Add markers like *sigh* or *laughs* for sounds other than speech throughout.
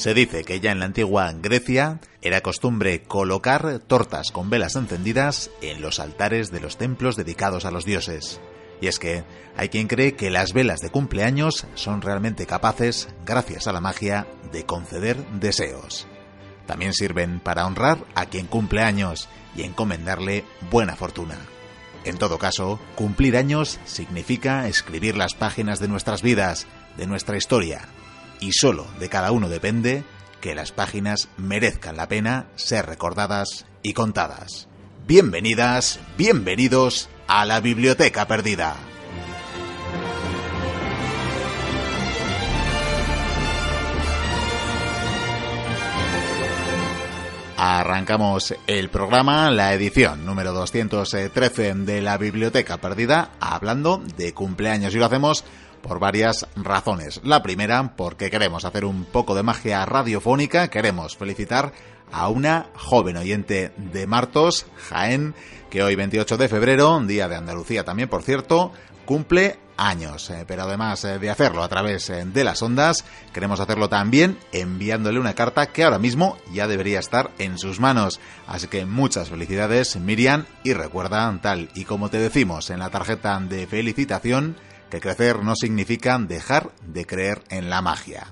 Se dice que ya en la antigua Grecia era costumbre colocar tortas con velas encendidas en los altares de los templos dedicados a los dioses. Y es que hay quien cree que las velas de cumpleaños son realmente capaces, gracias a la magia, de conceder deseos. También sirven para honrar a quien cumple años y encomendarle buena fortuna. En todo caso, cumplir años significa escribir las páginas de nuestras vidas, de nuestra historia, y solo de cada uno depende que las páginas merezcan la pena ser recordadas y contadas. Bienvenidas, bienvenidos a la Biblioteca Perdida. Arrancamos el programa, la edición número 213 de la Biblioteca Perdida, hablando de cumpleaños y lo hacemos por varias razones. La primera, porque queremos hacer un poco de magia radiofónica, queremos felicitar a una joven oyente de Martos, Jaén, que hoy 28 de febrero, día de Andalucía también, por cierto, cumple años. Eh, pero además eh, de hacerlo a través eh, de las ondas, queremos hacerlo también enviándole una carta que ahora mismo ya debería estar en sus manos. Así que muchas felicidades, Miriam, y recuerda, tal y como te decimos en la tarjeta de felicitación, que crecer no significa dejar de creer en la magia.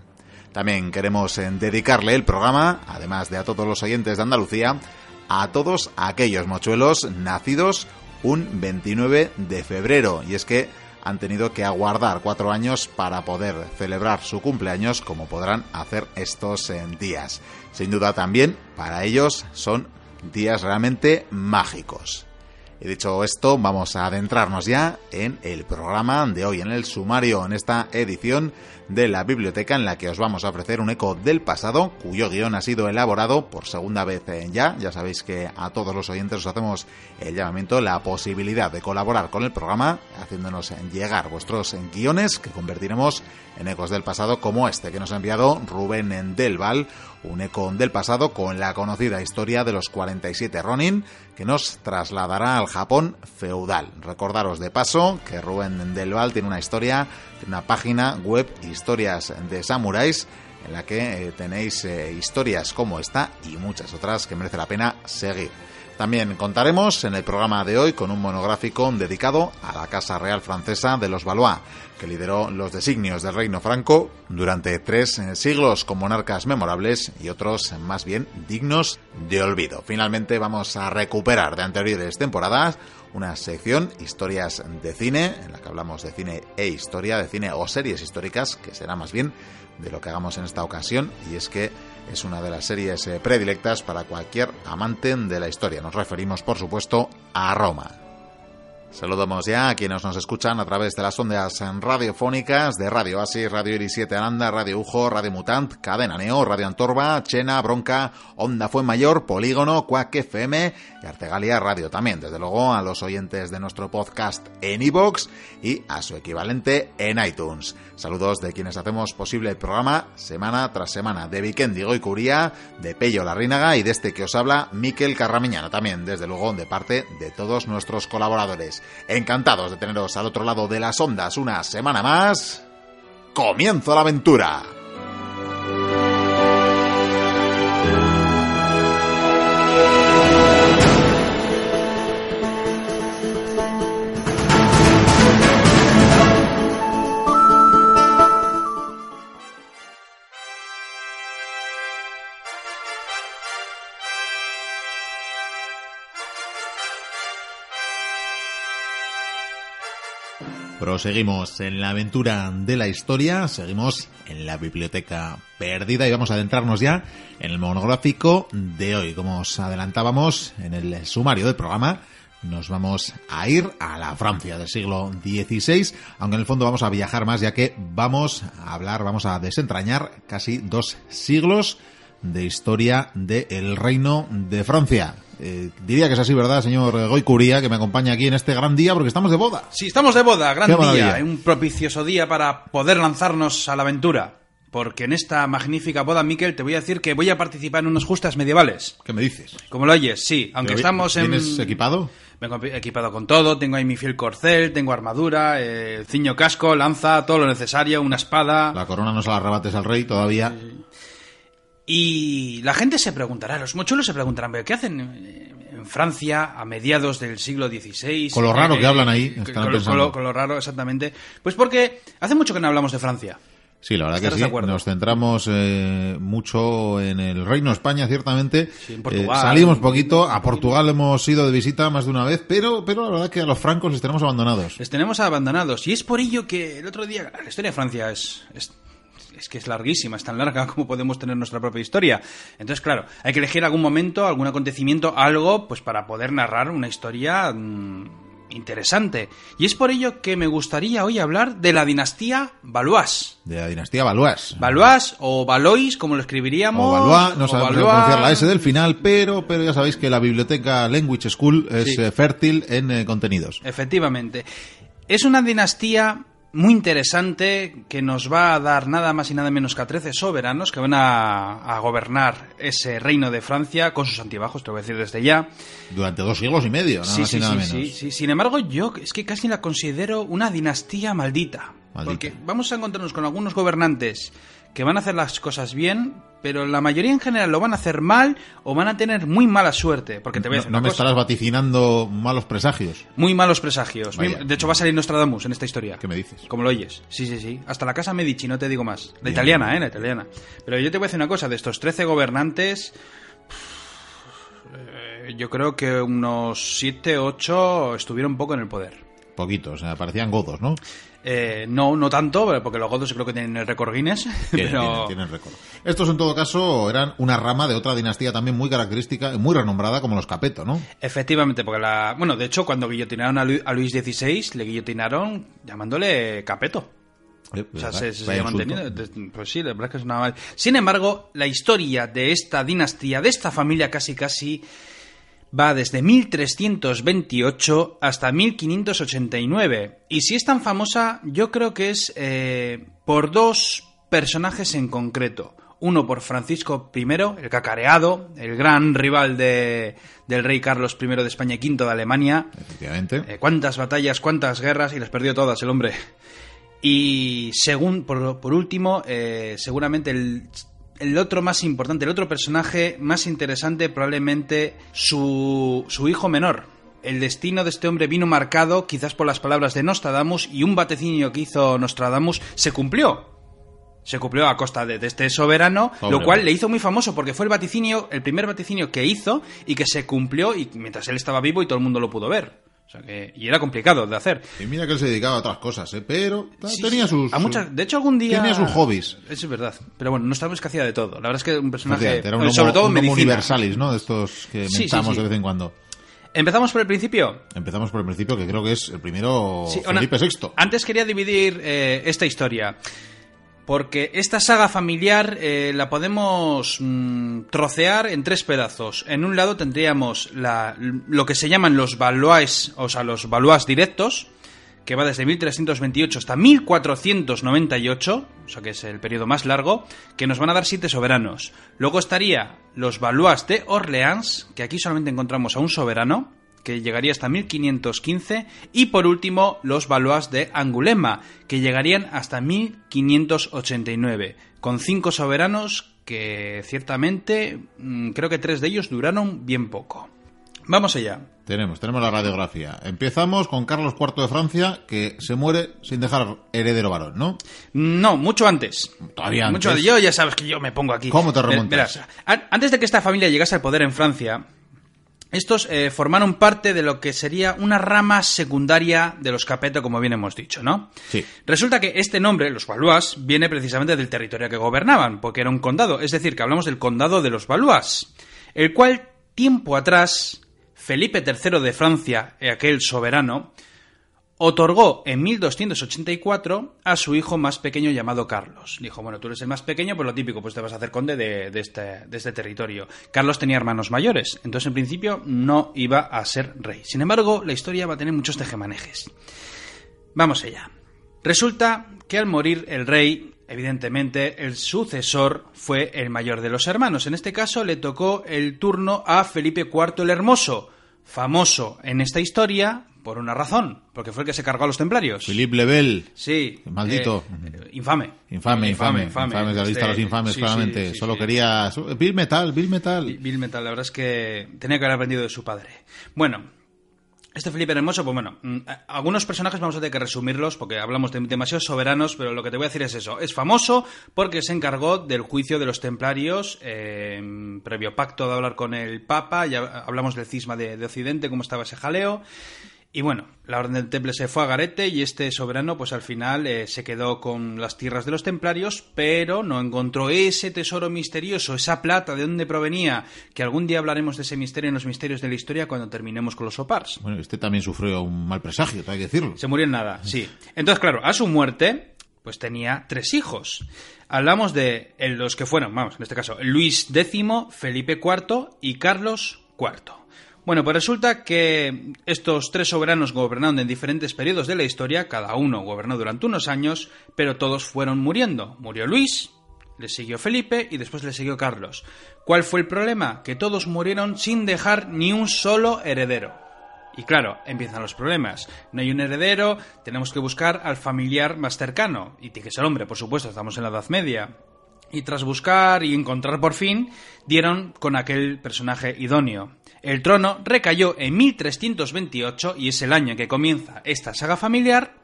También queremos eh, dedicarle el programa, además de a todos los oyentes de Andalucía, a todos aquellos mochuelos nacidos un 29 de febrero. Y es que han tenido que aguardar cuatro años para poder celebrar su cumpleaños como podrán hacer estos eh, días. Sin duda también para ellos son días realmente mágicos. Y dicho esto, vamos a adentrarnos ya en el programa de hoy, en el sumario, en esta edición de la biblioteca en la que os vamos a ofrecer un eco del pasado, cuyo guion ha sido elaborado por segunda vez ya. Ya sabéis que a todos los oyentes os hacemos el llamamiento, la posibilidad de colaborar con el programa, haciéndonos llegar vuestros guiones que convertiremos en ecos del pasado como este que nos ha enviado Rubén Delval un eco del pasado con la conocida historia de los 47 Ronin, que nos trasladará al Japón feudal. Recordaros de paso que Rubén Del Val tiene una historia, una página web Historias de Samuráis, en la que eh, tenéis eh, historias como esta y muchas otras que merece la pena seguir. También contaremos en el programa de hoy con un monográfico dedicado a la Casa Real Francesa de los Valois, que lideró los designios del Reino Franco durante tres eh, siglos con monarcas memorables y otros más bien dignos de olvido. Finalmente vamos a recuperar de anteriores temporadas una sección historias de cine, en la que hablamos de cine e historia, de cine o series históricas, que será más bien de lo que hagamos en esta ocasión, y es que es una de las series eh, predilectas para cualquier amante de la historia. Nos referimos, por supuesto, a Roma. Saludamos ya a quienes nos escuchan a través de las ondas radiofónicas de Radio Asi, Radio Iris 7 Aranda, Radio Ujo, Radio Mutant, Cadena Neo, Radio Antorba, Chena, Bronca, Onda Mayor, Polígono, Quack FM y Artegalia Radio también. Desde luego a los oyentes de nuestro podcast en iVoox y a su equivalente en iTunes. Saludos de quienes hacemos posible el programa semana tras semana, de Vikendigo y Curía, de Pello Larrínaga y de este que os habla, Miquel Carramiñana también, desde luego de parte de todos nuestros colaboradores. Encantados de teneros al otro lado de las ondas una semana más. ¡Comienzo la aventura! Proseguimos en la aventura de la historia, seguimos en la biblioteca perdida y vamos a adentrarnos ya en el monográfico de hoy. Como os adelantábamos en el sumario del programa, nos vamos a ir a la Francia del siglo XVI, aunque en el fondo vamos a viajar más ya que vamos a hablar, vamos a desentrañar casi dos siglos de historia del Reino de Francia. Eh, diría que es así, ¿verdad, señor Goicuría, que me acompaña aquí en este gran día porque estamos de boda? Sí, estamos de boda, gran día, un propicioso día para poder lanzarnos a la aventura. Porque en esta magnífica boda, Miquel, te voy a decir que voy a participar en unas justas medievales. ¿Qué me dices? Como lo oyes, sí. Aunque estamos en... ¿Tienes equipado? Vengo equipado con todo. Tengo ahí mi fiel corcel, tengo armadura, eh, ciño casco, lanza, todo lo necesario, una espada. La corona no se la arrebates al rey todavía. Y la gente se preguntará, los mochuelos se preguntarán, ¿pero qué hacen en Francia a mediados del siglo XVI? Con lo raro que hablan ahí. Con, con, lo, raro, exactamente. Pues porque hace mucho que no hablamos de Francia. Sí, la verdad que sí. Nos centramos eh, mucho en el Reino de España, ciertamente. en Portugal. Eh, salimos poquito. A Portugal hemos ido de visita más de una vez, pero, pero la verdad que a los francos les tenemos abandonados. Les tenemos abandonados. Y es por ello que el otro día. La historia de Francia es, es es que es larguísima, es tan larga *laughs* como podemos tener nuestra propia historia. Entonces, claro, hay que elegir algún momento, algún acontecimiento, algo, pues para poder narrar una historia mm, interesante. Y es por ello que me gustaría hoy hablar de la dinastía Valois. De la dinastía Valois. Valois o Valois, como lo escribiríamos. O Valois, no sabemos pronunciar la S del final, pero, pero ya sabéis que la biblioteca Language School es eh, fértil en eh, contenidos. Efectivamente. Es una dinastía muy interesante que nos va a dar nada más y nada menos que a 13 soberanos que van a, gobernar ese reino de Francia con sus antibajos, te voy a decir desde ya. Durante dos siglos y medio, nada más y nada menos. Sí, sí, Sin embargo, yo es que casi la considero una dinastía maldita. maldita. Porque vamos a encontrarnos con algunos gobernantes que van a hacer las cosas bien, pero la mayoría en general lo van a hacer mal o van a tener muy mala suerte. Porque te voy no, me estarás vaticinando malos presagios. Muy malos presagios. de hecho, va a salir Nostradamus en esta historia. ¿Qué me dices? Como lo oyes. Sí, sí, sí. Hasta la casa Medici, no te digo más. La italiana, ¿eh? La italiana. Pero yo te voy a decir una cosa. De estos 13 gobernantes... Yo creo que unos 7, 8 estuvieron un poco en el poder. Poquitos, o sea, parecían godos, ¿no? Eh, no, no tanto, porque los godos creo que tienen el récord Guinness. *laughs* Tienen, récord. Estos, en todo caso, eran una rama de otra dinastía también muy característica y muy renombrada como los Capeto, ¿no? Efectivamente, porque la. Bueno, de hecho, cuando guillotinaron a, Luis XVI, le guillotinaron llamándole Capeto. Eh, o sea, se, se, Pues sí, la verdad es que es una. Sin embargo, la historia de esta dinastía, de esta familia casi casi, va desde 1328 hasta 1589. Y si es tan famosa, yo creo que es eh, por dos personajes en concreto. Uno por Francisco I, el cacareado, el gran rival de, del rey Carlos I de España y V de Alemania. Efectivamente. Eh, cuántas batallas, cuántas guerras y las perdió todas el hombre. Y según, por, por último, eh, seguramente el el otro más importante, el otro personaje más interesante, probablemente su, su hijo menor. El destino de este hombre vino marcado quizás por las palabras de Nostradamus y un vaticinio que hizo Nostradamus se cumplió. Se cumplió a costa de, este soberano, lo cual le hizo muy famoso porque fue el vaticinio, el primer vaticinio que hizo y que se cumplió y mientras él estaba vivo y todo el mundo lo pudo ver. O sea que, y era complicado de hacer. Y mira que él se dedicaba a otras cosas, ¿eh? pero tenía sus, a muchas, De hecho, algún día. Tenía sus hobbies. Eso es verdad. Pero bueno, no sabemos que hacía de todo. La verdad es que un personaje. Era un sobre todo un universalis, ¿no? De estos que mentamos de vez en cuando. ¿Empezamos por el principio? Empezamos por el principio, que creo que es el primero Felipe VI. Antes quería dividir eh, esta historia porque esta saga familiar eh, la podemos mm, trocear en tres pedazos. En un lado tendríamos lo que se llaman los Valois, o sea, los Valois directos, que va desde 1328 hasta 1498, o sea que es el periodo más largo, que nos van a dar siete soberanos. Luego estaría los Valois de Orleans, que aquí solamente encontramos a un soberano, que llegaría hasta 1515, y por último los Valois de Angulema, que llegarían hasta 1589, con cinco soberanos que ciertamente mm, creo que tres de ellos duraron bien poco. Vamos allá. Tenemos, tenemos la radiografía. Empezamos con Carlos IV de Francia, que se muere sin dejar heredero varón, ¿no? No, mucho antes. Todavía antes. Mucho, yo ya sabes que yo me pongo aquí. ¿Cómo te remontas? antes de que esta familia llegase al poder en Francia, estos eh, formaron parte de lo que sería una rama secundaria de los Capeto, como bien hemos dicho, ¿no? Sí. Resulta que este nombre, los Valois, viene precisamente del territorio que gobernaban, porque era un condado, es decir, que hablamos del condado de los Valois, el cual, tiempo atrás, Felipe III de Francia, aquel soberano, otorgó en 1284 a su hijo más pequeño llamado Carlos. Dijo, bueno, tú eres el más pequeño, pues lo típico, pues te vas a hacer conde de, este, de este territorio. Carlos tenía hermanos mayores, entonces en principio no iba a ser rey. Sin embargo, la historia va a tener muchos tejemanejes. Vamos allá. Resulta que al morir el rey, evidentemente el sucesor fue el mayor de los hermanos. En este caso le tocó el turno a Felipe IV el Hermoso, famoso en esta historia por una razón, porque fue el que se cargó a los templarios. Philippe Lebel. Sí. Maldito. eh, infame. Infame, infame, infame, de la lista de los infames, Sí, claramente. sí, Solo sí. quería... Bill Metal, Bill Metal. Bill Metal, la verdad es que tenía que haber aprendido de su padre. Bueno, este Felipe Hermoso, pues bueno, mm, algunos personajes vamos a tener que resumirlos porque hablamos de demasiados soberanos, pero lo que te voy a decir es eso. Es famoso porque se encargó del juicio de los templarios, eh, previo pacto de hablar con el Papa, ya hablamos del cisma de, de Occidente, cómo estaba ese jaleo. Y bueno, la Orden del Temple se fue a Garete y este soberano pues al final eh, se quedó con las tierras de los templarios, pero no encontró ese tesoro misterioso, esa plata de dónde provenía, que algún día hablaremos de ese misterio en los misterios de la historia cuando terminemos con los opars. Bueno, este también sufrió un mal presagio, hay que decirlo. Se murió en nada, sí. Entonces, claro, a su muerte, pues tenía tres hijos. Hablamos de los que fueron, vamos, en este caso, Luis X, Felipe IV y Carlos IV. Bueno, pues resulta que estos tres soberanos gobernaron en diferentes periodos de la historia, cada uno gobernó durante unos años, pero todos fueron muriendo. Murió Luis, le siguió Felipe y después le siguió Carlos. ¿Cuál fue el problema? Que todos murieron sin dejar ni un solo heredero. Y claro, empiezan los problemas. No hay un heredero, tenemos que buscar al familiar más cercano. Y tiene que ser hombre, por supuesto, estamos en la Edad Media. Y tras buscar y encontrar por fin, dieron con aquel personaje idóneo. El trono recayó en 1328, y es el año en que comienza esta saga familiar,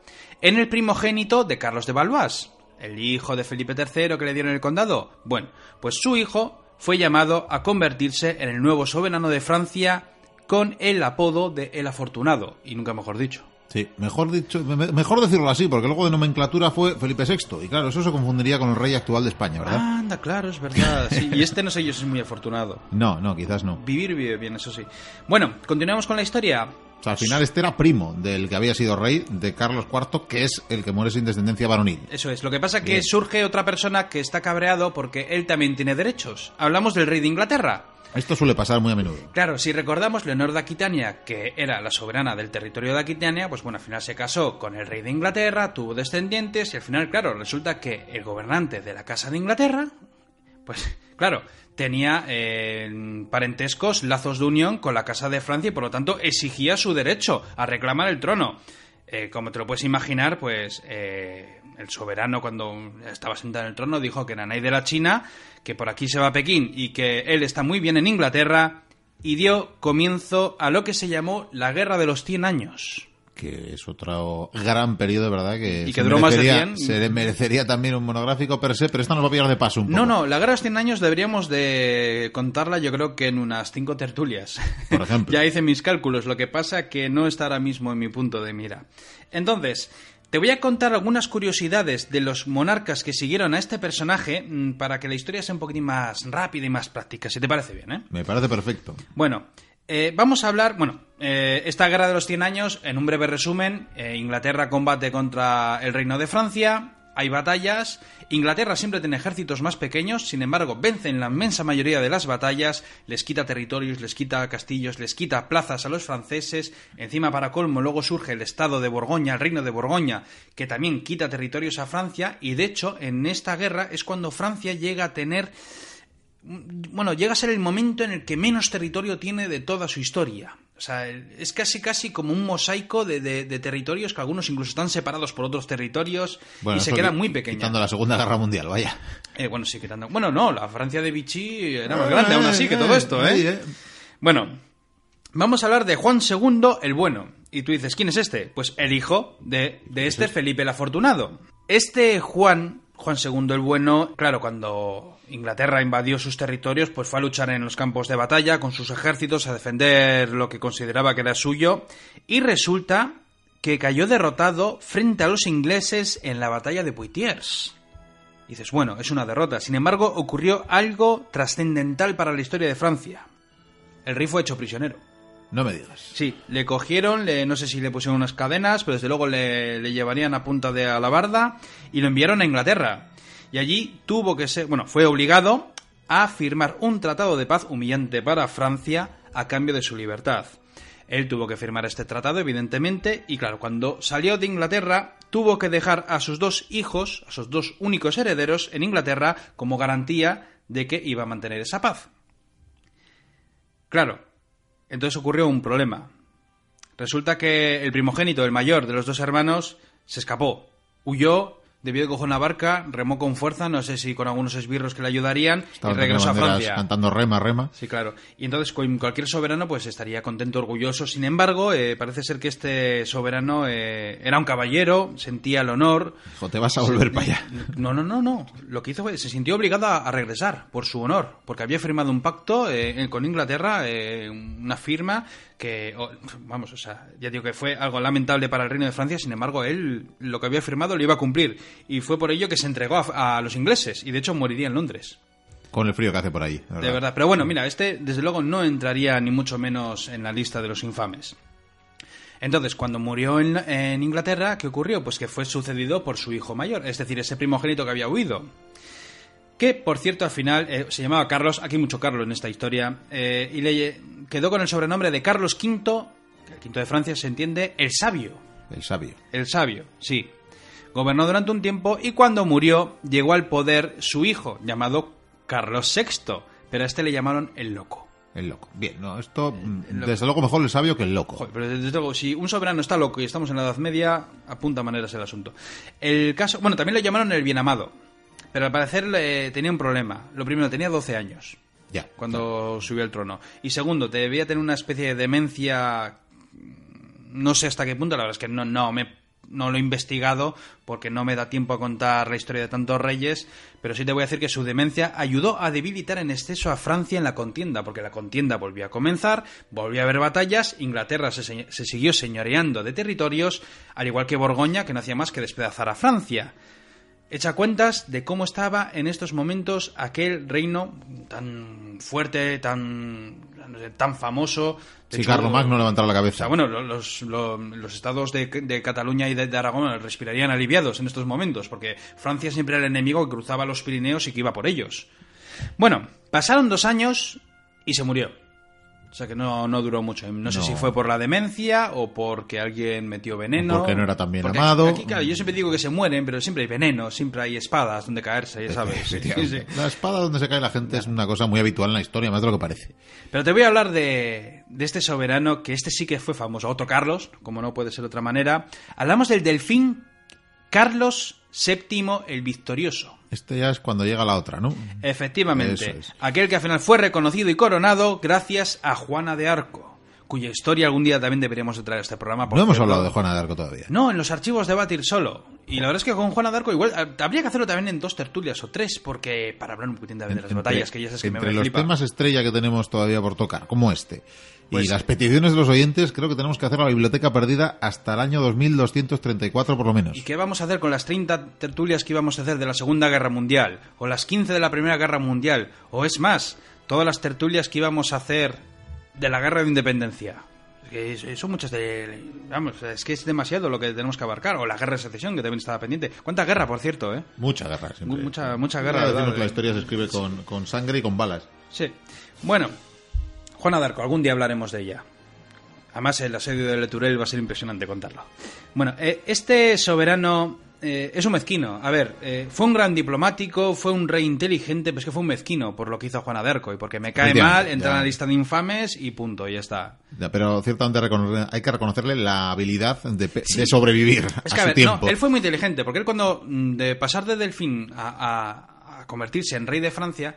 en el primogénito de Carlos de Valois, el hijo de Felipe III que le dieron el condado. Bueno, pues su hijo fue llamado a convertirse en el nuevo soberano de Francia con el apodo de El Afortunado, y nunca mejor dicho. Sí, mejor dicho, me- mejor decirlo así, porque luego de nomenclatura fue Felipe VI. Y claro, eso se confundiría con el rey actual de España, ¿verdad? Anda, claro, es verdad. Sí, y este no sé yo si es muy afortunado. *laughs* No, no, quizás no. Vivir vive bien, eso sí. Bueno, continuamos con la historia. O sea, al final este era primo del que había sido rey, de Carlos IV, que es el que muere sin descendencia varonil. Eso es. Lo que pasa que Bien. surge otra persona que está cabreado porque él también tiene derechos. Hablamos del rey de Inglaterra. Esto suele pasar muy a menudo. Claro, si recordamos, Leonor de Aquitania, que era la soberana del territorio de Aquitania, pues bueno, al final se casó con el rey de Inglaterra, tuvo descendientes y al final, claro, resulta que el gobernante de la Casa de Inglaterra, pues *laughs* claro, tenía eh, parentescos, lazos de unión con la Casa de Francia y por lo tanto exigía su derecho a reclamar el trono. Eh, como te lo puedes imaginar, pues eh, el soberano cuando estaba sentado en el trono dijo que Nanay de la China, que por aquí se va a Pekín y que él está muy bien en Inglaterra y dio comienzo a lo que se llamó la Guerra de los 100 años. Que es otro gran periodo, ¿verdad? Que Y se que duró más de merecería- 100. Se le merecería también un monográfico per se, pero esta nos va a pillar de paso un poco. No, no, la Guerra de los 100 años deberíamos de contarla yo creo que en unas cinco tertulias. Por ejemplo. *laughs* ya hice mis cálculos, lo que pasa que no está ahora mismo en mi punto de mira. Entonces, te voy a contar algunas curiosidades de los monarcas que siguieron a este personaje mm, para que la historia sea un poquitín más rápida y más práctica, si te parece bien, ¿eh? Me parece perfecto. Bueno, eh, vamos a hablar, bueno, eh, esta guerra de los 100 años, en un breve resumen, eh, Inglaterra combate contra el Reino de Francia, hay batallas, Inglaterra siempre tiene ejércitos más pequeños, sin embargo, vence en la inmensa mayoría de las batallas, les quita territorios, les quita castillos, les quita plazas a los franceses, encima para colmo luego surge el estado de Borgoña, el reino de Borgoña, que también quita territorios a Francia, y de hecho, en esta guerra es cuando Francia llega a tener bueno, llega a ser el momento en el que menos territorio tiene de toda su historia. O sea, es casi casi como un mosaico de, de- de territorios que algunos incluso están separados por otros territorios Bueno, y se queda muy pequeña. Quitando la Segunda Guerra Mundial, vaya. Eh, bueno, sí, quitando. Bueno, no, la Francia de Vichy era más grande aún así que todo esto, Ahí, ¿eh? Bueno, vamos a hablar de Juan II el Bueno. Y tú dices, ¿quién es este? Pues el hijo de, de este Felipe el Afortunado. Este Juan, Juan II el Bueno, claro, cuando Inglaterra invadió sus territorios, pues fue a luchar en los campos de batalla con sus ejércitos a defender lo que consideraba que era suyo. Y resulta que cayó derrotado frente a los ingleses en la batalla de Poitiers. Dices, bueno, es una derrota. Sin embargo, ocurrió algo trascendental para la historia de Francia. El rey fue hecho prisionero. No me digas. Sí, le cogieron, le- no sé si le pusieron unas cadenas, pero desde luego le, le llevarían a punta de alabarda y lo enviaron a Inglaterra. Y allí tuvo que ser, bueno, fue obligado a firmar un tratado de paz humillante para Francia a cambio de su libertad. Él tuvo que firmar este tratado, evidentemente, y claro, cuando salió de Inglaterra, tuvo que dejar a sus dos hijos, a sus dos únicos herederos en Inglaterra, como garantía de que iba a mantener esa paz. Claro, entonces ocurrió un problema. Resulta que el primogénito, el mayor de los dos hermanos, se escapó, huyó, debió de coger una barca, remó con fuerza, no sé si con algunos esbirros que le ayudarían, y regresó a Francia. cantando rema, rema. Sí, claro. Y entonces con cualquier soberano pues estaría contento, orgulloso. Sin embargo, eh, parece ser que este soberano eh, era un caballero, sentía el honor. Hijo, te vas a volver para allá. *laughs* No, no, no, no. Lo que hizo fue, se sintió obligado a, regresar por su honor, porque había firmado un pacto eh, con Inglaterra, eh, una firma que, oh, vamos, o sea, ya digo que fue algo lamentable para el reino de Francia, sin embargo, él lo que había firmado lo iba a cumplir. Y fue por ello que se entregó a, a los ingleses, y de hecho moriría en Londres. Con el frío que hace por ahí. De verdad. Pero bueno, mira, este desde luego no entraría ni mucho menos en la lista de los infames. Entonces, cuando murió en, en Inglaterra, ¿qué ocurrió? Pues que fue sucedido por su hijo mayor, es decir, ese primogénito que había huido. Que, por cierto, al final eh, se llamaba Carlos, aquí hay mucho Carlos en esta historia, eh, y le quedó con el sobrenombre de Carlos V, el quinto de Francia se entiende, el sabio. El sabio. El sabio, sí. Gobernó durante un tiempo y cuando murió llegó al poder su hijo, llamado Carlos VI, pero a este le llamaron el loco. El loco. Bien, no, esto, mm, desde luego mejor el sabio que el loco. Joder, pero desde luego, si un soberano está loco y estamos en la Edad Media, apunta maneras el asunto. El caso, bueno, también le llamaron el bien amado, pero al parecer eh, tenía un problema. Lo primero, tenía 12 años Ya. cuando subió al trono. Y segundo, debía tener una especie de demencia. No sé hasta qué punto, la verdad es que no, no me. No lo he investigado porque no me da tiempo a contar la historia de tantos reyes, pero sí te voy a decir que su demencia ayudó a debilitar en exceso a Francia en la contienda, porque la contienda volvió a comenzar, volvió a haber batallas, Inglaterra se, se- siguió señoreando de territorios, al igual que Borgoña, que no hacía más que despedazar a Francia. Echa cuentas de cómo estaba en estos momentos aquel reino tan fuerte, tan, tan famoso. Si hecho, Carlos Magno levantara la o cabeza. sea, bueno, lo- los, lo- los estados de, de Cataluña y de, de Aragón respirarían aliviados en estos momentos, porque Francia siempre era el enemigo que cruzaba los Pirineos y que iba por ellos. Bueno, pasaron dos años y se murió. O sea que no, no duró mucho. No, sé si fue por la demencia o porque alguien metió veneno. Porque no era tan bien Porque amado. Aquí, claro, yo siempre digo que se mueren, pero siempre hay veneno, siempre hay espadas donde caerse, ya sabes. *laughs* Sí, sí. La espada donde se cae la gente es una cosa muy habitual en la historia, más de lo que parece. Pero te voy a hablar de, de este soberano, que este sí que fue famoso, otro Carlos, como no puede ser de otra manera. Hablamos del delfín Carlos VII el Victorioso. Este ya es cuando llega la otra, ¿no? Efectivamente, es. aquel que al final fue reconocido y coronado gracias a Juana de Arco, cuya historia algún día también deberíamos de traer a este programa. por No hemos hablado de Juana de Arco todavía. No, en los archivos de Batir solo. Y la verdad es que con Juana de Arco igual eh, habría que hacerlo también en dos tertulias o tres, porque para hablar un poquitín también de las batallas, que ya sabes que me, entre me los flipa. temas estrella que tenemos todavía por tocar, como este, Pues- y las peticiones de los oyentes, creo que tenemos que hacer la biblioteca perdida hasta el año 2234 por lo menos. ¿Y qué vamos a hacer con las 30 tertulias que íbamos a hacer de la Segunda Guerra Mundial? ¿O las 15 de la Primera Guerra Mundial? ¿O es más, todas las tertulias que íbamos a hacer de la Guerra de Independencia? Que son muchas de... Vamos, es que es demasiado lo que tenemos que abarcar. O la Guerra de Secesión, que también estaba pendiente. ¿Cuánta guerra, por cierto, eh? Mucha guerra, siempre. Mu- mucha- mucha guerra, que la historia se escribe con, con sangre y con balas. Sí. Bueno, Juana de Arco, algún día hablaremos de ella. Además, el asedio de Leturel va a ser impresionante contarlo. Bueno, eh, este soberano eh, es un mezquino. A ver, eh, fue un gran diplomático, fue un rey inteligente, pero es que fue un mezquino por lo que hizo Juana de Arco y porque me cae mal, entra ya. en la lista de infames y punto, y ya está. Ya, Pero ciertamente hay que reconocerle la habilidad de, sobrevivir Es que, a su ver, tiempo. no, él fue muy inteligente, porque él cuando mm, de pasar de Delfín a, a- a convertirse en rey de Francia,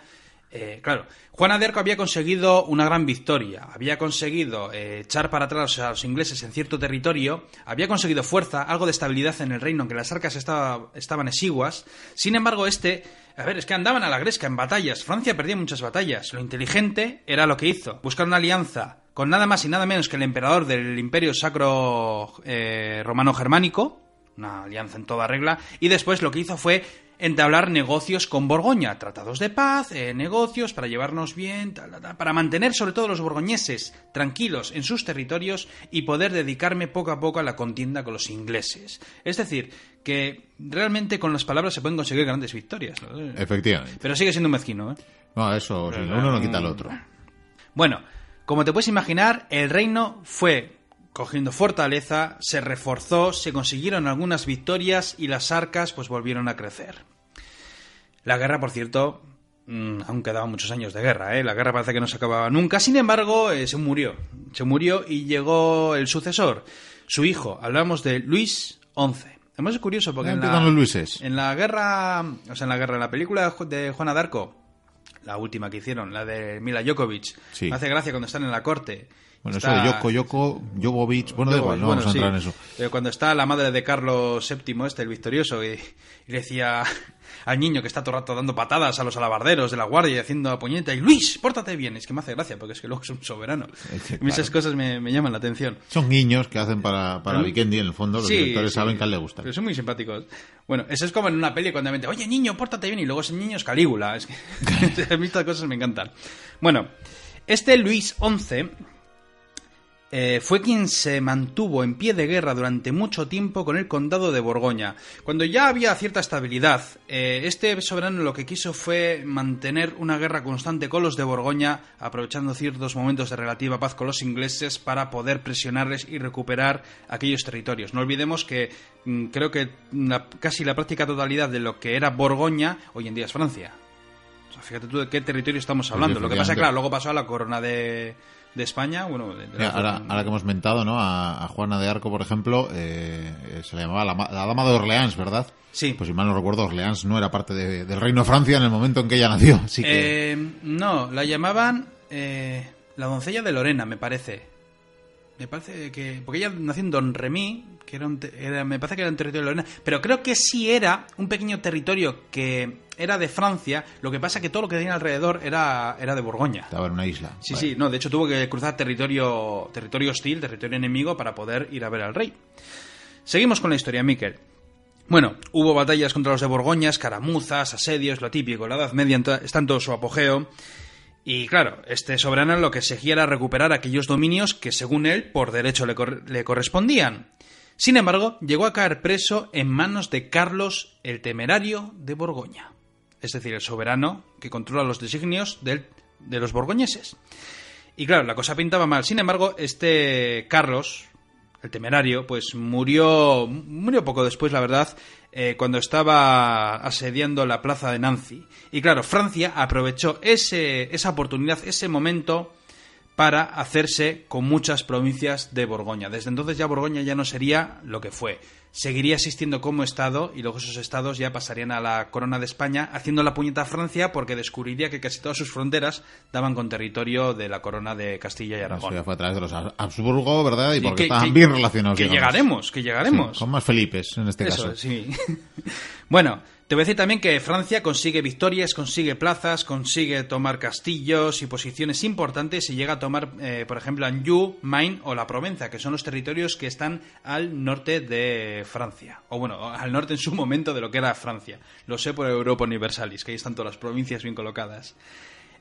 eh, claro, Juana de Arco había conseguido una gran victoria, había conseguido eh, echar para atrás a los ingleses en cierto territorio, había conseguido fuerza, algo de estabilidad en el reino, aunque las arcas estaba- estaban exiguas. Sin embargo, este, a ver, es que andaban a la gresca en batallas. Francia perdía muchas batallas. Lo inteligente era lo que hizo, buscar una alianza con nada más y nada menos que el emperador del Imperio Sacro eh, Romano Germánico, una alianza en toda regla, y después lo que hizo fue entablar negocios con Borgoña, tratados de paz, eh, negocios para llevarnos bien, para mantener sobre todo los borgoñeses tranquilos en sus territorios y poder dedicarme poco a poco a la contienda con los ingleses. Es decir, que realmente con las palabras se pueden conseguir grandes victorias. Efectivamente. Pero sigue siendo mezquino, ¿eh? No, eso, uno no quita el otro. Bueno, como te puedes imaginar, el reino fue cogiendo fortaleza, se reforzó, se consiguieron algunas victorias y las arcas pues volvieron a crecer. La guerra, por cierto, mm, aún quedaban muchos años de guerra, ¿eh? la guerra parece que no se acababa nunca, sin embargo, eh, se murió, se murió y llegó el sucesor, su hijo, hablamos de Luis XI. Además es curioso porque en la, en la, guerra, o sea, en la guerra, en la película de Juana d'Arco, la última que hicieron, la de Mila Jokovic, me hace gracia cuando están en la corte bueno, eso de Yoko, Yoko, Jovovich, bueno, da igual, no vamos a entrar en eso. Pero cuando está la madre de Carlos VII, este, el victorioso, y, le decía al niño que está todo el rato dando patadas a los alabarderos de la guardia y haciendo la puñeta, y Luis, pórtate bien, es que me hace gracia, porque es que luego es un soberano. *laughs* y esas cosas me, llaman la atención. Son niños que hacen para, para Vikendi, en el fondo, los directores saben que a él le gusta. Pero son muy simpáticos. Bueno, eso es como en una peli cuando me dice, oye niño, pórtate bien, y luego ese niño es Calígula. Es que *laughs* a mí estas cosas me encantan. Bueno, este Luis XI eh, fue quien se mantuvo en pie de guerra durante mucho tiempo con el condado de Borgoña. Cuando ya había cierta estabilidad, eh, este soberano lo que quiso fue mantener una guerra constante con los de Borgoña, aprovechando ciertos momentos de relativa paz con los ingleses para poder presionarles y recuperar aquellos territorios. No olvidemos que mm, creo que casi la práctica totalidad de lo que era Borgoña hoy en día es Francia. fíjate tú de qué territorio estamos hablando. Lo que pasa, claro, luego pasó a la corona de de España. Bueno, ahora, que hemos mentado ¿no? a, Juana de Arco, por ejemplo, eh, se le llamaba la, Dama de Orleans, ¿verdad? Sí. Pues si mal no recuerdo, Orleans no era parte del Reino de Francia en el momento en que ella nació. Así que... Eh, no, la llamaban eh, la doncella de Lorena, me parece. Me parece que. Porque ella nació en Don Remy, que era, un, me parece que era un territorio de Lorena, pero creo que sí era un pequeño territorio que era de Francia, lo que pasa que todo lo que tenía alrededor era, era de Borgoña. Estaba en una isla. Sí, sí, no, de hecho tuvo que cruzar territorio, territorio hostil, territorio enemigo para poder ir a ver al rey. Seguimos con la historia, Miquel. Bueno, hubo batallas contra los de Borgoña, escaramuzas, asedios, lo típico, la Edad Media está en todo su apogeo. Y claro, este soberano lo que seguía era recuperar aquellos dominios que, según él, por derecho le, le, correspondían. Sin embargo, llegó a caer preso en manos de Carlos el Temerario de Borgoña, es decir, el soberano que controla los designios de los borgoñeses. Y claro, la cosa pintaba mal. Sin embargo, este Carlos, el temerario, pues murió, murió poco después, la verdad, eh, cuando estaba asediando la plaza de Nancy. Y claro, Francia aprovechó ese, esa oportunidad, ese momento, para hacerse con muchas provincias de Borgoña. Desde entonces ya Borgoña ya no sería lo que fue seguiría existiendo como Estado y luego esos estados ya pasarían a la corona de España haciendo la puñeta a Francia porque descubriría que casi todas sus fronteras daban con territorio de la corona de Castilla y Aragón. Eso fue a través de los Habsburgo, ¿verdad? Y porque estaban bien relacionados. Que llegaremos, que llegaremos. con más Felipes en este caso. Sí. *laughs* bueno, te voy a decir también que Francia consigue victorias, consigue plazas, consigue tomar castillos y posiciones importantes y llega a tomar, eh, por ejemplo, Anjou, Maine o la Provenza, que son los territorios que están al norte de Francia. O bueno, al norte en su momento de lo que era Francia. Lo sé por Europa Universalis, que ahí están todas las provincias bien colocadas.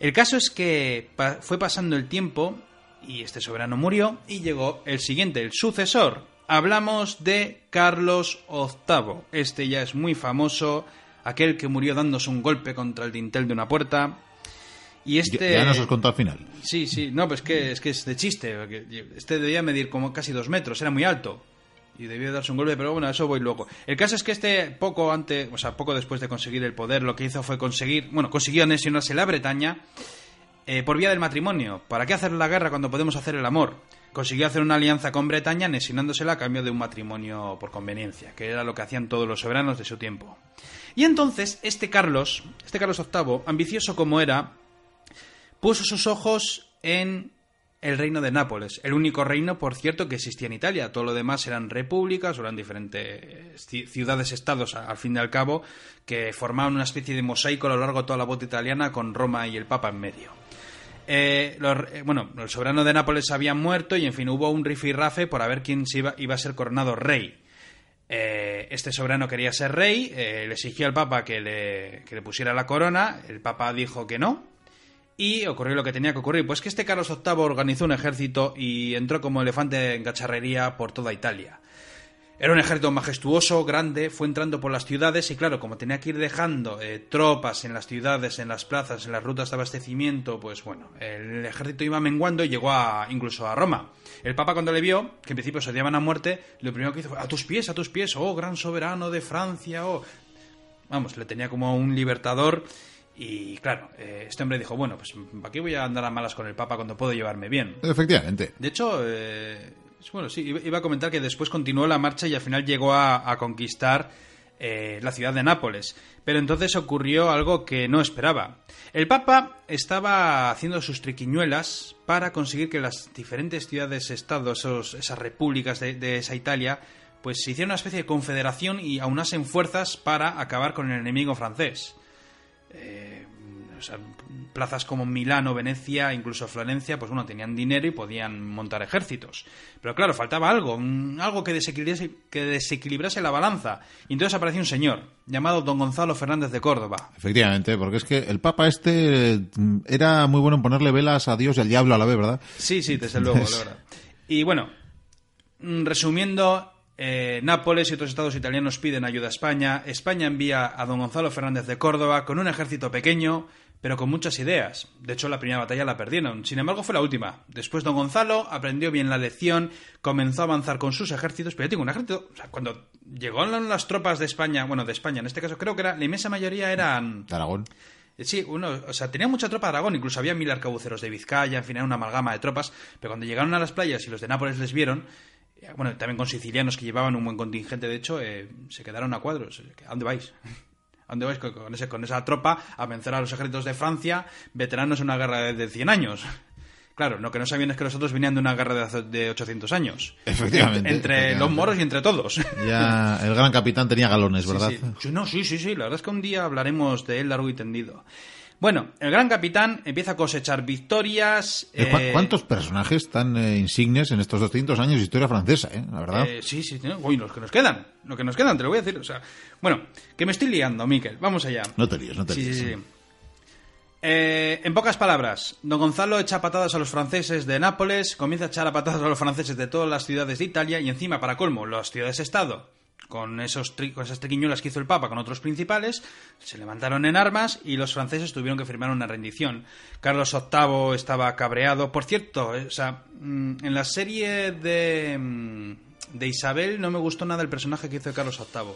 El caso es que fue pasando el tiempo y este soberano murió y llegó el siguiente, el sucesor, Hablamos de Carlos VIII. Este ya es muy famoso, aquel que murió dándose un golpe contra el dintel de una puerta. Y este... Ya, nos os contó al final. Sí, sí, no, pues que, es que es de chiste. Este debía medir como casi dos metros, era muy alto. Y debía darse un golpe, pero bueno, eso voy luego. El caso es que este, poco antes, o sea, poco después de conseguir el poder, lo que hizo fue conseguir, bueno, consiguió anexionarse la Bretaña eh, por vía del matrimonio. ¿Para qué hacer la guerra cuando podemos hacer el amor? Consiguió hacer una alianza con Bretaña anexinándosela a cambio de un matrimonio por conveniencia, que era lo que hacían todos los soberanos de su tiempo. Y entonces este Carlos, este Carlos VIII, ambicioso como era, puso sus ojos en el reino de Nápoles, el único reino, por cierto, que existía en Italia. Todo lo demás eran repúblicas o eran diferentes ciudades-estados, al fin y al cabo, que formaban una especie de mosaico a lo largo de toda la bota italiana con Roma y el Papa en medio. Eh, eh, bueno, el soberano de Nápoles había muerto y en fin hubo un rifirrafe por a ver quién iba, a ser coronado rey. Eh, este soberano quería ser rey, eh, le exigió al Papa que le, que le pusiera la corona, el Papa dijo que no, y ocurrió lo que tenía que ocurrir, pues que este Carlos VIII organizó un ejército y entró como elefante en cacharrería por toda Italia. Era un ejército majestuoso, grande, fue entrando por las ciudades y claro, como tenía que ir dejando eh, tropas en las ciudades, en las plazas, en las rutas de abastecimiento, pues bueno, el ejército iba menguando y llegó a, incluso a Roma. El Papa cuando le vio, que en principio se odiaban a muerte, lo primero que hizo fue, a tus pies, a tus pies, oh, gran soberano de Francia, oh... Vamos, le tenía como un libertador y claro, eh, este hombre dijo, bueno, pues ¿para qué voy a andar a malas con el Papa cuando puedo llevarme bien? Efectivamente. De hecho, eh, bueno, sí, iba a comentar que después continuó la marcha y al final llegó a, conquistar eh, la ciudad de Nápoles. Pero entonces ocurrió algo que no esperaba. El Papa estaba haciendo sus triquiñuelas para conseguir que las diferentes ciudades-estados, esas repúblicas de, esa Italia, pues se hicieran una especie de confederación y aunasen fuerzas para acabar con el enemigo francés. Eh, plazas como Milán o Venecia, incluso Florencia, pues bueno, tenían dinero y podían montar ejércitos. Pero claro, faltaba algo, algo que desequilibrase, que desequilibrase la balanza. Y entonces apareció un señor llamado don Gonzalo Fernández de Córdoba. Efectivamente, porque es que el Papa este mm, era muy bueno en ponerle velas a Dios y al diablo a la vez, ¿verdad? Sí, sí, desde luego, la verdad. *laughs* Y bueno, mm, resumiendo, eh, Nápoles y otros estados italianos piden ayuda a España. España envía a don Gonzalo Fernández de Córdoba con un ejército pequeño, pero con muchas ideas. De hecho, la primera batalla la perdieron. Sin embargo, fue la última. Después don Gonzalo aprendió bien la lección, comenzó a avanzar con sus ejércitos, pero yo tengo un ejército... O sea, cuando llegaron las tropas de España, bueno, de España en este caso, creo que era, la inmensa mayoría eran... De Aragón. Sí, uno, o sea, tenía mucha tropa de Aragón, incluso había mil arcabuceros de Vizcaya, en fin, era una amalgama de tropas, pero cuando llegaron a las playas y los de Nápoles les vieron, bueno, también con sicilianos que llevaban un buen contingente, de hecho, eh, se quedaron a cuadros. ¿A dónde vais? ¿A dónde vais con, ese, con esa tropa a vencer a los ejércitos de Francia, veteranos en una guerra de 100 años? Claro, lo que no sabían es que los otros venían de una guerra de, de 800 años. Efectivamente. Entre los moros y entre todos. Ya el gran capitán tenía galones, ¿verdad? sí. No, sí, sí, sí. La verdad es que un día hablaremos de él largo y tendido. Bueno, el gran capitán empieza a cosechar victorias. Eh, eh, ¿Cuántos personajes tan eh, insignes en estos 200 años de historia francesa, eh? La verdad. sí, sí, uy, los que nos quedan. Lo que nos quedan, te lo voy a decir. O sea, bueno, que me estoy liando, Miquel. Vamos allá. No te líes, no te líes. Sí, sí, sí. en pocas palabras, don Gonzalo echa patadas a los franceses de Nápoles, comienza a echar a patadas a los franceses de todas las ciudades de Italia y encima, para colmo, las ciudades-estado con, esos con esas triquiñuelas que hizo el Papa con otros principales, se levantaron en armas y los franceses tuvieron que firmar una rendición. Carlos VIII estaba cabreado. Por cierto, eh, o sea, mm, en la serie de, mm, de Isabel no me gustó nada el personaje que hizo Carlos VIII.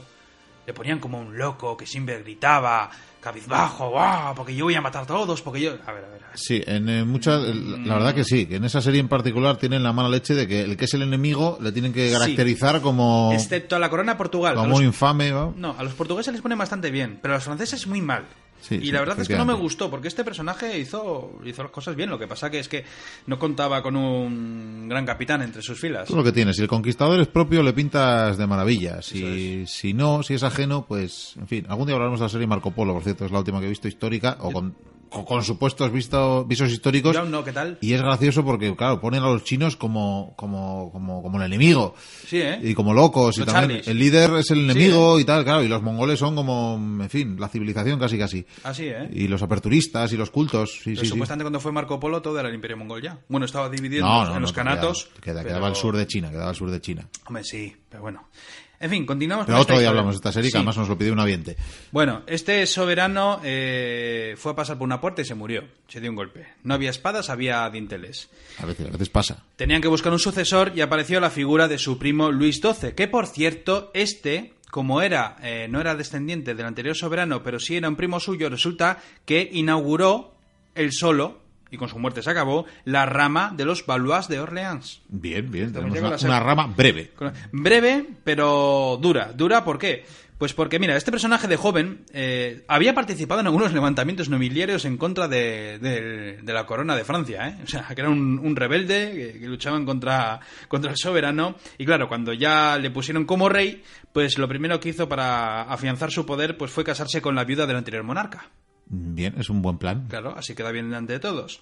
Le ponían como un loco que siempre gritaba, cabizbajo, ¡guau! Porque yo voy a matar a todos, porque yo... A ver, a ver. Sí, en eh, muchas... La verdad que sí, que en esa serie en particular tienen la mala leche de que el que es el enemigo le tienen que caracterizar como... Excepto a la corona Portugal. Como un infame, ¿no? a los portugueses les pone bastante bien, pero a los franceses muy mal y la verdad es que no me gustó, porque este personaje hizo, hizo las cosas bien. Lo que pasa que es que no contaba con un gran capitán entre sus filas. lo que tienes. Si el conquistador es propio, le pintas de maravilla. Si, si no, si es ajeno, pues, en fin. Algún día hablaremos de la serie Marco Polo, por cierto, es la última que he visto histórica, o con con, supuestos visto, visos históricos. ¿qué tal? Y es gracioso porque, claro, ponen a los chinos como, como, como, como el enemigo. Sí, ¿eh? Y como locos. y también el líder es el enemigo y tal, claro. Y los mongoles son como, en fin, la civilización casi casi. Así, ¿eh? Y los aperturistas y los cultos. Sí, sí, supuestamente cuando fue Marco Polo todo era el imperio mongol ya. Bueno, estaba dividido en los canatos. Quedaba, al sur de China, quedaba al sur de China. Hombre, sí, pero bueno. En fin, continuamos Pero otro día hablamos de esta serie que además nos lo pidió un aviente. Bueno, este soberano eh, fue a pasar por una puerta y se murió. Se dio un golpe. No había espadas, había dinteles. A veces, a veces pasa. Tenían que buscar un sucesor y apareció la figura de su primo Luis XII, que por cierto, este como era eh, no era descendiente del anterior soberano, pero sí era un primo suyo, resulta que inauguró el solo y con su muerte se acabó, la rama de los Valois de Orleans. Bien, bien, tenemos una, rama breve. Breve, pero dura. ¿Dura por qué? Pues porque, mira, este personaje de joven eh, había participado en algunos levantamientos nobiliarios en contra de, la corona de Francia, ¿eh? O sea, que era un, rebelde que, luchaban contra, contra el soberano. Y claro, cuando ya le pusieron como rey, pues lo primero que hizo para afianzar su poder pues fue casarse con la viuda del anterior monarca. Bien, es un buen plan. Claro, así queda bien delante de todos.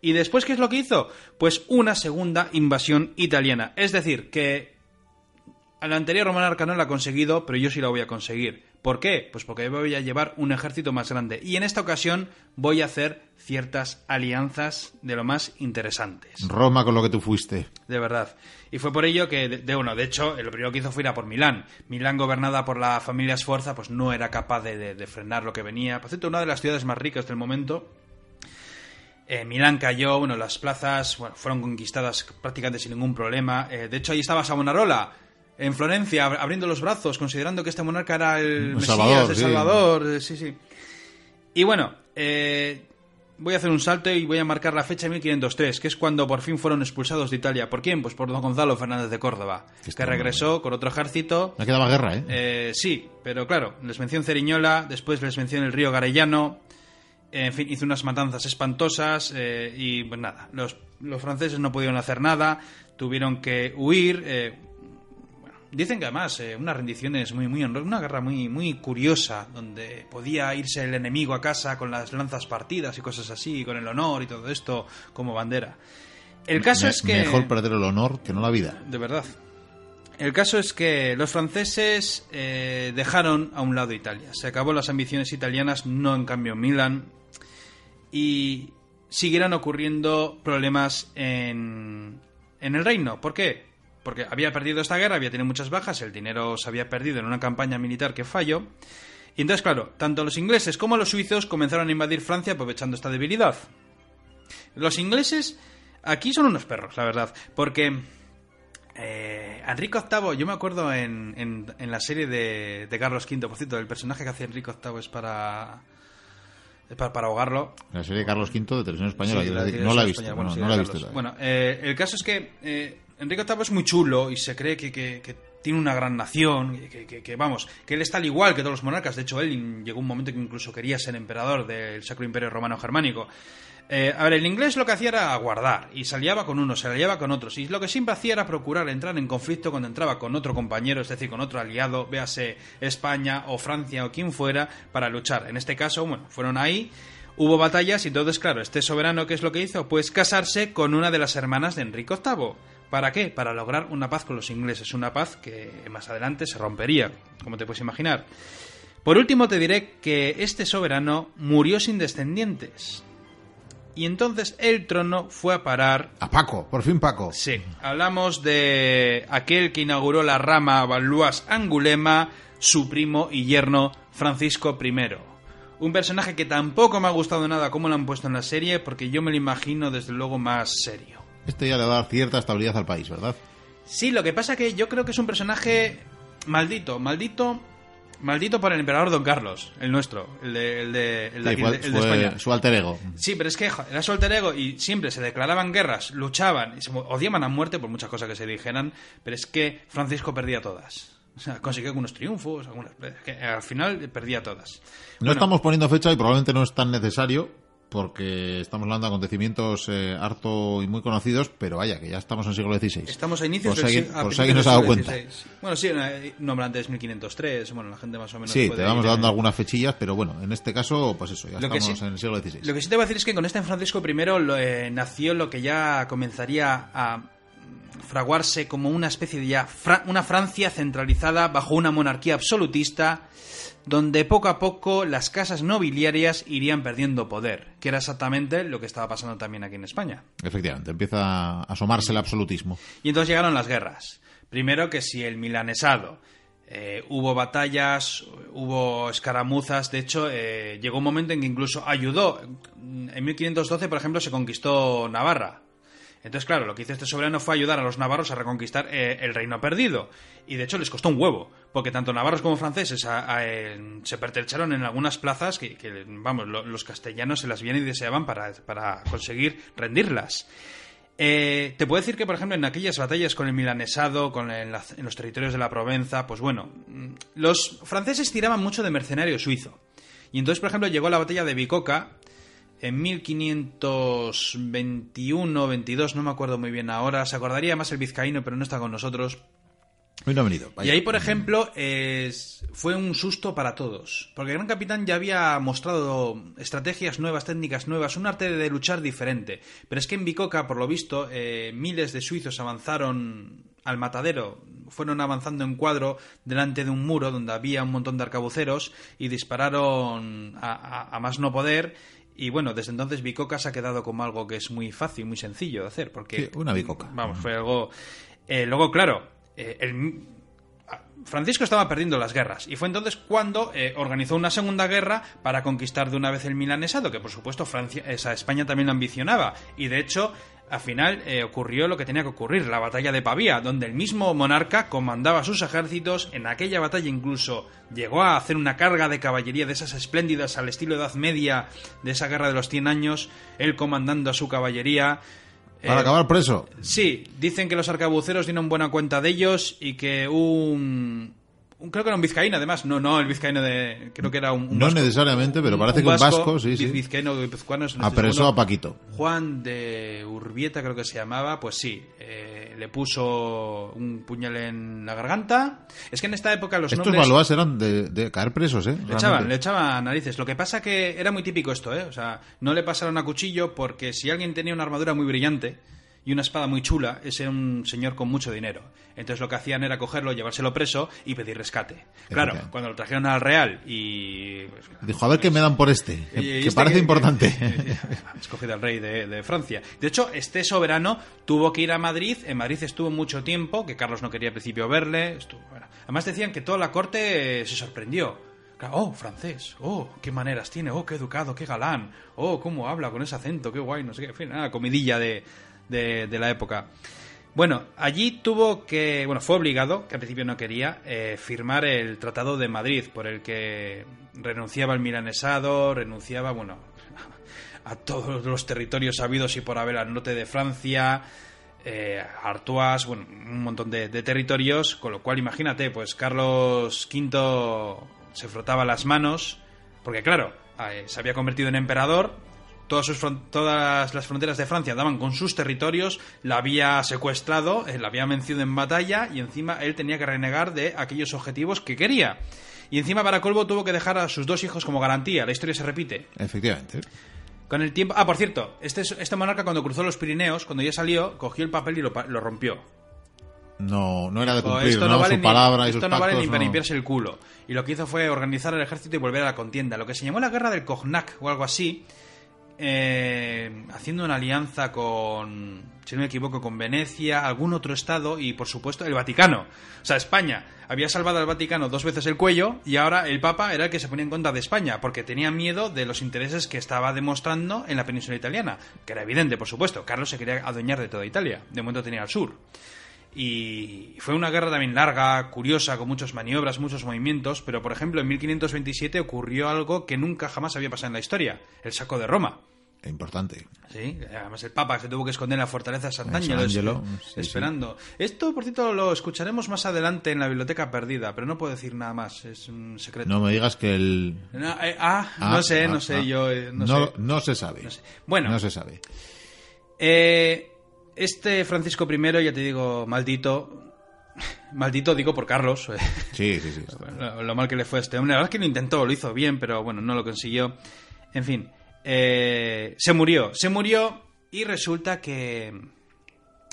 ¿Y después qué es lo que hizo? Pues una segunda invasión italiana. Es decir, que al anterior monarca no la ha conseguido, pero yo sí la voy a conseguir. ¿Por qué? Pues porque voy a llevar un ejército más grande. Y en esta ocasión voy a hacer ciertas alianzas de lo más interesantes. Roma con lo que tú fuiste. De verdad. Y fue por ello que, de, de bueno, de hecho, lo primero que hizo fue ir a por Milán. Milán, gobernada por la familia Sforza, pues no era capaz de, de- de frenar lo que venía. Por cierto, una de las ciudades más ricas del momento. Eh, Milán cayó, bueno, las plazas bueno, fueron conquistadas prácticamente sin ningún problema. Eh, de hecho, ahí estaba Savonarola, en Florencia, ab- abriendo los brazos, considerando que este monarca era el Mesías, Salvador, el sí. Salvador. eh, sí, sí. Y bueno, eh, voy a hacer un salto y voy a marcar la fecha de 1503, que es cuando por fin fueron expulsados de Italia. ¿Por quién? Pues por don Gonzalo Fernández de Córdoba, Que regresó con otro ejército. No quedaba guerra, ¿eh? Eh, sí, pero claro, les venció en Ceriñola, después les venció en el río Garellano, eh, en fin, hizo unas matanzas espantosas eh, y pues nada, los, los franceses no pudieron hacer nada, tuvieron que huir. Dicen que además eh, unas rendiciones muy, muy una guerra muy, muy curiosa, donde podía irse el enemigo a casa con las lanzas partidas y cosas así, con el honor y todo esto como bandera. El caso Me- es que... Mejor perder el honor que no la vida. De verdad. El caso es que los franceses eh, dejaron a un lado Italia. Se acabó las ambiciones italianas, no en cambio Milán. Y siguieron ocurriendo problemas en, en el reino. ¿Por qué? Porque había perdido esta guerra, había tenido muchas bajas, el dinero se había perdido en una campaña militar que falló. Y entonces, claro, tanto los ingleses como los suizos comenzaron a invadir Francia aprovechando esta debilidad. Los ingleses aquí son unos perros, la verdad, porque eh, Enrique VIII, yo me acuerdo en, en- en la serie de, de Carlos V, por cierto, el personaje que hace Enrique VIII es para, es para, para ahogarlo. La serie de Carlos V de Televisión Española. Sí, la no la he visto. Bueno, bueno, sí, no de la he Carlos. visto. todavía. Bueno, eh, el caso es que eh, Enrique VIII es muy chulo y se cree que, que- tiene una gran nación, que, vamos, que él está al igual que todos los monarcas. De hecho, él llegó un momento que incluso quería ser emperador del Sacro Imperio Romano Germánico. Eh, a ver, el inglés lo que hacía era aguardar y se aliaba con unos, se aliaba con otros. Y lo que siempre hacía era procurar entrar en conflicto cuando entraba con otro compañero, es decir, con otro aliado, véase España o Francia o quien fuera, para luchar. En este caso, bueno, fueron ahí, hubo batallas y entonces, claro, este soberano, ¿qué es lo que hizo? Pues casarse con una de las hermanas de Enrique VIII. ¿Para qué? Para lograr una paz con los ingleses. Una paz que más adelante se rompería, como te puedes imaginar. Por último, te diré que este soberano murió sin descendientes. Y entonces el trono fue a parar. A Paco, por fin Paco. Sí, hablamos de aquel que inauguró la rama Valois Angulema, su primo y yerno Francisco I. Un personaje que tampoco me ha gustado nada como lo han puesto en la serie, porque yo me lo imagino desde luego más serio. Este ya le va a dar cierta estabilidad al país, ¿verdad? Sí, lo que pasa que yo creo que es un personaje maldito, maldito, maldito por el emperador Don Carlos, el nuestro, el de, el de, el de, Sí, aquí, fue, el de- España. su alter ego. Sí, pero es que era su alter ego y siempre se declaraban guerras, luchaban y se odiaban a muerte por muchas cosas que se dijeran, pero es que Francisco perdía todas. O sea, consiguió algunos triunfos, algunas, que al final perdía todas. No Bueno, estamos poniendo fecha y probablemente no es tan necesario porque estamos hablando de acontecimientos eh, harto y muy conocidos, pero vaya, que ya estamos en el siglo XVI. Estamos a inicios Por del si alguien- sig- a por si alguien no se ha dado siglo cuenta. XVI. Bueno, sí, nombre antes 1503, bueno, la gente más o menos... Sí, puede te vamos dando eh, algunas fechillas, pero bueno, en este caso, pues eso, ya Lo estamos sí- en el siglo XVI. Lo que sí te voy a decir es que con este Francisco I lo, eh, nació lo que ya comenzaría a fraguarse como una especie de ya fra- una Francia centralizada bajo una monarquía absolutista donde poco a poco las casas nobiliarias irían perdiendo poder, que era exactamente lo que estaba pasando también aquí en España. Efectivamente, empieza a asomarse el absolutismo. Y entonces llegaron las guerras. Primero que si el milanesado. eh, hubo batallas, hubo escaramuzas. De hecho, eh, llegó un momento en que incluso ayudó. En 1512, por ejemplo, se conquistó Navarra. Entonces, claro, lo que hizo este soberano fue ayudar a los navarros a reconquistar eh, el reino perdido. Y de hecho les costó un huevo, porque tanto navarros como franceses se pertrecharon en algunas plazas que, vamos, lo- los castellanos se las vienen y deseaban para, para conseguir rendirlas. Eh, te puedo decir que, por ejemplo, en aquellas batallas con el milanesado, con el- en, en los territorios de la Provenza, pues bueno, mm, los franceses tiraban mucho de mercenario suizo. Y entonces, por ejemplo, llegó la batalla de Bicoca en 1521-22, no me acuerdo muy bien ahora, se acordaría más el vizcaíno, pero no está con nosotros. Hoy no ha venido. Y ahí, por ejemplo, es- fue un susto para todos. Porque el Gran Capitán ya había mostrado estrategias nuevas, técnicas nuevas, un arte de luchar diferente. Pero es que en Bicoca, por lo visto, eh, miles de suizos avanzaron al matadero, fueron avanzando en cuadro delante de un muro donde había un montón de arcabuceros y dispararon a, más no poder. Y bueno, desde entonces Bicoca se ha quedado como algo que es muy fácil, muy sencillo de hacer. Porque, una bicoca. Vamos, fue algo. Eh, luego, claro, eh, el, Francisco estaba perdiendo las guerras y fue entonces cuando eh, organizó una segunda guerra para conquistar de una vez el milanesado, que por supuesto Francia, esa España también lo ambicionaba. Y de hecho, al final eh, ocurrió lo que tenía que ocurrir, la batalla de Pavía, donde el mismo monarca comandaba sus ejércitos. En aquella batalla incluso llegó a hacer una carga de caballería de esas espléndidas al estilo Edad Media de esa guerra de los 100 años, él comandando a su caballería. Para eh, acabar preso. Sí, dicen que los arcabuceros tienen buena cuenta de ellos y que un, creo que era un vizcaíno además. No no el vizcaíno de creo que era un, no necesariamente pero parece que un vasco sí sí. vizcaíno apresó a Paquito. Juan de Urbieta creo que se llamaba pues sí eh, le puso un puñal en la garganta. Es que en esta época los estos nombres... eran de, caer presos eh le echaban, le echaban narices. Lo que pasa que era muy típico esto eh o sea no le pasaron a cuchillo porque si alguien tenía una armadura muy brillante y una espada muy chula, ese era un señor con mucho dinero. Entonces lo que hacían era cogerlo, llevárselo preso y pedir rescate. Claro, cuando lo trajeron al Real y... Pues, Dijo, a ver qué me dan por este, que este parece importante. *laughs* escogido al rey de, Francia. De hecho, este soberano tuvo que ir a Madrid, en Madrid estuvo mucho tiempo, que Carlos no quería al principio verle. Estuvo, Además decían que toda la corte se sorprendió. Oh, francés. Oh, qué maneras tiene. Oh, qué educado, qué galán. Oh, cómo habla con ese acento, qué guay, no sé qué. En fin, nada, comidilla de, de, la época. Bueno, allí tuvo que, bueno, fue obligado, que al principio no quería, eh, firmar el Tratado de Madrid, por el que renunciaba al milanesado, renunciaba, bueno, a todos los territorios habidos y por haber al norte de Francia, eh, Artois, bueno, un montón de, territorios, con lo cual imagínate, pues Carlos V se frotaba las manos, porque claro, eh, se había convertido en emperador, todas, las fronteras de Francia daban con sus territorios, la había secuestrado, eh, la había vencido en batalla y encima él tenía que renegar de aquellos objetivos que quería. Y encima para colvo tuvo que dejar a sus dos hijos como garantía. La historia se repite. Efectivamente. Con el tiempo... Ah, por cierto, este, este monarca cuando cruzó los Pirineos, cuando ya salió, cogió el papel y lo, rompió. No, no era de cumplir, esto no, vale su palabra y Esto no vale ni para limpiarse el culo. Y lo que hizo fue organizar el ejército y volver a la contienda. Lo que se llamó la guerra del Cognac o algo así, eh, haciendo una alianza con, si no me equivoco, con Venecia, algún otro estado y, por supuesto, el Vaticano. O sea, España había salvado al Vaticano dos veces el cuello y ahora el Papa era el que se ponía en contra de España porque tenía miedo de los intereses que estaba demostrando en la península italiana, que era evidente, por supuesto. Carlos se quería adueñar de toda Italia. De momento tenía al sur. Y fue una guerra también larga, curiosa, con muchas maniobras, muchos movimientos, pero por ejemplo en 1527 ocurrió algo que nunca jamás había pasado en la historia, el saco de Roma. Importante. Sí, además el Papa se tuvo que esconder en la fortaleza de Sant'Angelo esperando. Esto, por cierto, lo escucharemos más adelante en la biblioteca perdida, pero no puedo decir nada más, es un secreto. No me digas que el... Eh, ah, no ah, sé, no ah, sé, ah. yo... Eh, no, no, no, se sabe. Bueno. No se sabe. Eh, este Francisco I, ya te digo, maldito, *laughs* Maldito digo por Carlos. Sí, sí, sí. Lo, mal que le fue a este hombre. La verdad es que lo intentó, lo hizo bien, pero bueno, no lo consiguió. En fin. Eh, se murió, se murió y resulta que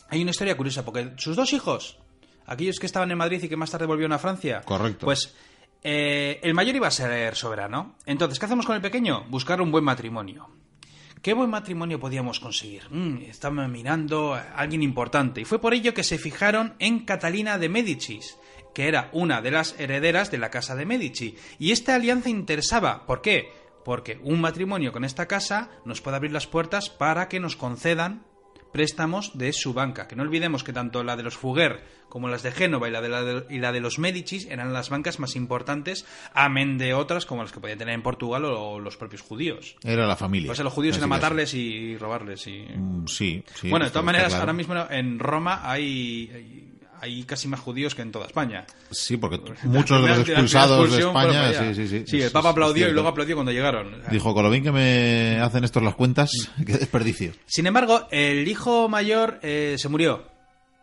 hay una historia curiosa, porque sus dos hijos, aquellos que estaban en Madrid y que más tarde volvieron a Francia, correcto. Pues eh, el mayor iba a ser soberano. Entonces, ¿qué hacemos con el pequeño? Buscar un buen matrimonio. ¿Qué buen matrimonio podíamos conseguir? Mm, mirando a alguien importante. Y fue por ello que se fijaron en Catalina de Médicis, que era una de las herederas de la casa de Medici. Y esta alianza interesaba. ¿Por qué? porque un matrimonio con esta casa nos puede abrir las puertas para que nos concedan préstamos de su banca. Que no olvidemos que tanto la de los Fugger como las de Génova y la de, y la de los Medicis eran las bancas más importantes, amén de otras como las que podían tener en Portugal o, los propios judíos. Era la familia. Pues los judíos eran matarles y robarles. Y... Mm, sí, sí. Bueno, de todas maneras, ahora mismo en Roma hay hay casi más judíos que en toda España. Sí, porque muchos de los expulsados de España. Sí, sí, sí. Sí, el Papa aplaudió y luego aplaudió cuando llegaron. Dijo, con lo bien que me hacen estos las cuentas, *laughs* qué desperdicio. Sin embargo, el hijo mayor eh, se murió.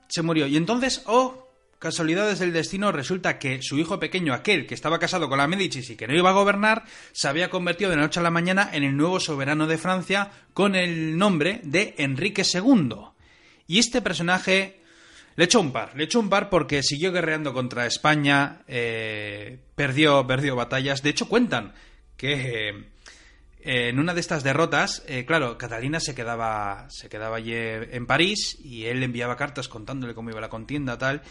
Se murió. Y entonces, oh, casualidades del destino, resulta que su hijo pequeño, aquel que estaba casado con la Medici y que no iba a gobernar, se había convertido de la noche a la mañana en el nuevo soberano de Francia con el nombre de Enrique II. Y este personaje Le echó un par, le echó un par porque siguió guerreando contra España, eh, perdió, perdió batallas. De hecho, cuentan que eh, en una de estas derrotas, eh, claro, Catalina se quedaba, se quedaba allí en París y él le enviaba cartas contándole cómo iba la contienda, tal.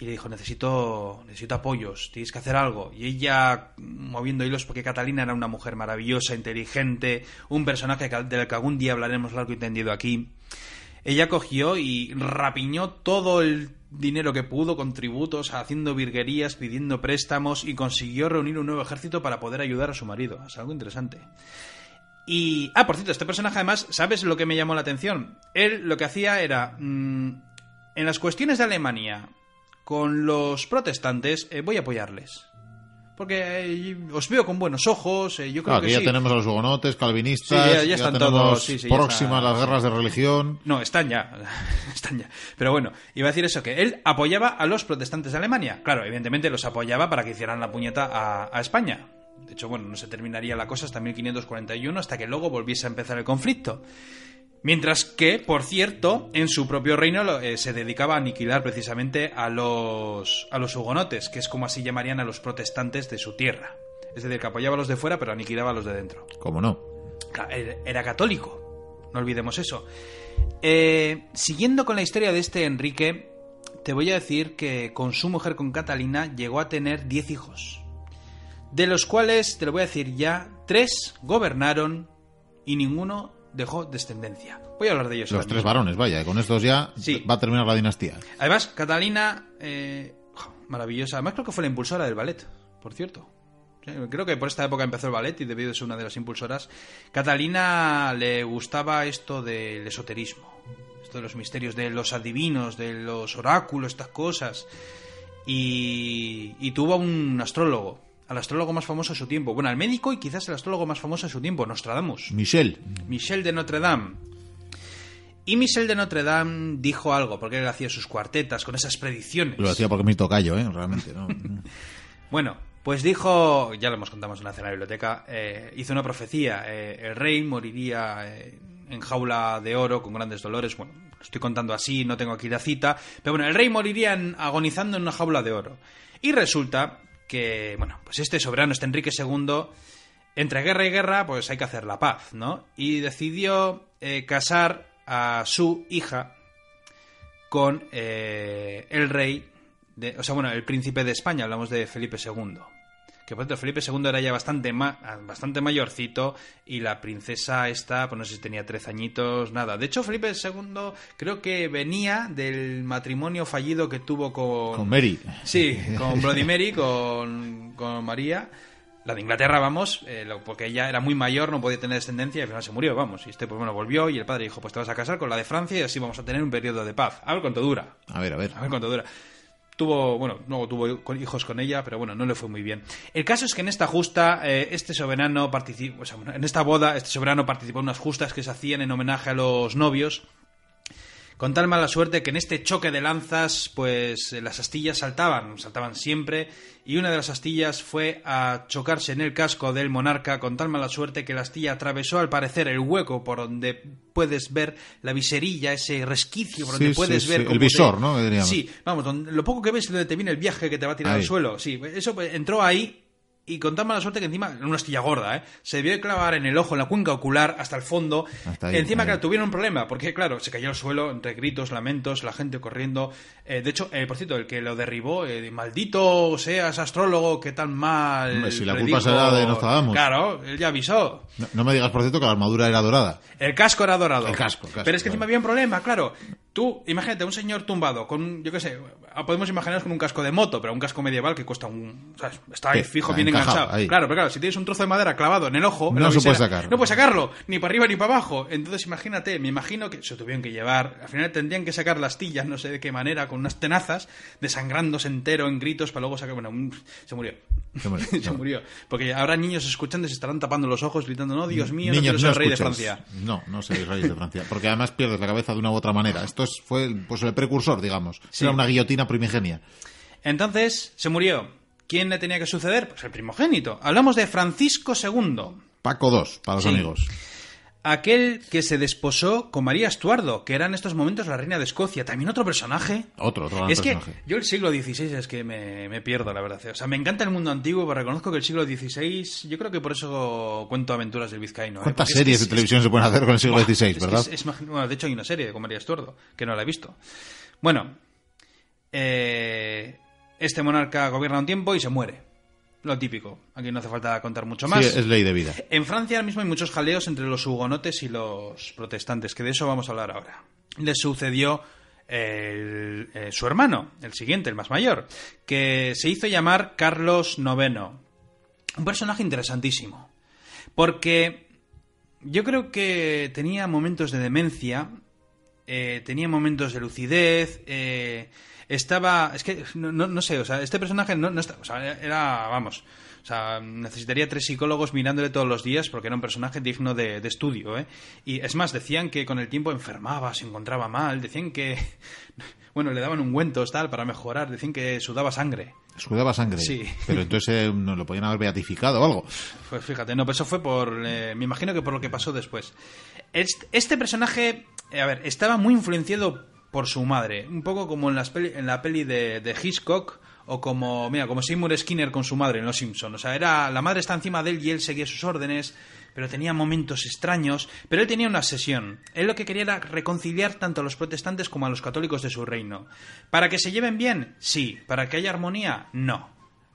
Y le dijo, necesito, necesito apoyos, tienes que hacer algo. Y ella, moviendo hilos, porque Catalina era una mujer maravillosa, inteligente, un personaje del que algún día hablaremos largo y tendido aquí ella cogió y rapiñó todo el dinero que pudo con tributos, haciendo virguerías, pidiendo préstamos y consiguió reunir un nuevo ejército para poder ayudar a su marido. Es algo interesante. Y... Ah, por cierto, este personaje además, ¿sabes lo que me llamó la atención? Él lo que hacía era... Mm, en las cuestiones de Alemania, con los protestantes, eh, voy a apoyarles. Porque eh, os veo con buenos ojos. Eh, yo creo que ya tenemos a los hugonotes, calvinistas. ya, están todos. próximas las guerras de religión. No, están ya. *laughs* están ya. Pero bueno, iba a decir eso: que él apoyaba a los protestantes de Alemania. Claro, evidentemente los apoyaba para que hicieran la puñeta a, a España. De hecho, bueno, no se terminaría la cosa hasta 1541, hasta que luego volviese a empezar el conflicto. Mientras que, por cierto, en su propio reino eh, se dedicaba a aniquilar precisamente a los, a los hugonotes, que es como así llamarían a los protestantes de su tierra. Es decir, que apoyaba a los de fuera, pero aniquilaba a los de dentro. ¿Cómo no? Era católico, no olvidemos eso. Eh, siguiendo con la historia de este Enrique, te voy a decir que con su mujer, con Catalina, llegó a tener 10 hijos. De los cuales, te lo voy a decir ya, tres gobernaron y ninguno dejó descendencia. Voy a hablar de ellos. Los tres varones, vaya, con estos ya va a terminar la dinastía. Además, Catalina, eh, maravillosa, además creo que fue la impulsora del ballet, por cierto. Creo que por esta época empezó el ballet y debió de ser una de las impulsoras. Catalina le gustaba esto del esoterismo, esto de los misterios, de los adivinos, de los oráculos, estas cosas. Y, y tuvo un astrólogo, al astrólogo más famoso de su tiempo. Bueno, al médico y quizás el astrólogo más famoso de su tiempo, Nostradamus. Michel. Michel de Notre Dame. Y Michel de Notre Dame dijo algo, porque él hacía sus cuartetas con esas predicciones. Lo hacía porque me tocayo, ¿eh? Realmente, ¿no? *laughs* bueno, pues dijo, ya lo hemos contado en la cena biblioteca, eh, hizo una profecía. Eh, el rey moriría eh, en jaula de oro con grandes dolores. Bueno, lo estoy contando así, no tengo aquí la cita. Pero bueno, el rey moriría agonizando en una jaula de oro. Y resulta que, bueno, pues este soberano, este Enrique II, entre guerra y guerra, pues hay que hacer la paz, ¿no? Y decidió eh, casar a su hija con eh, el rey, de, o sea, bueno, el príncipe de España, hablamos de Felipe II que por cierto Felipe II era ya bastante, bastante mayorcito y la princesa esta, pues no sé si tenía 13 añitos, nada. De hecho, Felipe II creo que venía del matrimonio fallido que tuvo con... Con Mary. Sí, *laughs* con Bloody Mary, con, con María. La de Inglaterra, vamos, eh, porque ella era muy mayor, no podía tener descendencia y al final se murió, vamos. Y este, pues bueno, volvió y el padre dijo, pues te vas a casar con la de Francia y así vamos a tener un periodo de paz. A ver cuánto dura. A ver, a ver. A ver cuánto dura. Tuvo, bueno, luego tuvo hijos con ella, pero bueno, no le fue muy bien. El caso es que en esta justa, eh, este soberano participó, en esta boda, este soberano participó en unas justas que se hacían en homenaje a los novios con tal mala suerte que en este choque de lanzas, pues las astillas saltaban, saltaban siempre, y una de las astillas fue a chocarse en el casco del monarca con tal mala suerte que la astilla atravesó al parecer el hueco por donde puedes ver la viserilla, ese resquicio por donde puedes ver... el visor, ¿no? Sí, vamos, lo poco que ves es donde te viene el viaje que te va a tirar al suelo. Sí, eso pues, entró ahí y con tan mala suerte que encima, en una astilla gorda, ¿eh? se debió clavar en el ojo, en la cuenca ocular, hasta el fondo. encima, que tuvieron un problema, porque, claro, se cayó al suelo entre gritos, lamentos, la gente corriendo. Eh, de hecho, eh, por cierto, el que lo derribó, eh, maldito seas astrólogo, qué tan mal. si la culpa será de Nostradamus. Claro, él ya avisó. No, me digas, por cierto, que la armadura era dorada. El casco era dorado. El casco, Pero es que encima había un problema, claro. Tú, imagínate, un señor tumbado con, yo qué sé, podemos imaginarnos con un casco de moto, pero un casco medieval que cuesta un. O está ahí fijo, bien enganchado. Claro, pero claro, si tienes un trozo de madera clavado en el ojo. No se puede sacar. No puedes sacarlo, ni para arriba ni para abajo. Entonces, imagínate, me imagino que se tuvieron que llevar. Al final tendrían que sacar las tillas, no sé de qué manera, con unas tenazas, desangrándose entero en gritos para luego sacar. Bueno, se murió. Se murió. *laughs* se murió. Porque habrá niños escuchando y se estarán tapando los ojos, gritando, no, Dios mío, no quiero rey de Francia. No, no soy rey de Francia. Porque además pierdes la cabeza de una u otra manera. Esto fue pues, el precursor, digamos. Era una guillotina primigenia. Entonces, se murió. ¿Quién le tenía que suceder? Pues el primogénito. Hablamos de Francisco II. Paco II, para los amigos. aquel que se desposó con María Estuardo, que era en estos momentos la reina de Escocia. También otro personaje. Otro, otro gran Es que yo el siglo XVI es que me, me pierdo, la verdad. O sea, me encanta el mundo antiguo, pero reconozco que el siglo XVI, yo creo que por eso cuento aventuras del vizcaíno. ¿eh? ¿Cuántas Porque series es- de televisión se pueden hacer con el siglo XVI, que verdad? bueno, de hecho hay una serie con María Estuardo, que no la he visto. Bueno, eh, este monarca gobierna un tiempo y se muere. Lo típico. Aquí no hace falta contar mucho más. Sí, es ley de vida. En Francia ahora mismo hay muchos jaleos entre los hugonotes y los protestantes, que de eso vamos a hablar ahora. Le sucedió el- eh, su hermano, el siguiente, el más mayor, que se hizo llamar Carlos IX. Un personaje interesantísimo. Porque yo creo que tenía momentos de demencia, eh, tenía momentos de lucidez, eh, estaba... Es que, no, no- no sé, o sea, este personaje no, no está... O sea, era, vamos... O sea, necesitaría tres psicólogos mirándole todos los días porque era un personaje digno de, de estudio, ¿eh? Y es más, decían que con el tiempo enfermaba, se encontraba mal, decían que... *laughs* Bueno, le daban ungüentos, tal, para mejorar, decían que sudaba sangre. Sudaba sangre. Sí. Pero entonces eh, no lo podían haber beatificado o algo. Pues fíjate, no, pero eso fue por. eh, me imagino que por lo que pasó después. Este, este personaje, a ver, estaba muy influenciado por su madre. Un poco como en, las peli- en la peli de, Hitchcock. O como, mira, como Seymour Skinner con su madre en Los Simpson. O sea, era, la madre está encima de él y él seguía sus órdenes, pero tenía momentos extraños. Pero él tenía una obsesión. Él lo que quería era reconciliar tanto a los protestantes como a los católicos de su reino. ¿Para que se lleven bien? Sí. ¿Para que haya armonía? No.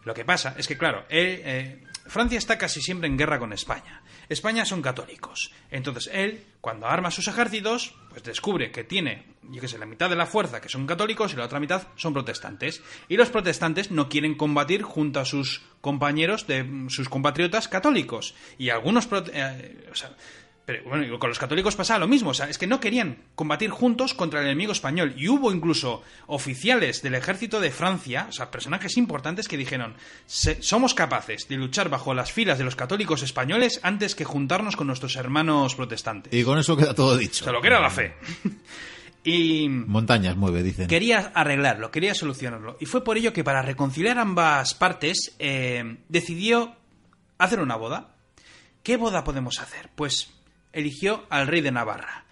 Lo que pasa es que, claro, él, eh, Francia está casi siempre en guerra con España. España son católicos. Entonces él, cuando arma sus ejércitos, pues descubre que tiene, yo qué sé, la mitad de la fuerza que son católicos y la otra mitad son protestantes. Y los protestantes no quieren combatir junto a sus compañeros de sus compatriotas católicos. Y algunos... eh, pero bueno, con los católicos pasaba lo mismo, o sea, es que no querían combatir juntos contra el enemigo español. Y hubo incluso oficiales del ejército de Francia, o sea, personajes importantes que dijeron, "Se- somos capaces de luchar bajo las filas de los católicos españoles antes que juntarnos con nuestros hermanos protestantes. Y con eso queda todo dicho. O sea, lo que era la fe. *laughs* y Montañas mueve, dicen. quería arreglarlo, quería solucionarlo. Y fue por ello que para reconciliar ambas partes eh, decidió hacer una boda. ¿Qué boda podemos hacer? Pues eligió al rey de Navarra,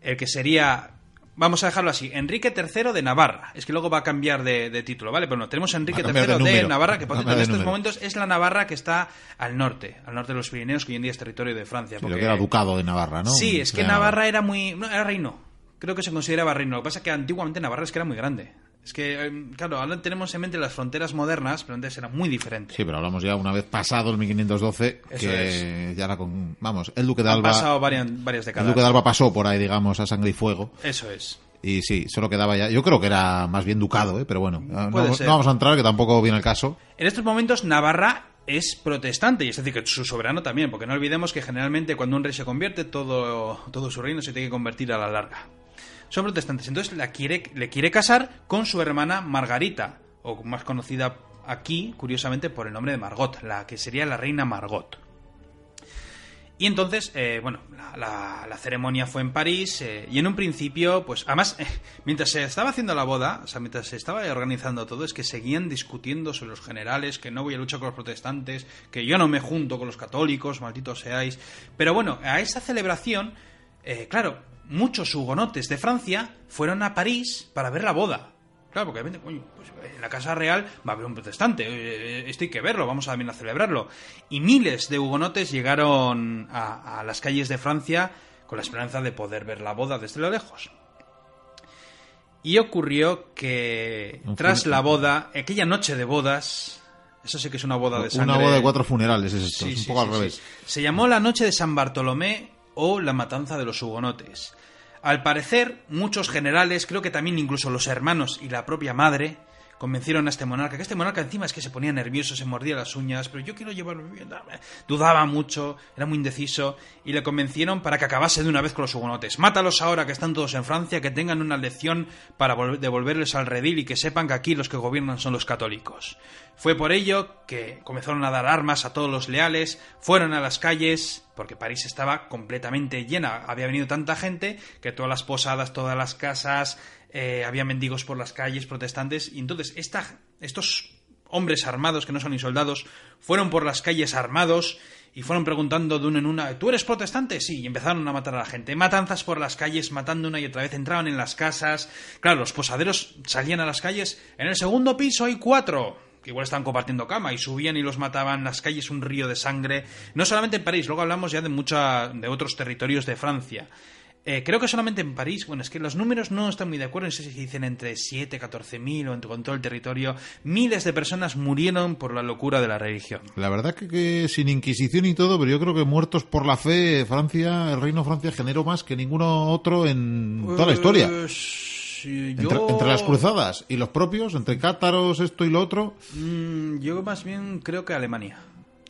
el que sería, vamos a dejarlo así, Enrique III de Navarra. Es que luego va a cambiar de, de título, ¿vale? Pero no, tenemos a Enrique III de. Navarra, que por cierto, en estos número. momentos es la Navarra que está al norte, al norte de los Pirineos, que hoy en día es territorio de Francia. Porque- que era ducado de Navarra, ¿no? Sí, es que Navarra era muy. No, era reino. Creo que se consideraba reino. Lo que pasa es que antiguamente Navarra es que era muy grande. Es que, eh, claro, ahora tenemos en mente las fronteras modernas, pero antes era muy diferente. Sí, pero hablamos ya una vez pasado el 1512, Eso que ya era con... Vamos, el duque de Alba... pasado varias, varias El décadas. duque de Alba pasó por ahí, digamos, a sangre y fuego. Eso es. Y sí, solo quedaba ya... Yo creo que era más bien ducado, ¿eh? Pero bueno, no, Puede no ser. vamos a entrar, que tampoco viene el caso. En estos momentos Navarra es protestante, y es decir, que su soberano también, porque no olvidemos que generalmente cuando un rey se convierte, todo, todo su reino se tiene que convertir a la larga. Son protestantes, entonces la quiere, le quiere casar con su hermana Margarita, o más conocida aquí, curiosamente, por el nombre de Margot, la que sería la reina Margot. Y entonces, eh, bueno, la, la- ceremonia fue en París eh, y en un principio, pues además, eh, mientras se estaba haciendo la boda, o sea, mientras se estaba organizando todo, es que seguían discutiendo sobre los generales, que no voy a luchar con los protestantes, que yo no me junto con los católicos, malditos seáis. Pero bueno, a esa celebración, claro, muchos hugonotes de Francia fueron a París para ver la boda. Claro, porque coño, pues en la Casa Real va a haber un protestante. eh, Esto hay que verlo, vamos a también a celebrarlo. Y miles de hugonotes llegaron a, a las calles de Francia con la esperanza de poder ver la boda desde lo lejos. Y ocurrió que tras la boda, aquella noche de bodas, eso sí que es una boda de sangre. Una boda de cuatro funerales es esto, Sí, es un sí, poco sí, al revés. Se llamó la Noche de San Bartolomé o la Matanza de los Hugonotes. Al parecer, muchos generales, creo que también incluso los hermanos y la propia madre, convencieron a este monarca, que este monarca encima es que se ponía nervioso, se mordía las uñas, pero yo quiero llevarlo bien, dudaba mucho, era muy indeciso, y le convencieron para que acabase de una vez con los hugonotes. Mátalos ahora que están todos en Francia, que tengan una lección para volver- devolverles al redil y que sepan que aquí los que gobiernan son los católicos. Fue por ello que comenzaron a dar armas a todos los leales, fueron a las calles, porque París estaba completamente llena, había venido tanta gente que todas las posadas, todas las casas, eh, había mendigos por las calles protestantes, y entonces estos hombres armados, que no son ni soldados, fueron por las calles armados y fueron preguntando de uno en una, ¿tú eres protestante? Sí, y empezaron a matar a la gente. Matanzas por las calles, matando una y otra vez, entraban en las casas. Claro, los posaderos salían a las calles. En el segundo piso hay cuatro que igual estaban compartiendo cama y subían y los mataban, las calles un río de sangre, no solamente en París, luego hablamos ya de mucha, de otros territorios de Francia. Eh, creo que solamente en París, bueno, es que los números no están muy de acuerdo, no sé si dicen entre 7, 14 mil o entre, con todo el territorio, miles de personas murieron por la locura de la religión. La verdad que, que sin Inquisición y todo, pero yo creo que muertos por la fe, Francia, el reino de Francia generó más que ninguno otro en toda la historia. Pues, Entre, entre las cruzadas y los propios, entre cátaros, esto y lo otro, Mm, yo más bien creo que Alemania.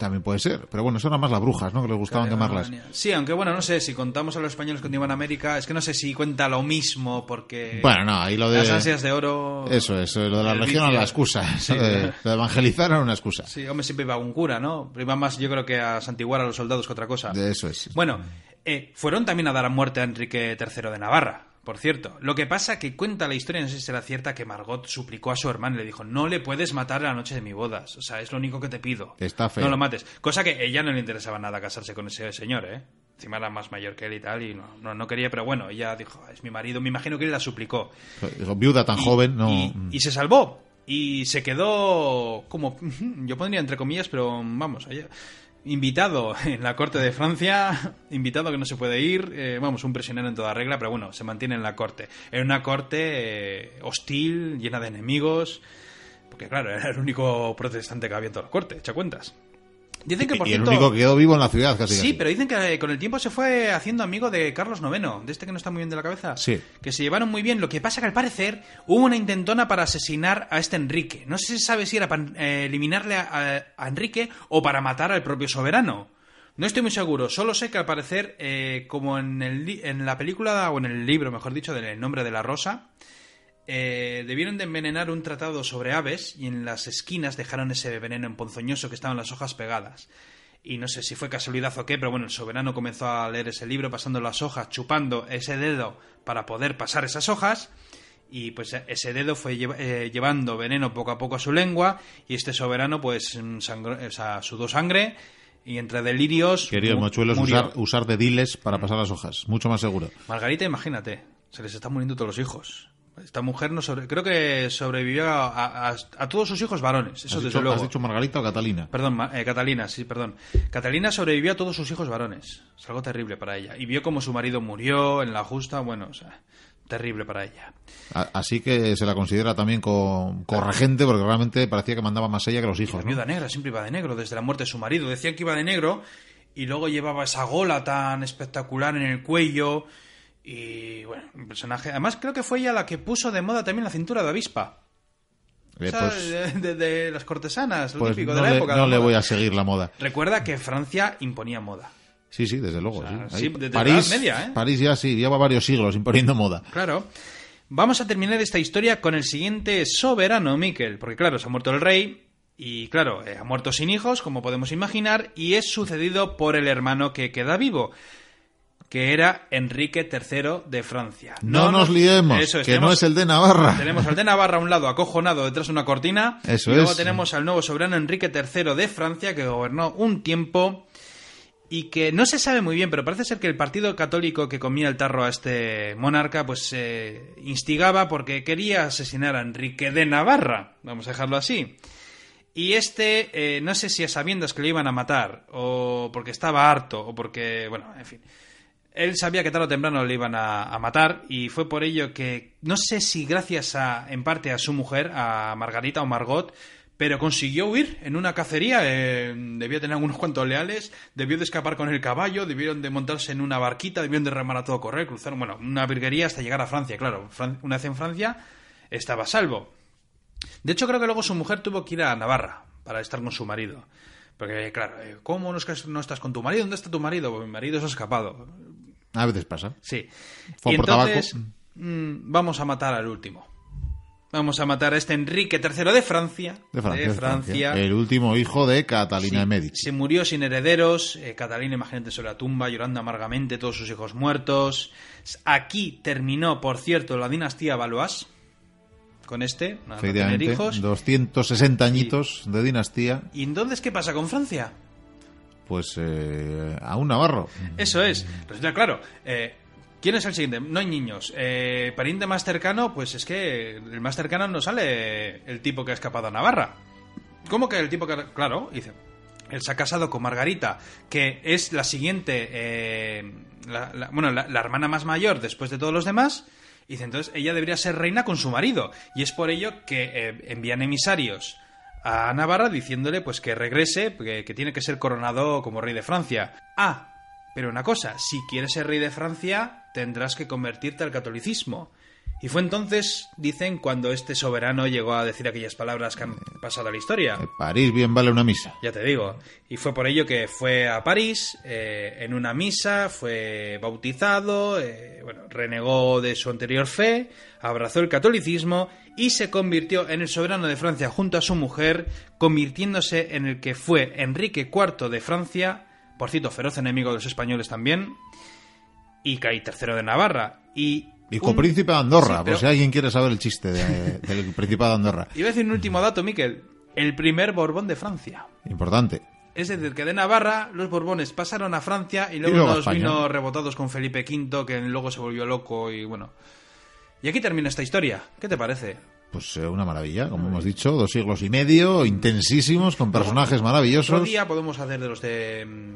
También puede ser. Pero bueno, eso eran más las brujas, ¿no? Que les gustaban quemarlas. Sí, aunque bueno, no sé, si contamos a los españoles cuando iban a América, es que no sé si cuenta lo mismo, porque Bueno, no, ahí lo de... las ansias de oro... Eso es, lo de la el religión era la excusa. Sí. Lo de, lo de evangelizar era una excusa. Sí, hombre, siempre iba un cura, ¿no? Iba más, yo creo que a santiguar a los soldados que otra cosa. De eso es. Bueno, eh, fueron también a dar a muerte a Enrique III de Navarra, por cierto. Lo que pasa que cuenta la historia, no sé si será cierta, que Margot suplicó a su hermano y le dijo, no le puedes matar la noche de mi bodas. O sea, es lo único que te pido. Está feo. No lo mates. Cosa que ella no le interesaba nada casarse con ese señor, ¿eh? Encima era más mayor que él y tal, y no, no, no quería, pero bueno, ella dijo, es mi marido, me imagino que él la suplicó. Viuda tan Y- joven, no. Y, y se salvó. Y se quedó como, *laughs* yo pondría entre comillas, pero vamos, allá, invitado *laughs* en la corte de Francia, invitado que no se puede ir, eh, vamos, un prisionero en toda regla, pero bueno, se mantiene en la corte. En una corte eh, hostil, llena de enemigos, porque claro, era el único protestante que había en toda la corte, echa cuentas. Dicen que por y el cierto... único que quedó vivo en la ciudad, casi. Sí, casi. pero dicen que eh, con el tiempo se fue haciendo amigo de Carlos IX, de este que no está muy bien de la cabeza. Sí. Que se llevaron muy bien. Lo que pasa que al parecer hubo una intentona para asesinar a este Enrique. No se sabe si era para eh, eliminarle a, a- Enrique o para matar al propio soberano. No estoy muy seguro. Solo sé que al parecer, eh, como en, el en la película, o en el libro, mejor dicho, del El nombre de la rosa, eh, debieron de envenenar un tratado sobre aves y en las esquinas dejaron ese veneno emponzoñoso que estaban las hojas pegadas. Y no sé si fue casualidad o qué, pero bueno, el soberano comenzó a leer ese libro pasando las hojas, chupando ese dedo para poder pasar esas hojas. Y pues ese dedo fue eh, llevando veneno poco a poco a su lengua y este soberano pues mm, o sea, sudó sangre y entre delirios... Queridos mu- mochuelos, usar, usar dediles para pasar las hojas. Mucho más seguro. Margarita, imagínate, se les están muriendo todos los hijos. Esta mujer no sobre... creo que sobrevivió a, a- a todos sus hijos varones, eso ¿Has, desde dicho, luego. has dicho Margarita o Catalina? Perdón, eh, Catalina, sí, perdón. Catalina sobrevivió a todos sus hijos varones. Es algo terrible para ella. Y vio como su marido murió en la justa, bueno, o sea, terrible para ella. A- Así que se la considera también con, corregente porque realmente parecía que mandaba más ella que los hijos. La ¿no? viuda negra siempre iba de negro, desde la muerte de su marido. Decían que iba de negro y luego llevaba esa gola tan espectacular en el cuello. Y bueno, un personaje. Además, creo que fue ella la que puso de moda también la cintura de avispa. Eh, O sea, pues de, de- de las cortesanas, lo pues típico no, de la le, época. no la le moda. voy a seguir la moda. Recuerda que Francia imponía moda. Sí, sí, desde luego. O sea, sí. desde la París, Edad Media, ¿eh? París ya sí, lleva varios siglos imponiendo moda. Claro. Vamos a terminar esta historia con el siguiente soberano, Miquel, porque claro, se ha muerto el rey y claro, eh, ha muerto sin hijos, como podemos imaginar, y es sucedido por el hermano que queda vivo, que era Enrique III de Francia. No, nos liemos, Eso es, que no es el de Navarra. Tenemos al de Navarra a un lado acojonado detrás de una cortina. Eso y luego es. tenemos al nuevo soberano Enrique III de Francia que gobernó un tiempo y que no se sabe muy bien, pero parece ser que el partido católico que comía el tarro a este monarca pues eh, instigaba porque quería asesinar a Enrique de Navarra. Vamos a dejarlo así. Y este, eh, no sé si a sabiendas que le iban a matar, o porque estaba harto, o porque, bueno, en fin. Él sabía que tarde o temprano le iban a, matar y fue por ello que, no sé si gracias a, en parte a su mujer, a Margarita o Margot, pero consiguió huir en una cacería, eh, debió tener unos cuantos leales, debió de escapar con el caballo, debieron de montarse en una barquita, debieron de remar a todo correr, cruzaron, bueno, una virguería hasta llegar a Francia, claro, una vez en Francia estaba a salvo. De hecho, creo que luego su mujer tuvo que ir a Navarra para estar con su marido. Porque, claro, eh, ¿cómo no estás con tu marido? ¿Dónde está tu marido? Pues mi marido se ha escapado. A veces pasa. Sí. Fue y por entonces, tabaco. mm, vamos a matar al último. Vamos a matar a este Enrique III de Francia. De Francia. de Francia. El último hijo de Catalina Sí, de Medici. Se murió sin herederos. eh, Catalina, imagínate, sobre la tumba, llorando amargamente, todos sus hijos muertos. Aquí terminó, por cierto, la dinastía Valois. con este, a no tener hijos. 260 añitos de dinastía, ¿Y entonces qué pasa con Francia? Pues eh, a un navarro. Eso es. Resulta claro. eh, ¿Quién es el siguiente? No hay niños. Eh, pariente más cercano, pues es que el más cercano no sale el tipo que ha escapado a Navarra. ¿Cómo que el tipo que... Claro, dice. Él se ha casado con Margarita, que es la siguiente... eh, la- bueno, la, la hermana más mayor después de todos los demás. Y dice, entonces ella debería ser reina con su marido. Y es por ello que eh, envían emisarios a Navarra diciéndole pues que regrese, que, que tiene que ser coronado como rey de Francia. Ah, pero una cosa, si quieres ser rey de Francia, tendrás que convertirte al catolicismo. Y fue entonces, dicen, cuando este soberano llegó a decir aquellas palabras que han pasado a la historia. Eh, París bien vale una misa. Ya te digo. Y fue por ello que fue a París, eh, en una misa, fue bautizado, eh, bueno, renegó de su anterior fe, abrazó el catolicismo y se convirtió en el soberano de Francia junto a su mujer, convirtiéndose en el que fue Enrique IV de Francia, por cierto, feroz enemigo de los españoles también, y Cay III de Navarra. Y Hijo un- príncipe de Andorra, Sí, por si pero- alguien quiere saber el chiste de- del Principado de Andorra. Iba a decir un último dato, Miquel. El primer Borbón de Francia. Importante. Es decir, que de Navarra los Borbones pasaron a Francia y luego, luego a nos vino rebotados con Felipe V, que luego se volvió loco y bueno. Y aquí termina esta historia. ¿Qué te parece? Pues eh, una maravilla, como hemos dicho, dos siglos y medio, intensísimos, con personajes maravillosos. Otro día podemos hacer de los de... mm,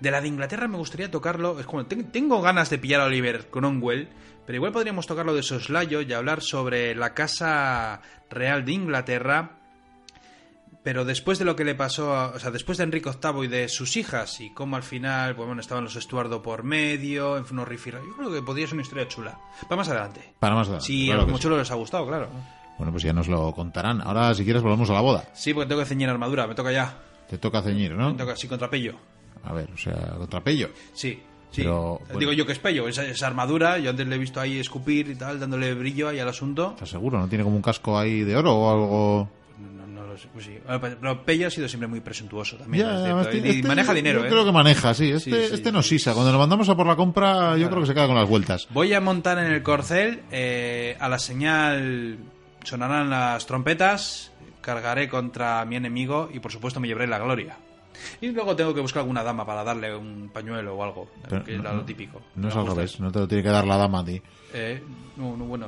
De la de Inglaterra me gustaría tocarlo. Es como, ten- tengo ganas de pillar a Oliver Cromwell, pero igual podríamos tocarlo de soslayo y hablar sobre la Casa Real de Inglaterra. Pero después de lo que le pasó, a- o sea, después de Enrique VIII y de sus hijas, y cómo al final, pues bueno, estaban los Estuardo por medio, en unos rifirra- Yo creo que podría ser una historia chula. Va más adelante. Para más adelante, Si claro a que los sí. chulos les ha gustado, claro. Bueno, pues ya nos lo contarán. Ahora, si quieres, volvemos a la boda. Sí, porque tengo que ceñir armadura, me toca ya. Te toca ceñir, ¿no? Me toca así contra pello. A ver, o sea, contrapello. Sí, sí. Pero, Digo yo que es pello, esa, esa armadura, yo antes le he visto ahí escupir y tal, dándole brillo ahí al asunto. ¿Estás seguro? ¿No tiene como un casco ahí de oro o algo? No, no lo sé, pues sí. Pues- Pero Pello ha sido siempre muy presuntuoso también. Ya, es además cierto, y- este maneja dinero, Yo ¿eh? creo que maneja, sí. Este, Sí, sí, este sisa. Cuando lo mandamos a por la compra, yo creo que se queda con las vueltas. Voy a montar en el corcel, eh, a la señal sonarán las trompetas, cargaré contra mi enemigo y por supuesto me llevaré la gloria. Y luego tengo que buscar alguna dama para darle un pañuelo o algo, Pero que es lo típico. No es al gusta. revés, no te lo tiene que dar la dama a ti. Eh, no, no, bueno,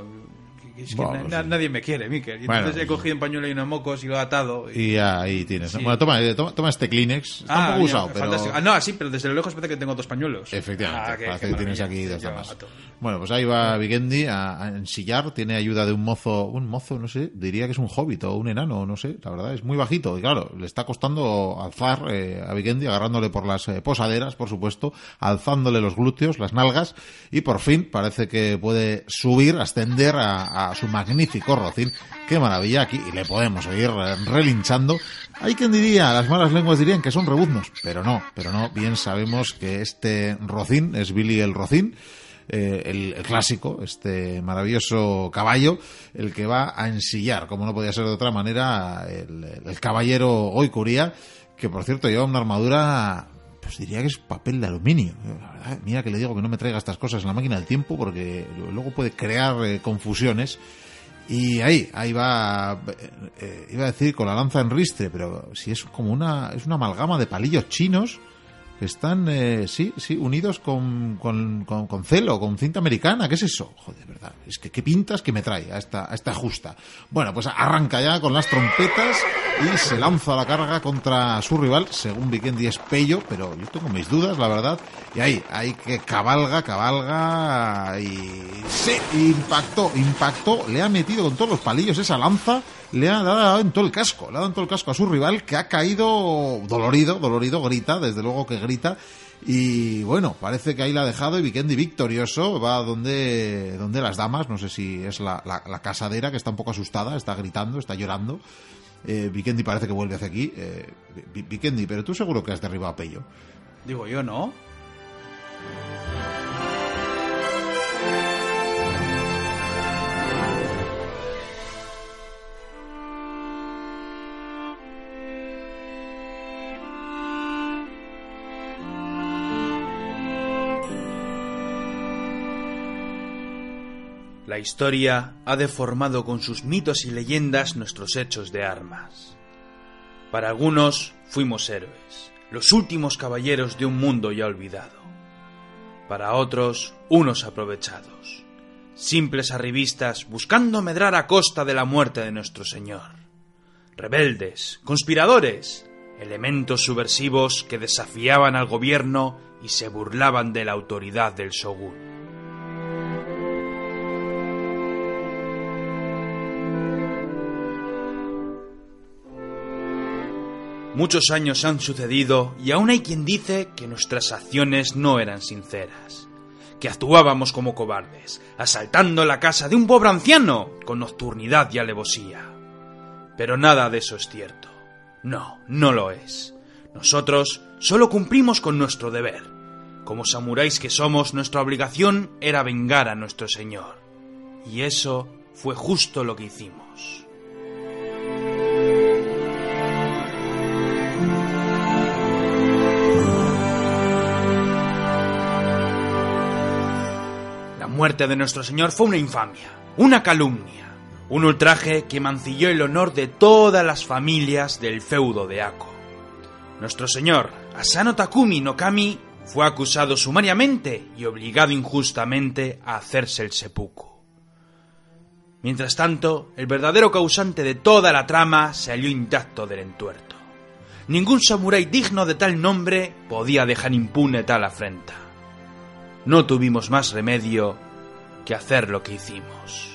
es que Bueno, na- sí. nadie me quiere, Miquel. Y Bueno, entonces he cogido un pañuelo y unos mocos y lo he atado. y- ahí tienes. Bueno, toma, eh, toma, toma este Kleenex. Está un Ah, poco usado, pero... Ah, no, sí, pero desde lo lejos parece que tengo dos pañuelos. Efectivamente, Ah, qué- parece que tienes aquí dos ato. Bueno, pues ahí va Vigendi a, a ensillar, tiene ayuda de un mozo, un mozo, no sé, diría que es un hobbit o un enano, no sé, la verdad, es muy bajito y claro, le está costando alzar eh, a Vigendi, agarrándole por las eh, posaderas, por supuesto, alzándole los glúteos, las nalgas y por fin parece que puede subir, ascender a, a su magnífico rocín. Qué maravilla aquí, y le podemos oír eh, relinchando. Hay quien diría, las malas lenguas dirían que son rebuznos, pero no, pero no, bien sabemos que este rocín es Billy el rocín, eh, el, clásico, este maravilloso caballo, el que va a ensillar, como no podía ser de otra manera, el, el caballero Oikuria, que por cierto lleva una armadura, pues diría que es papel de aluminio. La verdad, mira que le digo que no me traiga estas cosas en la máquina del tiempo porque luego puede crear eh, confusiones. Y ahí, ahí va, eh, iba a decir con la lanza en ristre, pero si es como una, es una amalgama de palillos chinos están, eh, sí, sí, unidos con, con, con, con celo, con cinta americana. ¿Qué es eso? Joder, verdad. Es que qué pintas que me trae a esta, a esta justa. Bueno, pues arranca ya con las trompetas y se lanza la carga contra su rival, según Vikendi es Pello, pero yo tengo mis dudas, la verdad. Y ahí, ahí que cabalga, cabalga y sí, impactó, impactó, le ha metido con todos los palillos esa lanza, le ha dado en todo el casco, le ha dado en todo el casco a su rival que ha caído dolorido, dolorido, grita, desde luego que grita. Y bueno, parece que ahí la ha dejado y Vikendi victorioso va donde, donde las damas, no sé si es la, casadera que está un poco asustada, está gritando, está llorando. Eh, Vikendi parece que vuelve hacia aquí. Eh, Vi- Vikendi, pero tú seguro que has derribado a Pello. Digo yo, ¿no? La historia ha deformado con sus mitos y leyendas nuestros hechos de armas. Para algunos fuimos héroes, los últimos caballeros de un mundo ya olvidado. Para otros, unos aprovechados, simples arribistas buscando medrar a costa de la muerte de nuestro Señor. Rebeldes, conspiradores, elementos subversivos que desafiaban al gobierno y se burlaban de la autoridad del shogun. Muchos años han sucedido y aún hay quien dice que nuestras acciones no eran sinceras, que actuábamos como cobardes, asaltando la casa de un pobre anciano con nocturnidad y alevosía. Pero nada de eso es cierto. No, no lo es. Nosotros solo cumplimos con nuestro deber. Como samuráis que somos, nuestra obligación era vengar a nuestro Señor. Y eso fue justo lo que hicimos. Muerte de nuestro Señor fue una infamia, una calumnia, un ultraje que mancilló el honor de todas las familias del feudo de Ako. Nuestro Señor, Asano Takumi no Kami, fue acusado sumariamente y obligado injustamente a hacerse el seppuku. Mientras tanto, el verdadero causante de toda la trama salió intacto del entuerto. Ningún samurái digno de tal nombre podía dejar impune tal afrenta. No tuvimos más remedio que hacer lo que hicimos.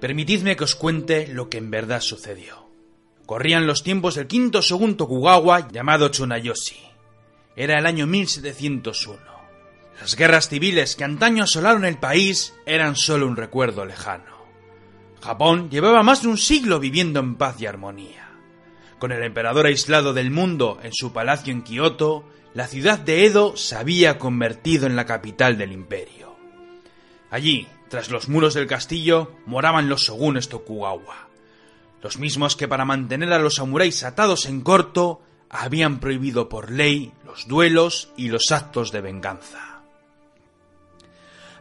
Permitidme que os cuente lo que en verdad sucedió. Corrían los tiempos del quinto segundo Kugawa llamado Tsunayoshi. Era el año 1701. Las guerras civiles que antaño asolaron el país eran solo un recuerdo lejano. Japón llevaba más de un siglo viviendo en paz y armonía. Con el emperador aislado del mundo en su palacio en Kioto, la ciudad de Edo se había convertido en la capital del imperio. Allí, tras los muros del castillo, moraban los shogunes Tokugawa, los mismos que para mantener a los samuráis atados en corto habían prohibido por ley los duelos y los actos de venganza.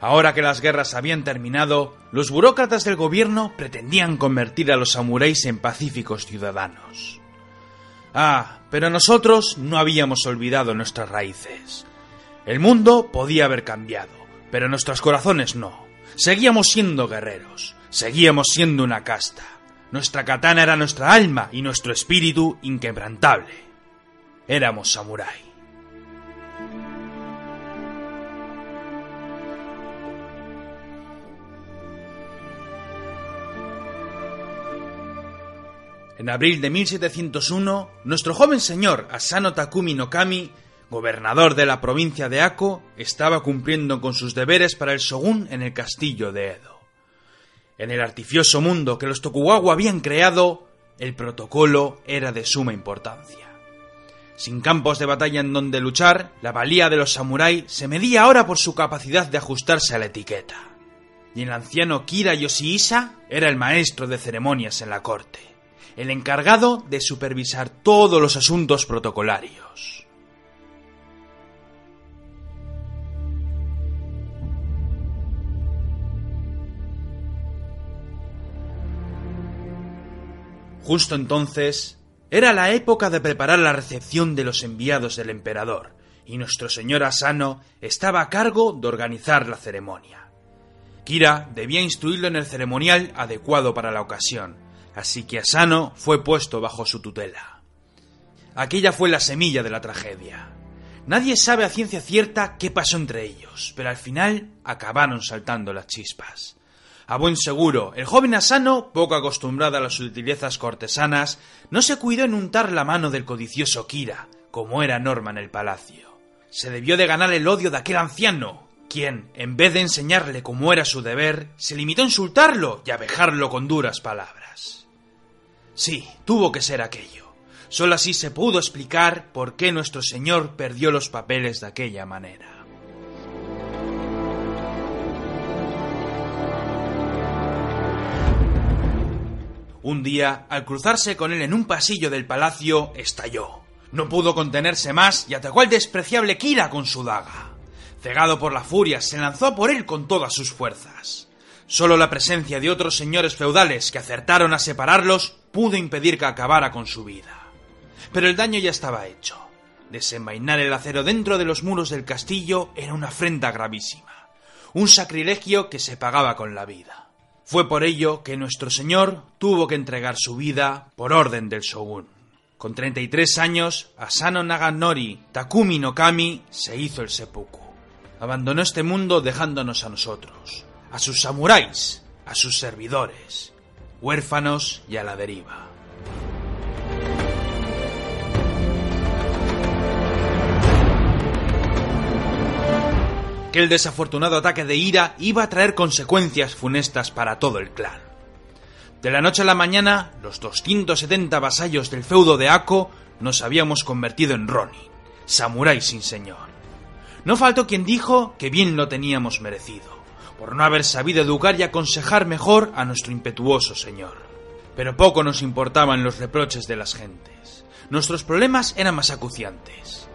Ahora que las guerras habían terminado, los burócratas del gobierno pretendían convertir a los samuráis en pacíficos ciudadanos. Ah, pero nosotros no habíamos olvidado nuestras raíces. El mundo podía haber cambiado, pero nuestros corazones no. Seguíamos siendo guerreros, seguíamos siendo una casta. Nuestra katana era nuestra alma y nuestro espíritu inquebrantable. Éramos samurái. En abril de 1701, nuestro joven señor Asano Takumi no Kami, gobernador de la provincia de Ako, estaba cumpliendo con sus deberes para el shogun en el castillo de Edo. En el artificioso mundo que los Tokugawa habían creado, el protocolo era de suma importancia. Sin campos de batalla en donde luchar, la valía de los samuráis se medía ahora por su capacidad de ajustarse a la etiqueta. Y el anciano Kira Yoshihisa era el maestro de ceremonias en la corte el encargado de supervisar todos los asuntos protocolarios. Justo entonces era la época de preparar la recepción de los enviados del emperador, y nuestro señor Asano estaba a cargo de organizar la ceremonia. Kira debía instruirlo en el ceremonial adecuado para la ocasión, así que Asano fue puesto bajo su tutela. Aquella fue la semilla de la tragedia. Nadie sabe a ciencia cierta qué pasó entre ellos, pero al final acabaron saltando las chispas. A buen seguro, el joven Asano, poco acostumbrado a las sutilezas cortesanas, no se cuidó en untar la mano del codicioso Kira, como era norma en el palacio. Se debió de ganar el odio de aquel anciano, quien, en vez de enseñarle cómo era su deber, se limitó a insultarlo y a vejarlo con duras palabras. Sí, tuvo que ser aquello. Solo así se pudo explicar por qué nuestro Señor perdió los papeles de aquella manera. Un día, al cruzarse con él en un pasillo del palacio, estalló. No pudo contenerse más y atacó al despreciable Kira con su daga. Cegado por la furia, se lanzó por él con todas sus fuerzas. Solo la presencia de otros señores feudales que acertaron a separarlos pudo impedir que acabara con su vida. Pero el daño ya estaba hecho. Desenvainar el acero dentro de los muros del castillo era una afrenta gravísima, un sacrilegio que se pagaba con la vida. Fue por ello que nuestro señor tuvo que entregar su vida por orden del shogun. Con 33 años, Asano Naganori Takumi no Kami se hizo el seppuku. Abandonó este mundo dejándonos a nosotros, a sus samuráis, a sus servidores, huérfanos y a la deriva. que el desafortunado ataque de ira iba a traer consecuencias funestas para todo el clan. De la noche a la mañana, los 270 vasallos del feudo de Ako nos habíamos convertido en Ronin, samurái sin señor. No faltó quien dijo que bien lo teníamos merecido, por no haber sabido educar y aconsejar mejor a nuestro impetuoso señor. Pero poco nos importaban los reproches de las gentes. Nuestros problemas eran más acuciantes.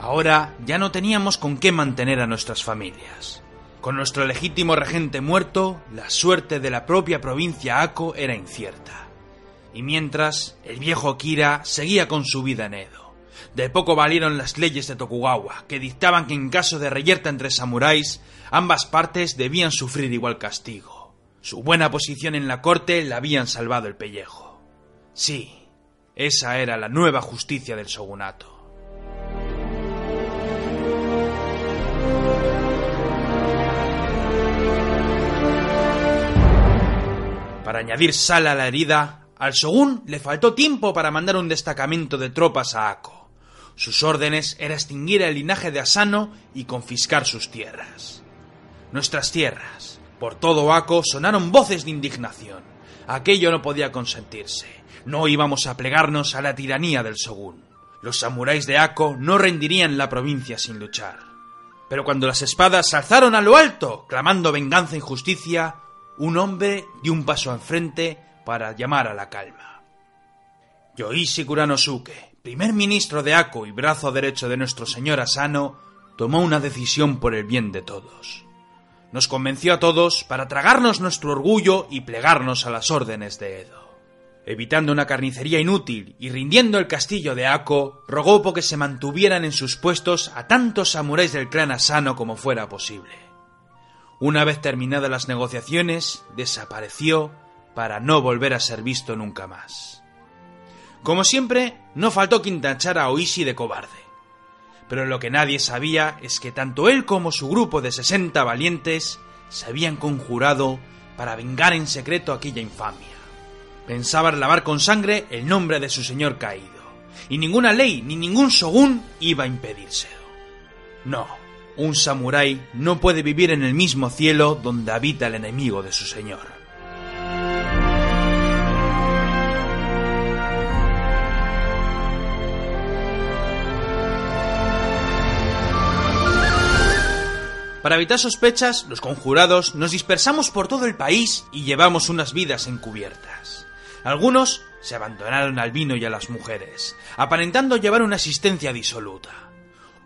Ahora ya no teníamos con qué mantener a nuestras familias. Con nuestro legítimo regente muerto, la suerte de la propia provincia Ako era incierta. Y mientras, el viejo Kira seguía con su vida en Edo. De poco valieron las leyes de Tokugawa, que dictaban que en caso de reyerta entre samuráis, ambas partes debían sufrir igual castigo. Su buena posición en la corte le habían salvado el pellejo. Sí, esa era la nueva justicia del shogunato. Para añadir sal a la herida, al shogun le faltó tiempo para mandar un destacamento de tropas a Ako. Sus órdenes era extinguir el linaje de Asano y confiscar sus tierras. Nuestras tierras, por todo Ako, sonaron voces de indignación. Aquello no podía consentirse. No íbamos a plegarnos a la tiranía del shogun. Los samuráis de Ako no rendirían la provincia sin luchar. Pero cuando las espadas se alzaron a lo alto, clamando venganza y justicia, un hombre dio un paso al frente para llamar a la calma. Yoichi Kuranosuke, primer ministro de Ako y brazo derecho de nuestro señor Asano, tomó una decisión por el bien de todos. Nos convenció a todos para tragarnos nuestro orgullo y plegarnos a las órdenes de Edo. Evitando una carnicería inútil y rindiendo el castillo de Ako, rogó por que se mantuvieran en sus puestos a tantos samuráis del clan Asano como fuera posible. Una vez terminadas las negociaciones, desapareció para no volver a ser visto nunca más. Como siempre, no faltó quien tachara a Oishi de cobarde. Pero lo que nadie sabía es que tanto él como su grupo de 60 valientes se habían conjurado para vengar en secreto aquella infamia. Pensaban lavar con sangre el nombre de su señor caído, y ninguna ley ni ningún shogun iba a impedírselo. No, un samurái no puede vivir en el mismo cielo donde habita el enemigo de su señor. Para evitar sospechas, los conjurados nos dispersamos por todo el país y llevamos unas vidas encubiertas. Algunos se abandonaron al vino y a las mujeres, aparentando llevar una existencia disoluta.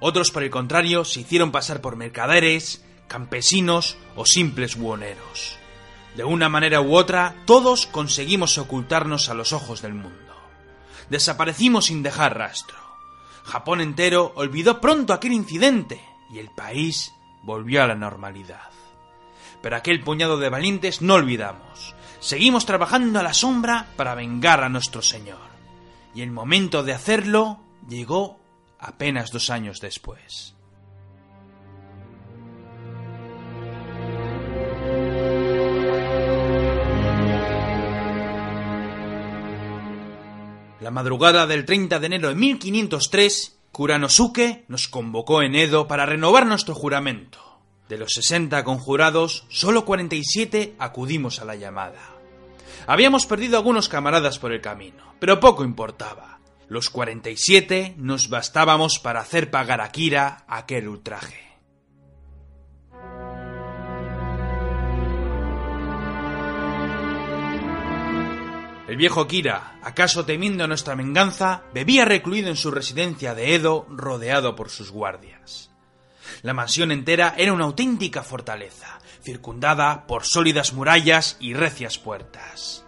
Otros, por el contrario, se hicieron pasar por mercaderes, campesinos o simples buhoneros. De una manera u otra, todos conseguimos ocultarnos a los ojos del mundo. Desaparecimos sin dejar rastro. Japón entero olvidó pronto aquel incidente y el país volvió a la normalidad. Pero aquel puñado de valientes no olvidamos. Seguimos trabajando a la sombra para vengar a nuestro Señor. Y el momento de hacerlo llegó apenas dos años después. La madrugada del 30 de enero de 1503, Kuranosuke nos convocó en Edo para renovar nuestro juramento. De los 60 conjurados, solo 47 acudimos a la llamada. Habíamos perdido algunos camaradas por el camino, pero poco importaba. Los 47 nos bastábamos para hacer pagar a Kira aquel ultraje. El viejo Kira, acaso temiendo nuestra venganza, bebía recluido en su residencia de Edo, rodeado por sus guardias. La mansión entera era una auténtica fortaleza, circundada por sólidas murallas y recias puertas.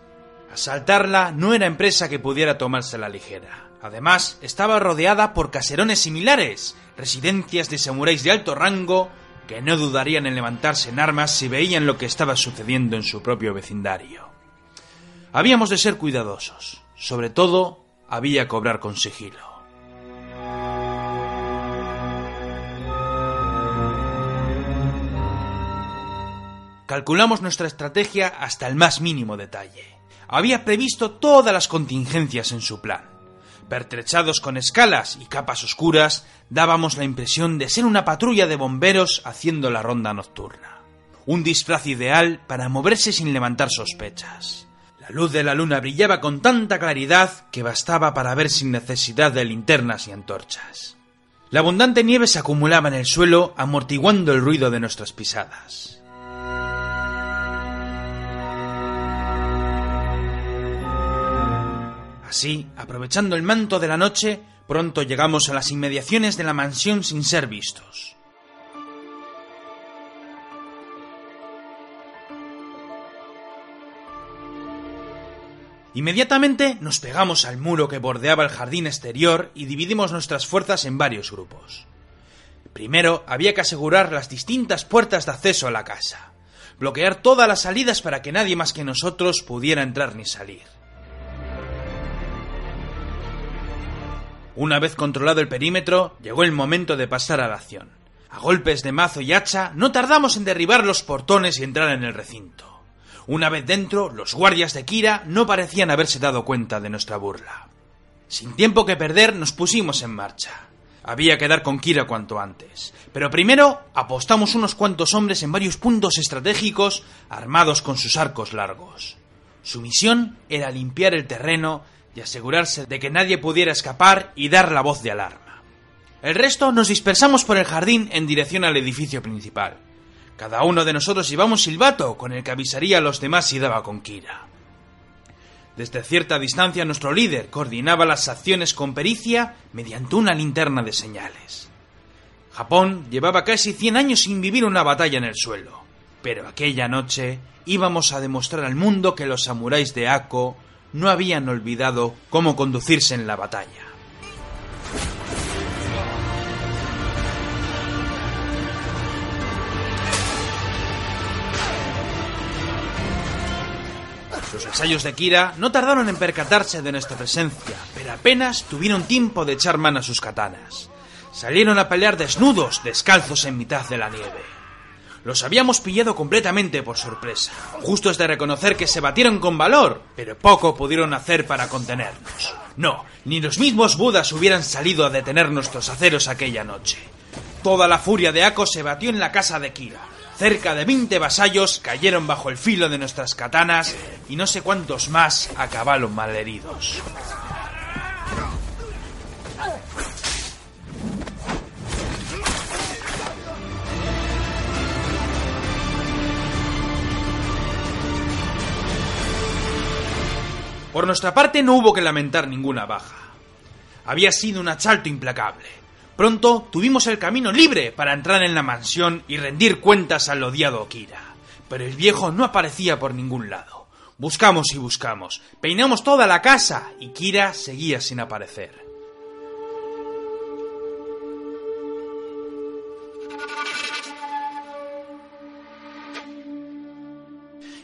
Asaltarla no era empresa que pudiera tomarse la ligera. Además, estaba rodeada por caserones similares, residencias de samuráis de alto rango que no dudarían en levantarse en armas si veían lo que estaba sucediendo en su propio vecindario. Habíamos de ser cuidadosos. Sobre todo, había que obrar con sigilo. Calculamos nuestra estrategia hasta el más mínimo detalle. Había previsto todas las contingencias en su plan. Pertrechados con escalas y capas oscuras, dábamos la impresión de ser una patrulla de bomberos haciendo la ronda nocturna. Un disfraz ideal para moverse sin levantar sospechas. La luz de la luna brillaba con tanta claridad que bastaba para ver sin necesidad de linternas y antorchas. La abundante nieve se acumulaba en el suelo, amortiguando el ruido de nuestras pisadas. Así, aprovechando el manto de la noche, pronto llegamos a las inmediaciones de la mansión sin ser vistos. Inmediatamente nos pegamos al muro que bordeaba el jardín exterior y dividimos nuestras fuerzas en varios grupos. Primero había que asegurar las distintas puertas de acceso a la casa, bloquear todas las salidas para que nadie más que nosotros pudiera entrar ni salir. Una vez controlado el perímetro, llegó el momento de pasar a la acción. A golpes de mazo y hacha, no tardamos en derribar los portones y entrar en el recinto. Una vez dentro, los guardias de Kira no parecían haberse dado cuenta de nuestra burla. Sin tiempo que perder, nos pusimos en marcha. Había que dar con Kira cuanto antes. Pero primero apostamos unos cuantos hombres en varios puntos estratégicos armados con sus arcos largos. Su misión era limpiar el terreno y asegurarse de que nadie pudiera escapar y dar la voz de alarma. El resto nos dispersamos por el jardín en dirección al edificio principal. Cada uno de nosotros llevaba silbato con el que avisaría a los demás si daba con Kira. Desde cierta distancia nuestro líder coordinaba las acciones con pericia mediante una linterna de señales. Japón llevaba casi 100 años sin vivir una batalla en el suelo, pero aquella noche íbamos a demostrar al mundo que los samuráis de Ako no habían olvidado cómo conducirse en la batalla. Los ensayos de Kira no tardaron en percatarse de nuestra presencia, pero apenas tuvieron tiempo de echar mano a sus katanas. Salieron a pelear desnudos, descalzos en mitad de la nieve. Los habíamos pillado completamente por sorpresa. Justo es de reconocer que se batieron con valor, pero poco pudieron hacer para contenernos. No, ni los mismos budas hubieran salido a detener nuestros aceros aquella noche. Toda la furia de Ako se batió en la casa de Kira. Cerca de 20 vasallos cayeron bajo el filo de nuestras katanas y no sé cuántos más acabaron malheridos. Por nuestra parte no hubo que lamentar ninguna baja. Había sido un asalto implacable. Pronto tuvimos el camino libre para entrar en la mansión y rendir cuentas al odiado Kira. Pero el viejo no aparecía por ningún lado. Buscamos y buscamos, peinamos toda la casa y Kira seguía sin aparecer.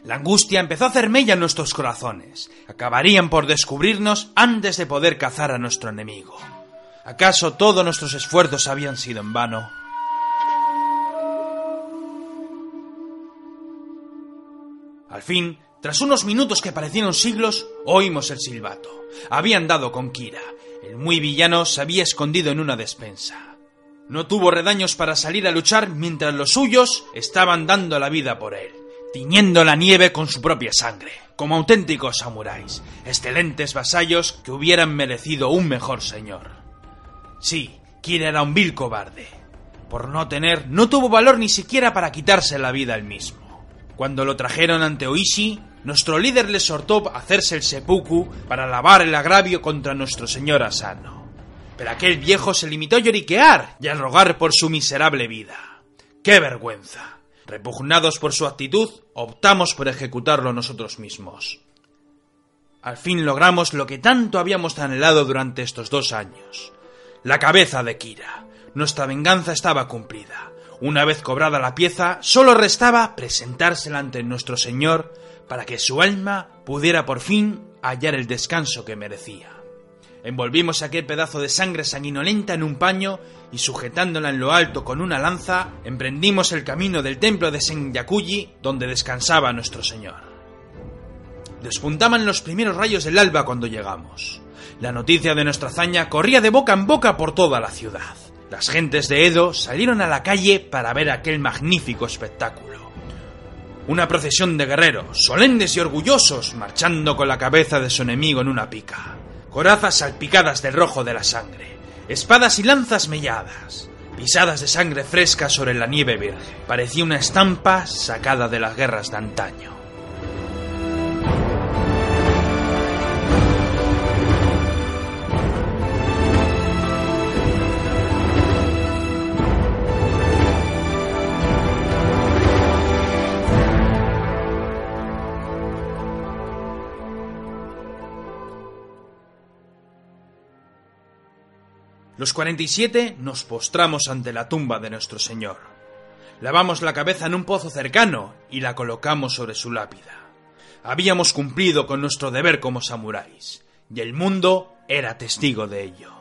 La angustia empezó a hacer mella en nuestros corazones. Acabarían por descubrirnos antes de poder cazar a nuestro enemigo. ¿Acaso todos nuestros esfuerzos habían sido en vano? Al fin, tras unos minutos que parecieron siglos, oímos el silbato. Habían dado con Kira. El muy villano se había escondido en una despensa. No tuvo redaños para salir a luchar mientras los suyos estaban dando la vida por él tiñendo la nieve con su propia sangre, como auténticos samuráis, excelentes vasallos que hubieran merecido un mejor señor. Sí, Kira era un vil cobarde. Por no tener, no tuvo valor ni siquiera para quitarse la vida él mismo. Cuando lo trajeron ante Oishi, nuestro líder le exhortó a hacerse el seppuku para lavar el agravio contra nuestro señor Asano. Pero aquel viejo se limitó a lloriquear y a rogar por su miserable vida. ¡Qué vergüenza! Repugnados por su actitud, optamos por ejecutarlo nosotros mismos. Al fin logramos lo que tanto habíamos anhelado durante estos dos años. La cabeza de Kira. Nuestra venganza estaba cumplida. Una vez cobrada la pieza, solo restaba presentársela ante nuestro Señor para que su alma pudiera por fin hallar el descanso que merecía. Envolvimos aquel pedazo de sangre sanguinolenta en un paño y sujetándola en lo alto con una lanza, emprendimos el camino del templo de Senyakuji donde descansaba nuestro Señor. Despuntaban los primeros rayos del alba cuando llegamos. La noticia de nuestra hazaña corría de boca en boca por toda la ciudad. Las gentes de Edo salieron a la calle para ver aquel magnífico espectáculo. Una procesión de guerreros, solemnes y orgullosos, marchando con la cabeza de su enemigo en una pica. Corazas salpicadas del rojo de la sangre, espadas y lanzas melladas, pisadas de sangre fresca sobre la nieve virgen. Parecía una estampa sacada de las guerras de antaño. Los 47 nos postramos ante la tumba de nuestro Señor. Lavamos la cabeza en un pozo cercano y la colocamos sobre su lápida. Habíamos cumplido con nuestro deber como samuráis, y el mundo era testigo de ello.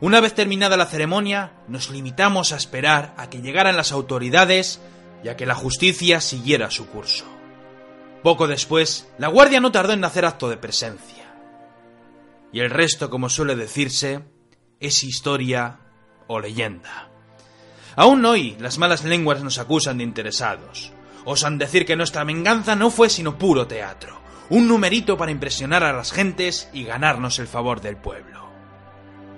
Una vez terminada la ceremonia, nos limitamos a esperar a que llegaran las autoridades y a que la justicia siguiera su curso. Poco después, la guardia no tardó en hacer acto de presencia. Y el resto, como suele decirse, es historia o leyenda. Aún hoy las malas lenguas nos acusan de interesados. Osan decir que nuestra venganza no fue sino puro teatro, un numerito para impresionar a las gentes y ganarnos el favor del pueblo.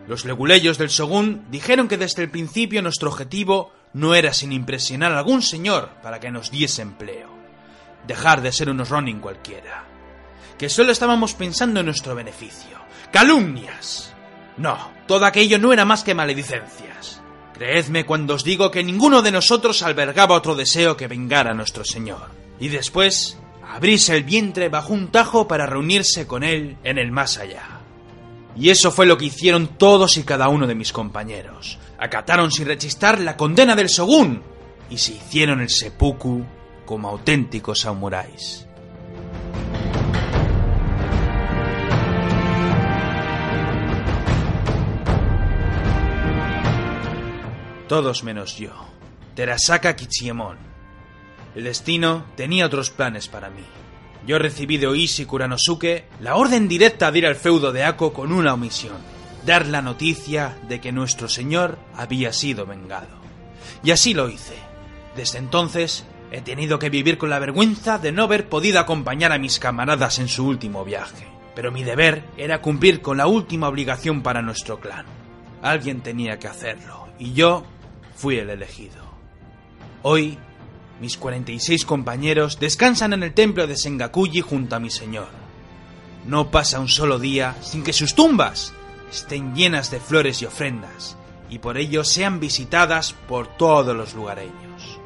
Los leguleyos del Shogun dijeron que desde el principio nuestro objetivo no era sin impresionar a algún señor para que nos diese empleo. Dejar de ser unos Ronin cualquiera. Que solo estábamos pensando en nuestro beneficio. ¡Calumnias! No, todo aquello no era más que maledicencias. Creedme cuando os digo que ninguno de nosotros albergaba otro deseo que vengar a nuestro Señor. Y después, abrirse el vientre bajo un tajo para reunirse con Él en el más allá. Y eso fue lo que hicieron todos y cada uno de mis compañeros. Acataron sin rechistar la condena del Shogun y se hicieron el seppuku como auténticos samuráis. Todos menos yo. Terasaka Kichiemon. El destino tenía otros planes para mí. Yo recibí de Oishi Kuranosuke la orden directa de ir al feudo de Ako con una omisión. Dar la noticia de que nuestro señor había sido vengado. Y así lo hice. Desde entonces he tenido que vivir con la vergüenza de no haber podido acompañar a mis camaradas en su último viaje. Pero mi deber era cumplir con la última obligación para nuestro clan. Alguien tenía que hacerlo, y yo fui el elegido. Hoy, mis 46 compañeros descansan en el templo de Sengakuji junto a mi señor. No pasa un solo día sin que sus tumbas estén llenas de flores y ofrendas, y por ello sean visitadas por todos los lugareños.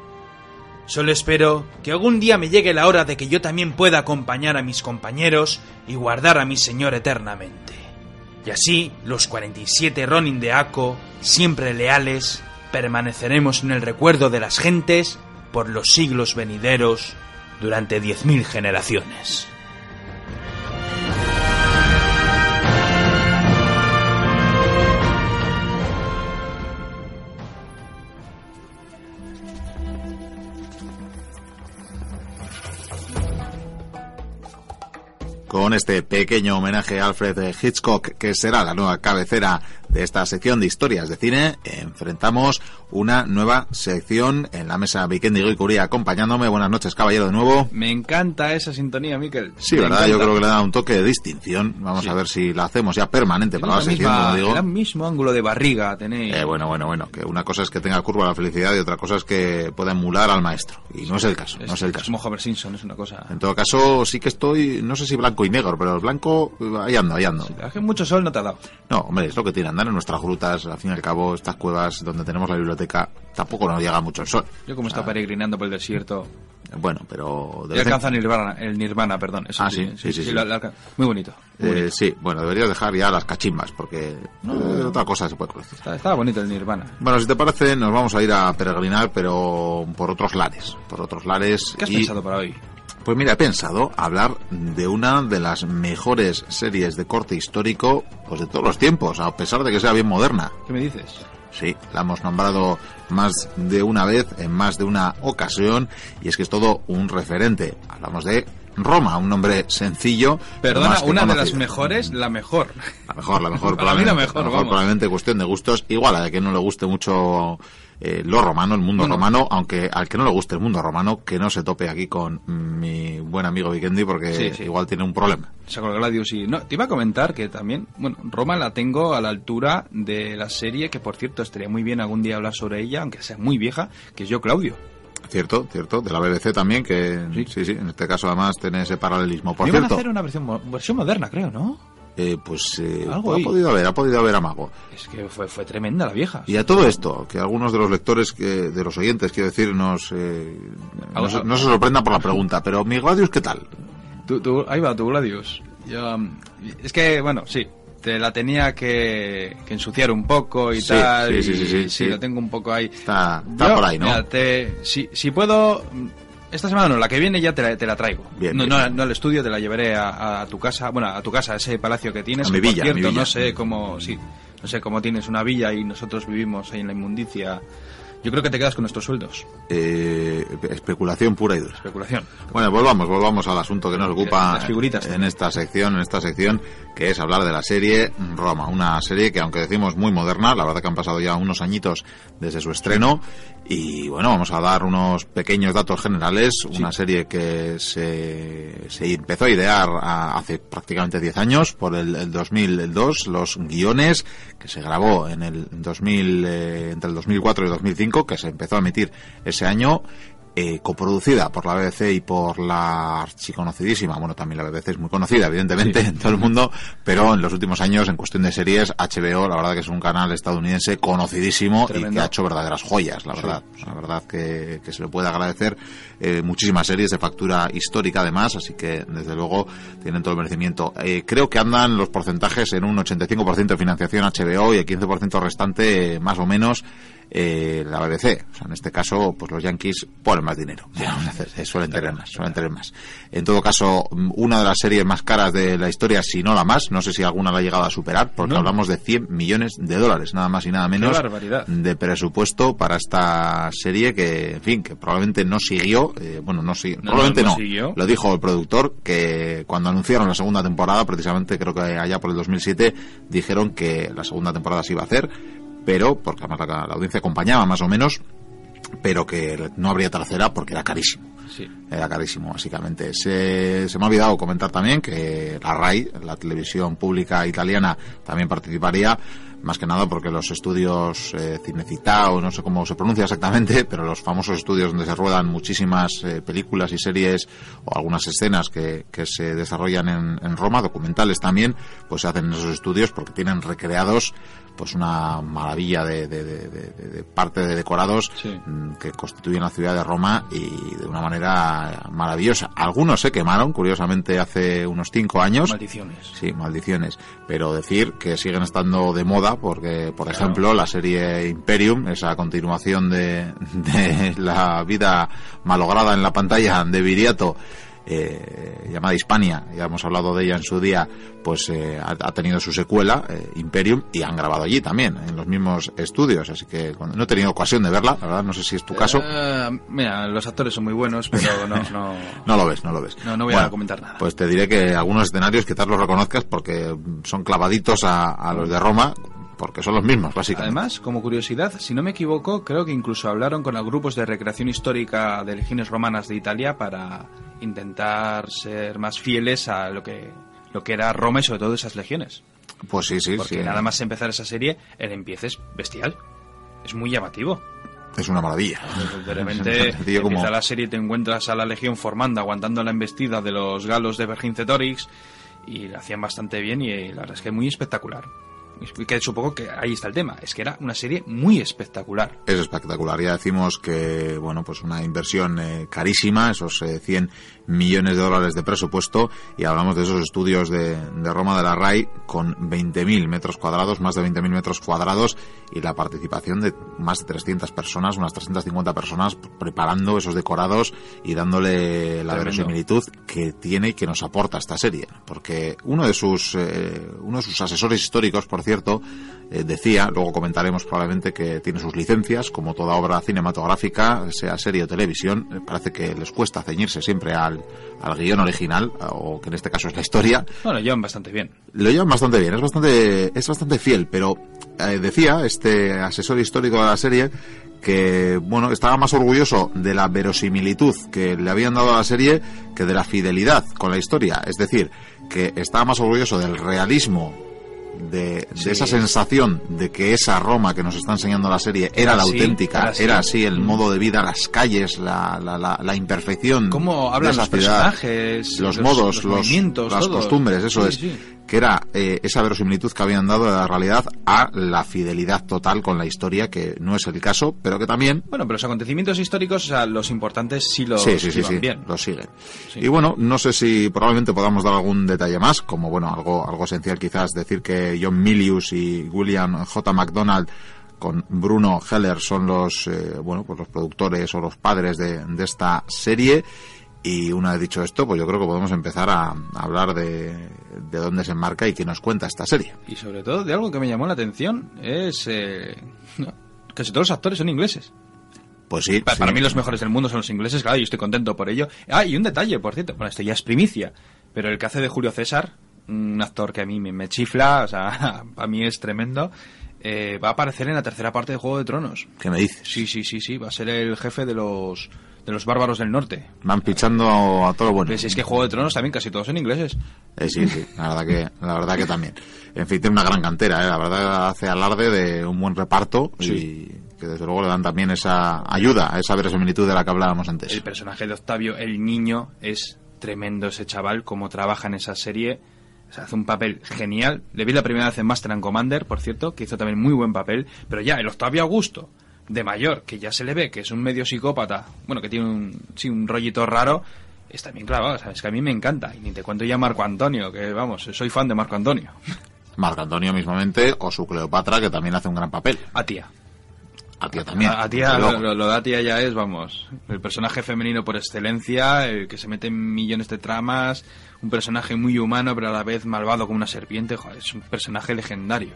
Solo espero que algún día me llegue la hora de que yo también pueda acompañar a mis compañeros y guardar a mi señor eternamente. Y así, los 47 Ronin de Ako, siempre leales, permaneceremos en el recuerdo de las gentes por los siglos venideros durante 10.000 generaciones. Con este pequeño homenaje a Alfred Hitchcock, que será la nueva cabecera de esta sección de historias de cine, enfrentamos una nueva sección en la mesa Vikendi y Curía acompañándome. Buenas noches, caballero, de nuevo. Me encanta esa sintonía, Miquel. Sí, ¿verdad? Yo creo que le da un toque de distinción. Vamos a ver si la hacemos ya permanente para la, sección, como digo. El mismo ángulo de barriga tenéis. Eh, bueno, bueno, bueno. Que una cosa es que tenga curva la felicidad y otra cosa es que pueda emular al maestro. Y no es el caso, no es el caso. como Homer Simpson, es una cosa... En todo caso, sí que estoy, no sé si blanco y negro, pero el blanco, ahí ando, ahí ando. Si mucho sol no te ha dado. No, hombre, es lo que tiene andar en nuestras grutas, al fin y al cabo, estas cuevas donde tenemos la biblioteca, tampoco nos llega mucho el sol. Yo como está peregrinando por el desierto... Bueno, pero... De alcanza Nirvana, el Nirvana, perdón. ah, sí, sí, sí. muy bonito. Eh, sí, bueno, deberías dejar ya las cachimbas, porque no, otra cosa se puede conocer. Está, bonito el Nirvana. Bueno, si te parece, nos vamos a ir a peregrinar, pero por otros lares. Por otros lares. ¿Qué has pensado para hoy? Pues mira, he pensado hablar de una de las mejores series de corte histórico pues de todos los tiempos, a pesar de que sea bien moderna. ¿Qué me dices? Sí, la hemos nombrado más de una vez, en más de una ocasión, y es que es todo un referente. Hablamos de Roma, un nombre sencillo. Perdona, una de las mejores, la mejor. La mejor, la mejor. *laughs* Para mí la mejor, mejor probablemente cuestión de gustos. Igual a que no le guste mucho eh, lo romano, el mundo romano, aunque al que no le guste el mundo romano, que no se tope aquí con mi buen amigo Vikendi porque igual tiene un problema. Gladius y... No, te iba a comentar que también, bueno, Roma la tengo a la altura de la serie, que por cierto estaría muy bien algún día hablar sobre ella, aunque sea muy vieja, que es Yo Claudio. Cierto, cierto, de la BBC también, que sí, sí, en este caso además tiene ese paralelismo. Por cierto, a hacer una versión, versión moderna, creo, ¿no? Eh, pues eh, ha podido haber, ha podido haber amago. Es que fue, fue tremenda la vieja. Y a todo esto, que algunos de los lectores, que, de los oyentes, quiero decir, nos, eh, no, se, no, sorprendan por la pregunta, pero mi Gladius, ¿qué tal? Tú, ahí va, tu Gladius. es que, bueno, sí, te la tenía que, ensuciar un poco y tal. Sí, sí, sí, sí, lo tengo un poco ahí. Está, por ahí, ¿no? si, si puedo esta semana no, la que viene ya te la, te la traigo. no, no, al estudio, te la llevaré a, tu casa, bueno, a tu casa, a ese palacio que tienes. A mi villa, por cierto, no sé cómo, sí, no sé cómo tienes una villa y nosotros vivimos ahí en la inmundicia yo creo que te quedas con nuestros sueldos. Eh, especulación pura y dura. Especulación. Bueno, volvamos, volvamos al asunto que nos ocupa Las figuritas en esta sección, en esta sección, que es hablar de la serie Roma. Una serie que, aunque decimos muy moderna, la verdad que han pasado ya unos añitos desde su estreno. Y bueno, vamos a dar unos pequeños datos generales. Una serie que se, se empezó a idear hace prácticamente 10 años, por el, el 2002. Los guiones que se grabó en el 2000, eh, entre el 2004 y el 2005, que se empezó a emitir ese año, eh, coproducida por la BBC y por la archiconocidísima, bueno, también la BBC es muy conocida, evidentemente, en todo el mundo, pero en los últimos años, en cuestión de series, HBO, la verdad que es un canal estadounidense conocidísimo y que ha hecho verdaderas joyas, la verdad. La verdad que, se le puede agradecer eh, muchísimas series de factura histórica, además, así que, desde luego, tienen todo el merecimiento. Eh, creo que andan los porcentajes en un 85% de financiación HBO y el 15% restante, más o menos, eh, la BBC. O sea, en este caso, pues los Yankees ponen más dinero. *laughs* suelen tener más, suelen tener más. En todo caso, una de las series más caras de la historia, si no la más, no sé si alguna la ha llegado a superar, porque hablamos de 100 millones de dólares, nada más y nada menos de presupuesto para esta serie que, en fin, que probablemente no siguió, eh, bueno, no, siguió, probablemente no, lo didijo el productor, que cuando anunciaron la segunda temporada, precisamente creo que allá por el 2007, dijeron que la segunda temporada se iba a hacer, pero, porque además la, audiencia acompañaba más o menos, pero que no habría tercera porque era carísimo. Sí. Era carísimo, básicamente. Se, se me ha olvidado comentar también que la RAI, la televisión pública italiana, también participaría más que nada porque los estudios eh, Cinecita o no sé cómo se pronuncia exactamente, *laughs* pero los famosos estudios donde se ruedan muchísimas eh, películas y series o algunas escenas que, que se desarrollan en, en, Roma, documentales también, pues se hacen en esos estudios porque tienen recreados pues una maravilla de, de, de, de parte de decorados mm, que constituyen la ciudad de Roma y de una manera maravillosa. Algunos se quemaron, curiosamente, hace unos cinco años. Maldiciones. Sí, maldiciones. Pero decir que siguen estando de moda porque, por ejemplo, la serie Imperium, esa continuación de, de la vida malograda en la pantalla de Viriato, eh, llamada Hispania, ya hemos hablado de ella en su día, pues eh, ha, tenido su secuela, eh, Imperium, y han grabado allí también, en los mismos estudios, así que no he tenido ocasión de verla, la verdad, no sé si es tu caso. Eh, mira, los actores son muy buenos, pero *laughs* no... No, no lo ves, no lo ves. No, no voy a comentar nada. Pues te diré que algunos escenarios quizás los reconozcas porque son clavaditos a, a los de Roma, porque son los mismos, básicamente. Además, como curiosidad, si no me equivoco, creo que incluso hablaron con los grupos de recreación histórica de legiones romanas de Italia para intentar ser más fieles a lo que, lo que era Roma y sobre todo esas legiones. Pues sí, sí, Porque sí. nada más empezar esa serie, el empiece es bestial. Es muy llamativo. Es una maravilla. De *laughs* repente como- empieza la serie y te encuentras a la legión formando, aguantando la embestida de los galos de Vercingetorix y lo hacían bastante bien y la verdad es que muy espectacular. Que supongo que ahí está el tema, es que era una serie muy espectacular. Es espectacular. Ya decimos que, bueno, pues una inversión eh, carísima, esos eh, 100 millones de dólares de presupuesto, y hablamos de esos estudios de, de Roma de la RAI con 20.000 metros cuadrados, más de 20.000 metros cuadrados, y la participación de más de 300 personas, unas 350 personas preparando esos decorados y dándole la Tremendo. verosimilitud que tiene y que nos aporta esta serie. Porque uno de sus, eh, uno de sus asesores históricos, por cierto, eh, decía, luego comentaremos probablemente que tiene sus licencias, como toda obra cinematográfica, sea serie o televisión, eh, parece que les cuesta ceñirse siempre al, al guion original, o que en este caso es la historia, Bueno, llevan bastante bien. lo llevan bastante bien, es bastante, es bastante fiel, pero eh, decía este asesor histórico de la serie que bueno estaba más orgulloso de la verosimilitud que le habían dado a la serie que de la fidelidad con la historia, es decir, que estaba más orgulloso del realismo de, de esa sensación de que esa Roma que nos está enseñando la serie era, Era la así, auténtica, era así. era así el Mm. modo de vida, las calles, la, la, la, la imperfección ¿Cómo de hablan esa los ciudad personajes? los, modos, los, movimientos, las todo. costumbres, eso Sí, es, sí. Que era eh, esa verosimilitud que habían dado de la realidad a la fidelidad total con la historia, que no es el caso, pero que también Bueno, pero los acontecimientos históricos, o sea, los importantes sí los sí, sí, sí, sí, bien. lo siguen. Sí. Y bueno, no sé si probablemente podamos dar algún detalle más, como bueno, algo, algo esencial quizás decir que John Milius y William J. McDonald con Bruno Heller son los eh, bueno pues los productores o los padres de, de esta serie y una vez dicho esto pues yo creo que podemos empezar a, a hablar de, de dónde se enmarca y qué nos cuenta esta serie Y sobre todo de algo que me llamó la atención es eh, no, casi todos los actores son ingleses. pues sí, Pa- sí. Para mí los mejores del mundo son los ingleses, claro, yo estoy contento por ello. Ah, y un detalle, por cierto, bueno, esto ya es primicia, pero el que hace de Julio César, un actor que a mí me, chifla, o sea, *laughs* para mí es tremendo, eh, va a aparecer en la tercera parte de Juego de Tronos. ¿qué me dices? Sí, sí, sí, sí, va a ser el jefe de los de los bárbaros del norte. van pichando a todo lo bueno Pues es que Juego de Tronos también casi todos son ingleses. Eh, sí, sí, la verdad que, la verdad que también. En fin, tiene una gran cantera, ¿eh? la verdad hace alarde de un buen reparto y que desde luego le dan también esa ayuda, a esa verosimilitud de la que hablábamos antes. El personaje de Octavio, el niño, es tremendo ese chaval, como trabaja en esa serie. O sea, hace un papel genial. Le vi la primera vez en Master and Commander, por cierto, que hizo también muy buen papel. Pero ya, el Octavio Augusto, de mayor, que ya se le ve que es un medio psicópata, bueno, que tiene un, sí, un rollito raro, está bien clavado, ¿sabes? Que a mí me encanta. Y ni te cuento ya Marco Antonio, que vamos, soy fan de Marco Antonio. *laughs* Marco Antonio mismamente o su Cleopatra que también hace un gran papel. A tía. A tía también. A, a tía, lo, lo- lo de a tía ya es, vamos, el personaje femenino por excelencia, el que se mete en millones de tramas, un personaje muy humano pero a la vez malvado como una serpiente, joder, es un personaje legendario.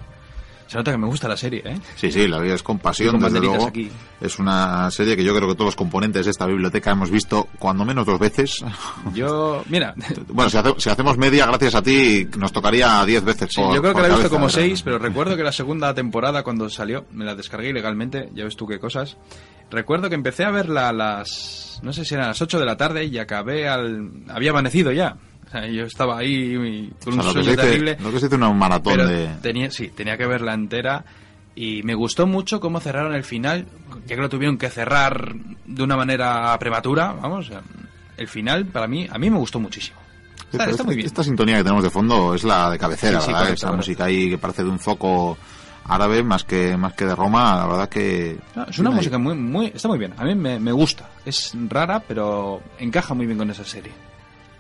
Se nota que me gusta la serie, ¿eh? Sí, sí, la vida es con pasión, con desde luego. aquí. Es una serie que yo creo que todos los componentes de esta biblioteca hemos visto cuando menos dos veces. *laughs* Yo, mira, *laughs* Bueno, si, hace- si hacemos media, gracias a ti, nos tocaría diez veces sí, por yo creo que la he visto como pero- seis, pero *laughs* recuerdo que la segunda temporada cuando salió, me la descargué ilegalmente, ya ves tú qué cosas. Recuerdo que empecé a verla a las, no sé si eran las 8 de la tarde y acabé al... Había amanecido ya. O sea, yo estaba ahí con O sea, un lo, que sueño terrible. lo que se dice una maratón Pero de... tenía, sí, tenía que verla entera y me gustó mucho cómo cerraron el final, ya que lo tuvieron que cerrar de una manera prematura, vamos, el final para mí, a mí me gustó muchísimo. Está, está muy bien. Esta sintonía que tenemos de fondo es la de cabecera, Sí, sí, ¿verdad? correcto, Esa correcto. música ahí que parece de un zoco árabe más que más que de Roma, la verdad que... No, es una tiene ahí- música muy, muy, está muy bien, a mí me, me gusta, es rara pero encaja muy bien con esa serie.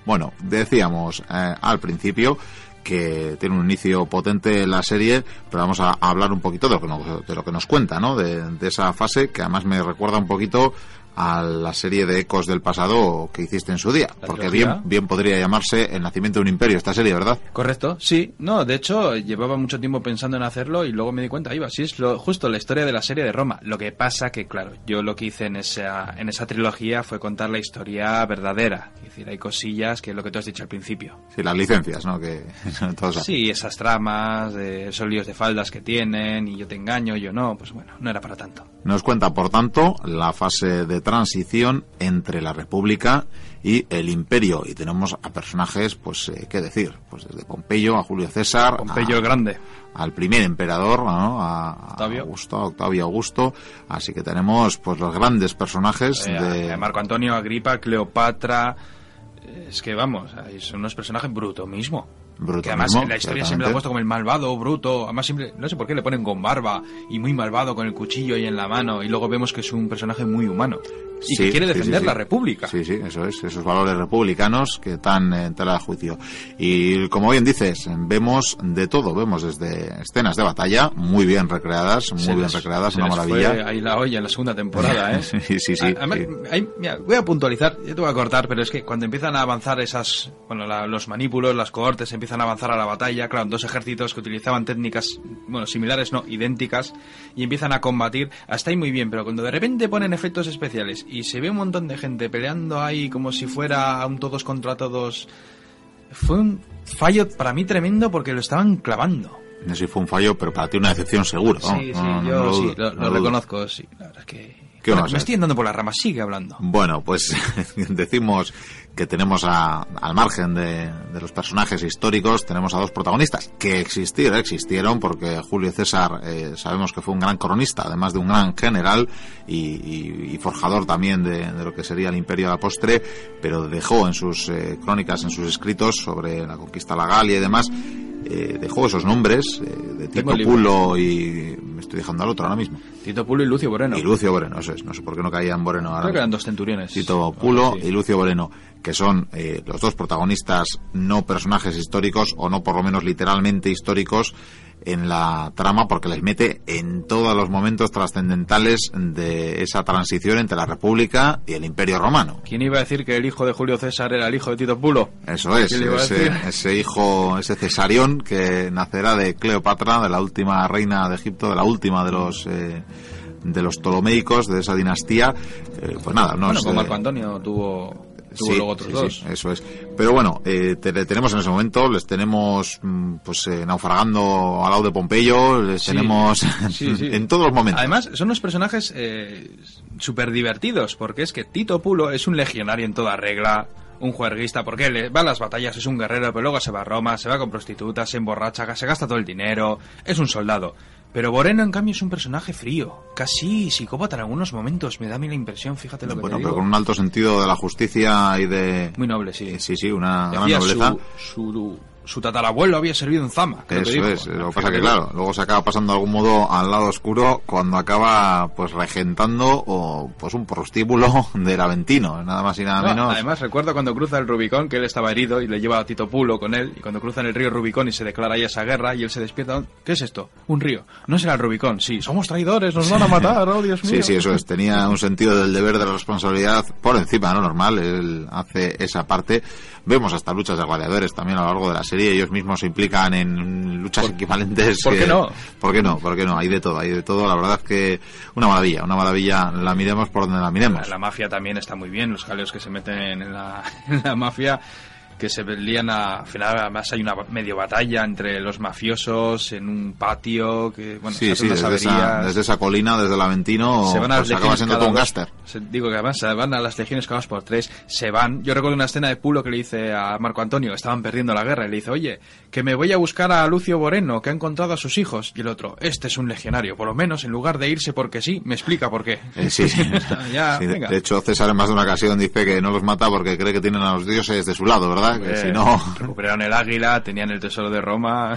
Bueno, decíamos eh, al principio que tiene un inicio potente la serie, pero vamos a, hablar un poquito de lo que nos, de lo que nos cuenta, ¿no? De, de esa fase que además me recuerda un poquito a la serie de ecos del pasado que hiciste en su día. Porque bien, bien podría llamarse El nacimiento de un imperio, esta serie, ¿verdad? Correcto, sí. No, de hecho, llevaba mucho tiempo pensando en hacerlo y luego me di cuenta, iba, sí, es lo, justo la historia de la serie de Roma. Lo que pasa que, claro, yo lo que hice en esa, en esa trilogía fue contar la historia verdadera. Es decir, hay cosillas que es lo que tú has dicho al principio. Sí, las licencias, ¿no? Que *laughs* todos. Sí, esas tramas, de esos líos de faldas que tienen y yo te engaño, yo no, pues bueno, no era para tanto. Nos cuenta, por tanto, la fase de transición entre la República y el Imperio. Y tenemos a personajes, pues, eh, ¿qué decir? Pues desde Pompeyo a Julio César. Pompeyo a- el Grande. al primer emperador, ¿no? a, Octavio. Augusto, a Octavio Augusto. Así que tenemos pues los grandes personajes Eh, de a Marco Antonio, Agripa, Cleopatra. Es que vamos, son unos personajes bruto mismo. Bruto que además mismo, en la historia siempre lo ha puesto como el malvado, bruto. Además siempre, no sé por qué le ponen con barba y muy malvado con el cuchillo ahí en la mano. Y luego vemos que es un personaje muy humano. Y Sí, que quiere defender sí, la sí. república. Sí, sí, eso es, esos valores republicanos que están en tela de juicio. Y como bien dices, vemos de todo, vemos desde escenas de batalla muy bien recreadas, muy Se bien les- recreadas, se una les maravilla. fue ahí la olla en la segunda temporada, ¿eh? *laughs* Sí, sí, sí, Además, ahí, mira, voy a puntualizar, yo te voy a cortar, pero es que cuando empiezan a avanzar esas, bueno, la- los manípulos, las cohortes empiezan a avanzar a la batalla, claro, dos ejércitos que utilizaban técnicas, bueno, similares, no, idénticas, y empiezan a combatir, hasta ahí muy bien, pero cuando de repente ponen efectos especiales y se ve un montón de gente peleando ahí como si fuera un todos contra todos, fue un fallo para mí tremendo porque lo estaban clavando. No sé si fue un fallo, pero para ti una decepción seguro. ¿no? Sí, sí, No, no, yo sí, lo, reconozco, sí. La verdad es que... ¿Qué Bueno, me estoy andando por las ramas, sigue hablando. Bueno, pues *laughs* decimos que tenemos a- al margen de, de los personajes históricos, tenemos a dos protagonistas que existir, existieron, porque Julio César eh, sabemos que fue un gran cronista, además de un gran general y, y- y forjador también de, de lo que sería el imperio a la postre, pero dejó en sus eh, crónicas, en sus escritos sobre la conquista de la Galia y demás, eh, dejó esos nombres eh, de Tito. Pulo y me estoy dejando al otro ahora mismo. Tito Pulo y Lucio Moreno. Y Lucio Moreno, eso es, no sé por qué no caía en Moreno ahora. Creo que eran dos centuriones. Tito Pulo Ah, sí. y Lucio Moreno, que son eh, los dos protagonistas no personajes históricos o no por lo menos literalmente históricos en la trama porque les mete en todos los momentos trascendentales de esa transición entre la República y el Imperio Romano. ¿Quién iba a decir que el hijo de Julio César era el hijo de Tito Pulo? Eso es, ¿Qué le iba a ese, ese hijo, ese Cesarión que nacerá de Cleopatra, de la última reina de Egipto, de la última de los eh, de los Ptolomeicos, de esa dinastía. Eh, pues nada, no bueno, sé. Marco Antonio tuvo, tuvo luego otros sí, dos. sí, eso es. Pero bueno, eh, te- tenemos en ese momento, les tenemos mm, pues eh, naufragando al lado de Pompeyo, les Sí, tenemos sí, *laughs* sí. en todos los momentos. Además, son unos personajes súper divertidos, porque es que Tito Pulo es un legionario en toda regla, un juerguista, porque le va a las batallas, es un guerrero, pero luego se va a Roma, se va con prostitutas, se emborracha, se gasta todo el dinero, es un soldado. Pero Moreno, en cambio, es un personaje frío, casi psicópata en algunos momentos, me da a mí la impresión, fíjate lo que bueno, te pero con un alto sentido de la justicia y de... Muy noble, sí. Sí, sí, una gran nobleza. su, su, su tatarabuelo había servido en Zama. Eso dijo. es, lo que pasa que claro, luego se acaba pasando de algún modo al lado oscuro cuando acaba pues regentando o pues un prostíbulo *laughs* del Aventino, nada más y nada No, menos. Además, recuerdo cuando cruza el Rubicón, que él estaba herido y le lleva a Tito Pulo con él, y cuando cruzan el río Rubicón y se declara ahí esa guerra, y él se despierta, ¿qué es esto? Un río. No será el Rubicón, sí, somos traidores, nos van a matar, oh Dios mío. Sí, sí, eso es. Tenía un sentido del deber de la responsabilidad por encima lo normal. Él hace esa parte. Vemos hasta luchas de gladiadores también a lo largo de la serie. Ellos mismos se implican en luchas equivalentes. por qué que- no? ¿Por qué no? ¿Por qué no? Hay de todo, hay de todo. La verdad es que una maravilla, una maravilla. La miremos por donde la miremos. La, la mafia también está muy bien, los jaleos que se meten en la, *laughs* en la mafia, que se lían a... Al final, además, hay una medio batalla entre los mafiosos en un patio, que, bueno, Sí, sí, desde esa, desde esa colina, desde el Aventino, se van a pues las acaba siendo todo un se- digo que además se van a las legiones cada dos por tres, se van. Yo recuerdo una escena de Pulo que le dice a Marco Antonio, estaban perdiendo la guerra, y le dice, oye, que me voy a buscar a Lucio Moreno, que ha encontrado a sus hijos. Y el otro, este es un legionario, por lo menos en lugar de irse porque sí, me explica por qué. Eh, sí, *laughs* ya, venga. de hecho, César en más de una ocasión dice que no los mata porque cree que tienen a los dioses de su lado, ¿verdad? Que Eh, si no... Recuperaron el águila, tenían el tesoro de Roma.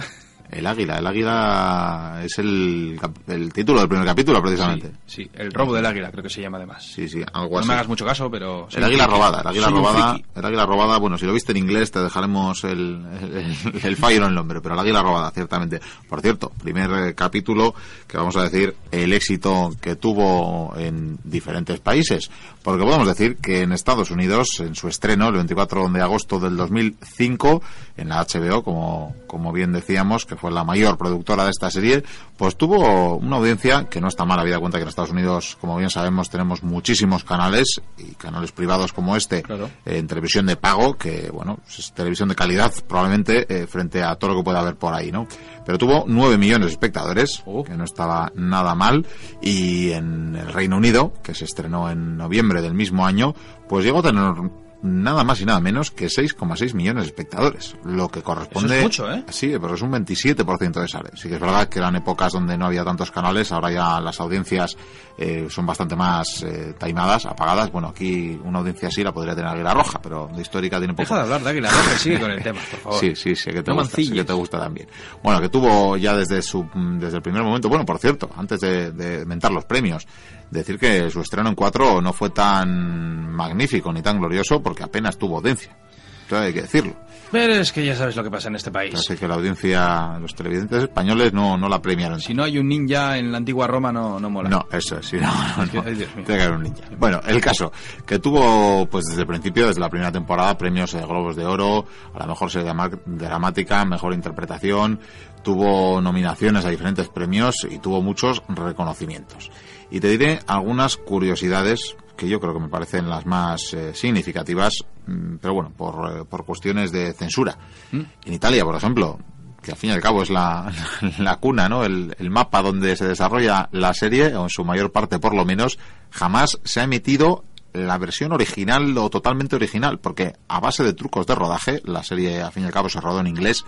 El águila, el águila es el, el título del primer capítulo, precisamente. Sí, sí, el robo del águila creo que se llama además. Sí, sí, algo No así. me hagas mucho caso, pero... El águila friki. robada, el águila Soy robada, el águila robada, bueno, si lo viste en inglés te dejaremos el, el, el fallo en el nombre, pero el águila robada, ciertamente. Por cierto, primer eh, capítulo que vamos a decir el éxito que tuvo en diferentes países, porque podemos decir que en Estados Unidos, en su estreno, el 24 de agosto del 2005, en la HBO, como, como bien decíamos, que fue la mayor productora de esta serie, pues tuvo una audiencia que no está mal, habida cuenta que en Estados Unidos, como bien sabemos, tenemos muchísimos canales y canales privados como este Claro. eh, en televisión de pago, que bueno, es televisión de calidad probablemente eh, frente a todo lo que pueda haber por ahí, ¿no? Pero tuvo 9 millones de espectadores, Oh. que no estaba nada mal, y en el Reino Unido, que se estrenó en noviembre del mismo año, pues llegó a tener nada más y nada menos que 6,6 millones de espectadores, lo que corresponde... Eso es mucho, ¿eh? Sí, pero es un 27% de sale. Sí que es verdad que eran épocas donde no había tantos canales, ahora ya las audiencias eh, son bastante más eh, taimadas, apagadas. Bueno, aquí una audiencia así la podría tener Águila Roja, pero de histórica tiene poco. Deja de hablar de águila roja sigue con el tema, por favor. Sí, sí, sí, que te No gusta, sí que te gusta también. Bueno, que tuvo ya desde su desde el primer momento, bueno, por cierto, antes de, de mentar los premios, decir que su estreno en cuatro no fue tan magnífico ni tan glorioso porque apenas tuvo audiencia. Esto hay que decirlo. Pero es que ya sabes lo que pasa en este país. Así que la audiencia, los televidentes españoles no, no la premiaron. Si no hay un ninja en la antigua Roma, no, no mola. No, eso es, sí, no, no, no. Tiene que haber un ninja. Bueno, el caso, que tuvo, pues desde el principio, desde la primera temporada, premios de Globos de Oro, a la mejor serie dramática, mejor interpretación, tuvo nominaciones a diferentes premios y tuvo muchos reconocimientos. Y te diré algunas curiosidades que yo creo que me parecen las más eh, significativas, mm, pero bueno, por, eh, por cuestiones de censura. En Italia, por ejemplo, que al fin y al cabo es la, *laughs* la cuna, ¿no? El, el mapa donde se desarrolla la serie, o en su mayor parte por lo menos, jamás se ha emitido la versión original o totalmente original, porque a base de trucos de rodaje, la serie al fin y al cabo se rodó en inglés,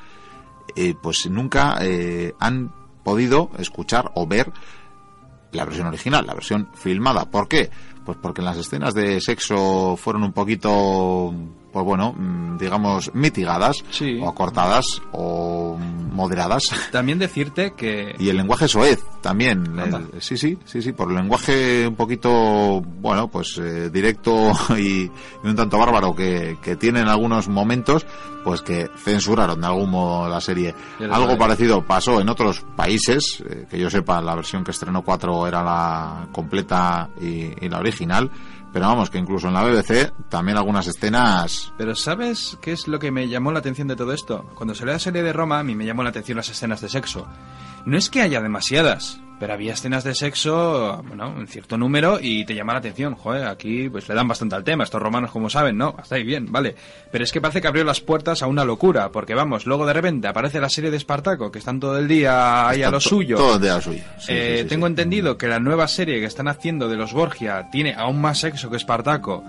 eh, pues nunca eh, han podido escuchar o ver la versión original, la versión filmada. ¿Por qué? Pues porque las escenas de sexo fueron un poquito, pues bueno, mm, digamos, mitigadas, Sí. o acortadas, o moderadas. También decirte que... Y el lenguaje soez también. Anda. el- sí, sí, sí, sí, por el lenguaje un poquito, bueno, pues eh, directo *laughs* y, y un tanto bárbaro que, que tiene en algunos momentos, pues que censuraron de algún modo la serie. Algo parecido pasó en otros países, eh, que yo sepa, la versión que estrenó 4 era la completa y, y la original, pero vamos, que incluso en la BBC también algunas escenas... Pero ¿sabes qué es lo que me llamó la atención de todo esto? Cuando salió la serie de Roma, a mí me llamó la atención las escenas de sexo. No es que haya demasiadas, pero había escenas de sexo, bueno, en cierto número y te llama la atención. Joder, aquí pues le dan bastante al tema, estos romanos como saben, ¿no? Hasta ahí bien, vale. Pero es que parece que abrió las puertas a una locura, porque vamos, luego de repente aparece la serie de Espartaco, que están todo el día ahí a lo suyo. Todo de a lo suyo. Sí, Eh, sí, sí, tengo entendido que la nueva serie que están haciendo de los Borgia tiene aún más sexo que Espartaco.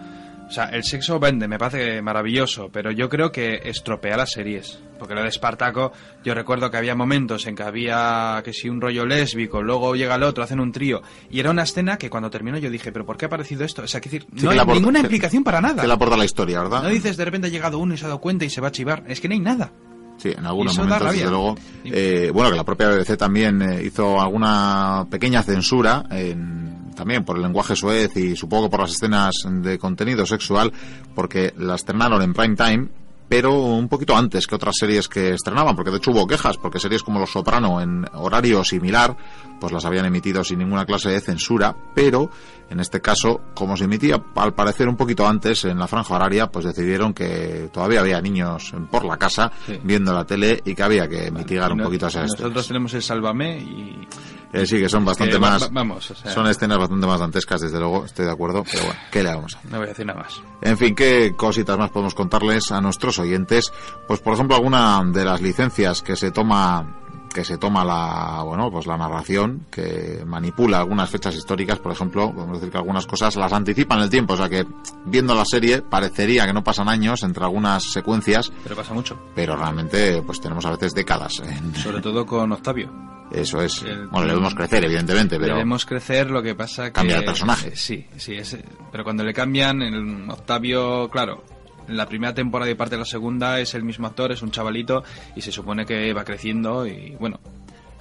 O sea, el sexo vende, me parece maravilloso, pero yo creo que estropea las series. Porque lo de Espartaco, yo recuerdo que había momentos en que había que si un rollo lésbico, luego llega el otro, hacen un trío. Y era una escena que cuando terminó yo dije, ¿pero por qué ha aparecido esto? O sea, que decir, Sí, no que hay aporta- ninguna implicación para nada. Que le aporta la historia, ¿verdad? No dices de repente ha llegado uno y se ha dado cuenta y se va a chivar. Es que no hay nada. Sí, en algunos momentos, desde luego. Eh, bueno, que la propia BBC también eh, hizo alguna pequeña censura, en- también por el lenguaje suez y supongo por las escenas de contenido sexual, porque la estrenaron en prime time, pero un poquito antes que otras series que estrenaban, porque de hecho hubo quejas, porque series como Los Soprano en horario similar, pues las habían emitido sin ninguna clase de censura, pero en este caso, como se emitía al parecer un poquito antes en la franja horaria, pues decidieron que todavía había niños por la casa Sí. viendo la tele y que había que mitigar un poquito esas Nosotros tenemos el Sálvame y... Eh, sí, que son bastante que más... va- vamos, o sea- Son escenas bastante más dantescas, desde luego, estoy de acuerdo, pero bueno, ¿qué le vamos a hacer? No voy a decir nada más. En fin, ¿qué cositas más podemos contarles a nuestros oyentes? Pues, por ejemplo, alguna de las licencias que se toma que se toma la bueno pues la narración que manipula algunas fechas históricas por ejemplo podemos decir que algunas cosas las anticipan el tiempo o sea que viendo la serie parecería que no pasan años entre algunas secuencias Pero pasa mucho. pero realmente pues tenemos a veces décadas en- *laughs* Sobre todo con Octavio. eso es El- bueno le vemos crecer evidentemente pero Debemos crecer, lo que pasa que... Cambia el personaje. Sí, sí, es, pero cuando le cambian, el Octavio, claro, la primera temporada y parte de la segunda es el mismo actor, es un chavalito y se supone que va creciendo y bueno,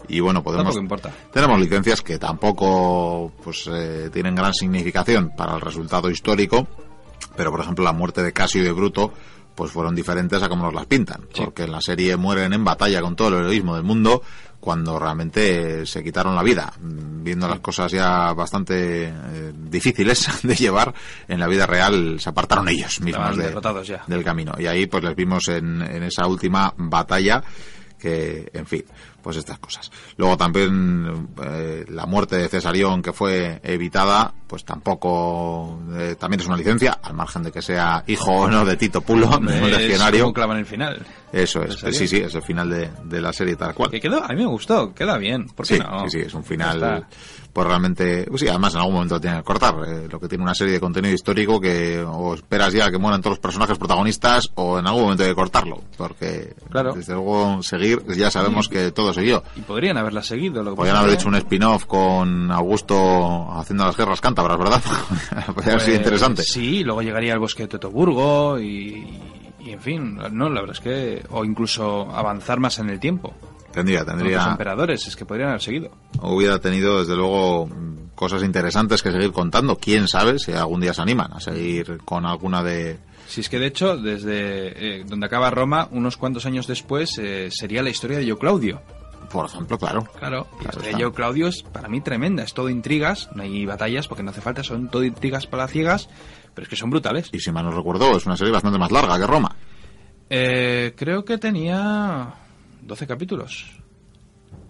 y bueno podemos importa. tenemos licencias que tampoco pues eh, tienen gran significación para el resultado histórico pero por ejemplo la muerte de Casio y de Bruto pues fueron diferentes a como nos las pintan Sí. porque en la serie mueren en batalla con todo el heroísmo del mundo cuando realmente se quitaron la vida Mm, viendo las cosas ya bastante eh, difíciles *laughs* de llevar en la vida real se apartaron ellos mismos de- del camino. Y ahí pues les vimos en, en esa última batalla que, en fin, pues estas cosas. Luego también eh, la muerte de Cesarión que fue evitada, pues tampoco, eh, también es una licencia, al margen de que sea hijo o no de Tito Pulo, *laughs* de un Es legionario. clavan el final. Eso es, Cesarión. sí, sí, es el final de, de la serie tal cual. Que quedó, a mí me gustó, queda bien. ¿Por qué Sí, no? sí, sí, es un final. Pues realmente, pues sí, además en algún momento lo tienen que cortar, eh, lo que tiene una serie de contenido histórico que o esperas ya que mueran todos los personajes protagonistas o en algún momento hay que cortarlo, porque Claro. desde luego seguir, ya sabemos que todo siguió. Y podrían haberla seguido. Lo que Podrían haber hecho un spin-off con Augusto haciendo las guerras cántabras, ¿verdad? *laughs* Podría haber sido Pues, interesante. Sí, luego llegaría el bosque de Teutoburgo y, y, en fin, no, la verdad es que... O incluso avanzar más en el tiempo. Tendría, tendría, emperadores, es que podrían haber seguido. hubiera tenido desde luego cosas interesantes que seguir contando. Quién sabe si algún día se animan a seguir con alguna de, Si es que de hecho, desde eh, donde acaba Roma, unos cuantos años después, eh, sería la historia de Yo Claudio. por ejemplo, claro. Claro, la Claro historia de Yo Claudio es para mí tremenda, es todo intrigas, no hay batallas porque no hace falta, son todo intrigas palaciegas, pero es que son brutales. Y si mal no recuerdo, es una serie bastante más larga que Roma. Eh, creo que tenía 12 capítulos.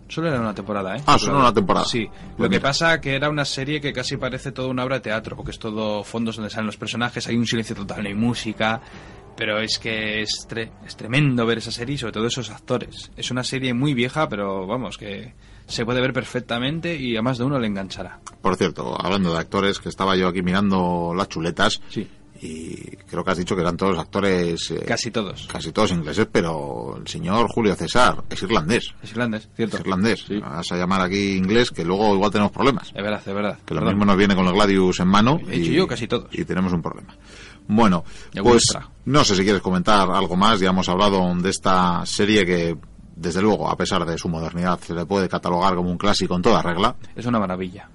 Solo era una temporada, ¿eh? Ah, solo una temporada. Sí. Lo que pasa que era una serie que casi parece toda una obra de teatro, porque es todo fondos donde salen los personajes, hay un silencio total, no hay música, pero es que es, tre- es tremendo ver esa serie y sobre todo esos actores. Es una serie muy vieja, pero vamos, que se puede ver perfectamente y a más de uno le enganchará. Por cierto, hablando de actores, que estaba yo aquí mirando las chuletas Sí. Y creo que has dicho que eran todos actores eh, Casi todos. casi todos ingleses, pero el señor Julio César es irlandés. Es irlandés, cierto. Es irlandés. Sí. Vas a llamar aquí inglés que luego igual tenemos problemas. Es verdad, es verdad. Que lo Perdón. mismo nos viene con el Gladius en mano. He dicho yo casi todos. Y tenemos un problema. Bueno, pues no sé si quieres comentar algo más. Ya hemos hablado de esta serie que, desde luego, a pesar de su modernidad, se le puede catalogar como un clásico en toda regla. Es una maravilla.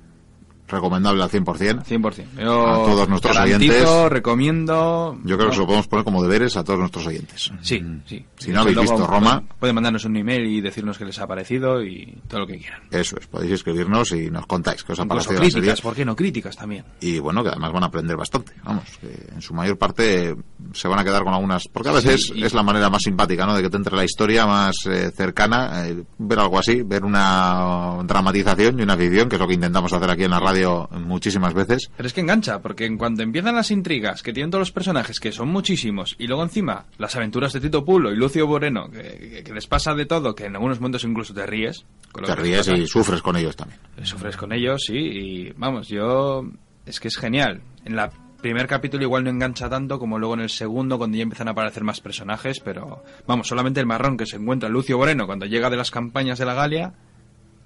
Recomendable al 100%. 100%. Yo A todos nuestros oyentes. recomiendo. Yo creo que se lo podemos poner como deberes a todos nuestros oyentes. Sí, sí. Si no habéis Luego visto Roma- Pueden, mandarnos un email y decirnos qué les ha parecido y todo lo que quieran. Eso es, podéis escribirnos y nos contáis qué os ha Incluso parecido la serie. críticas, ¿por qué no? Críticas también. y bueno, que además van a aprender bastante. Vamos, que en su mayor parte se van a quedar con algunas. Porque a veces Sí, y- es la manera más simpática, ¿no? De que te entre la historia más eh, cercana, eh, ver algo así, ver una dramatización y una ficción, que es lo que intentamos hacer aquí en la radio muchísimas veces. Pero es que engancha, porque en cuanto empiezan las intrigas, que tienen todos los personajes, que son muchísimos, y luego encima las aventuras de Tito Pulo y Lucio Moreno, que, les pasa de todo, que en algunos momentos incluso te ríes. con lo Te que ríes pasa. y sufres con ellos también. sufres con ellos, sí, y vamos, yo es que es genial. En la primer capítulo igual no engancha tanto como luego en el segundo cuando ya empiezan a aparecer más personajes, pero vamos, solamente el marrón que se encuentra Lucio Moreno cuando llega de las campañas de la Galia,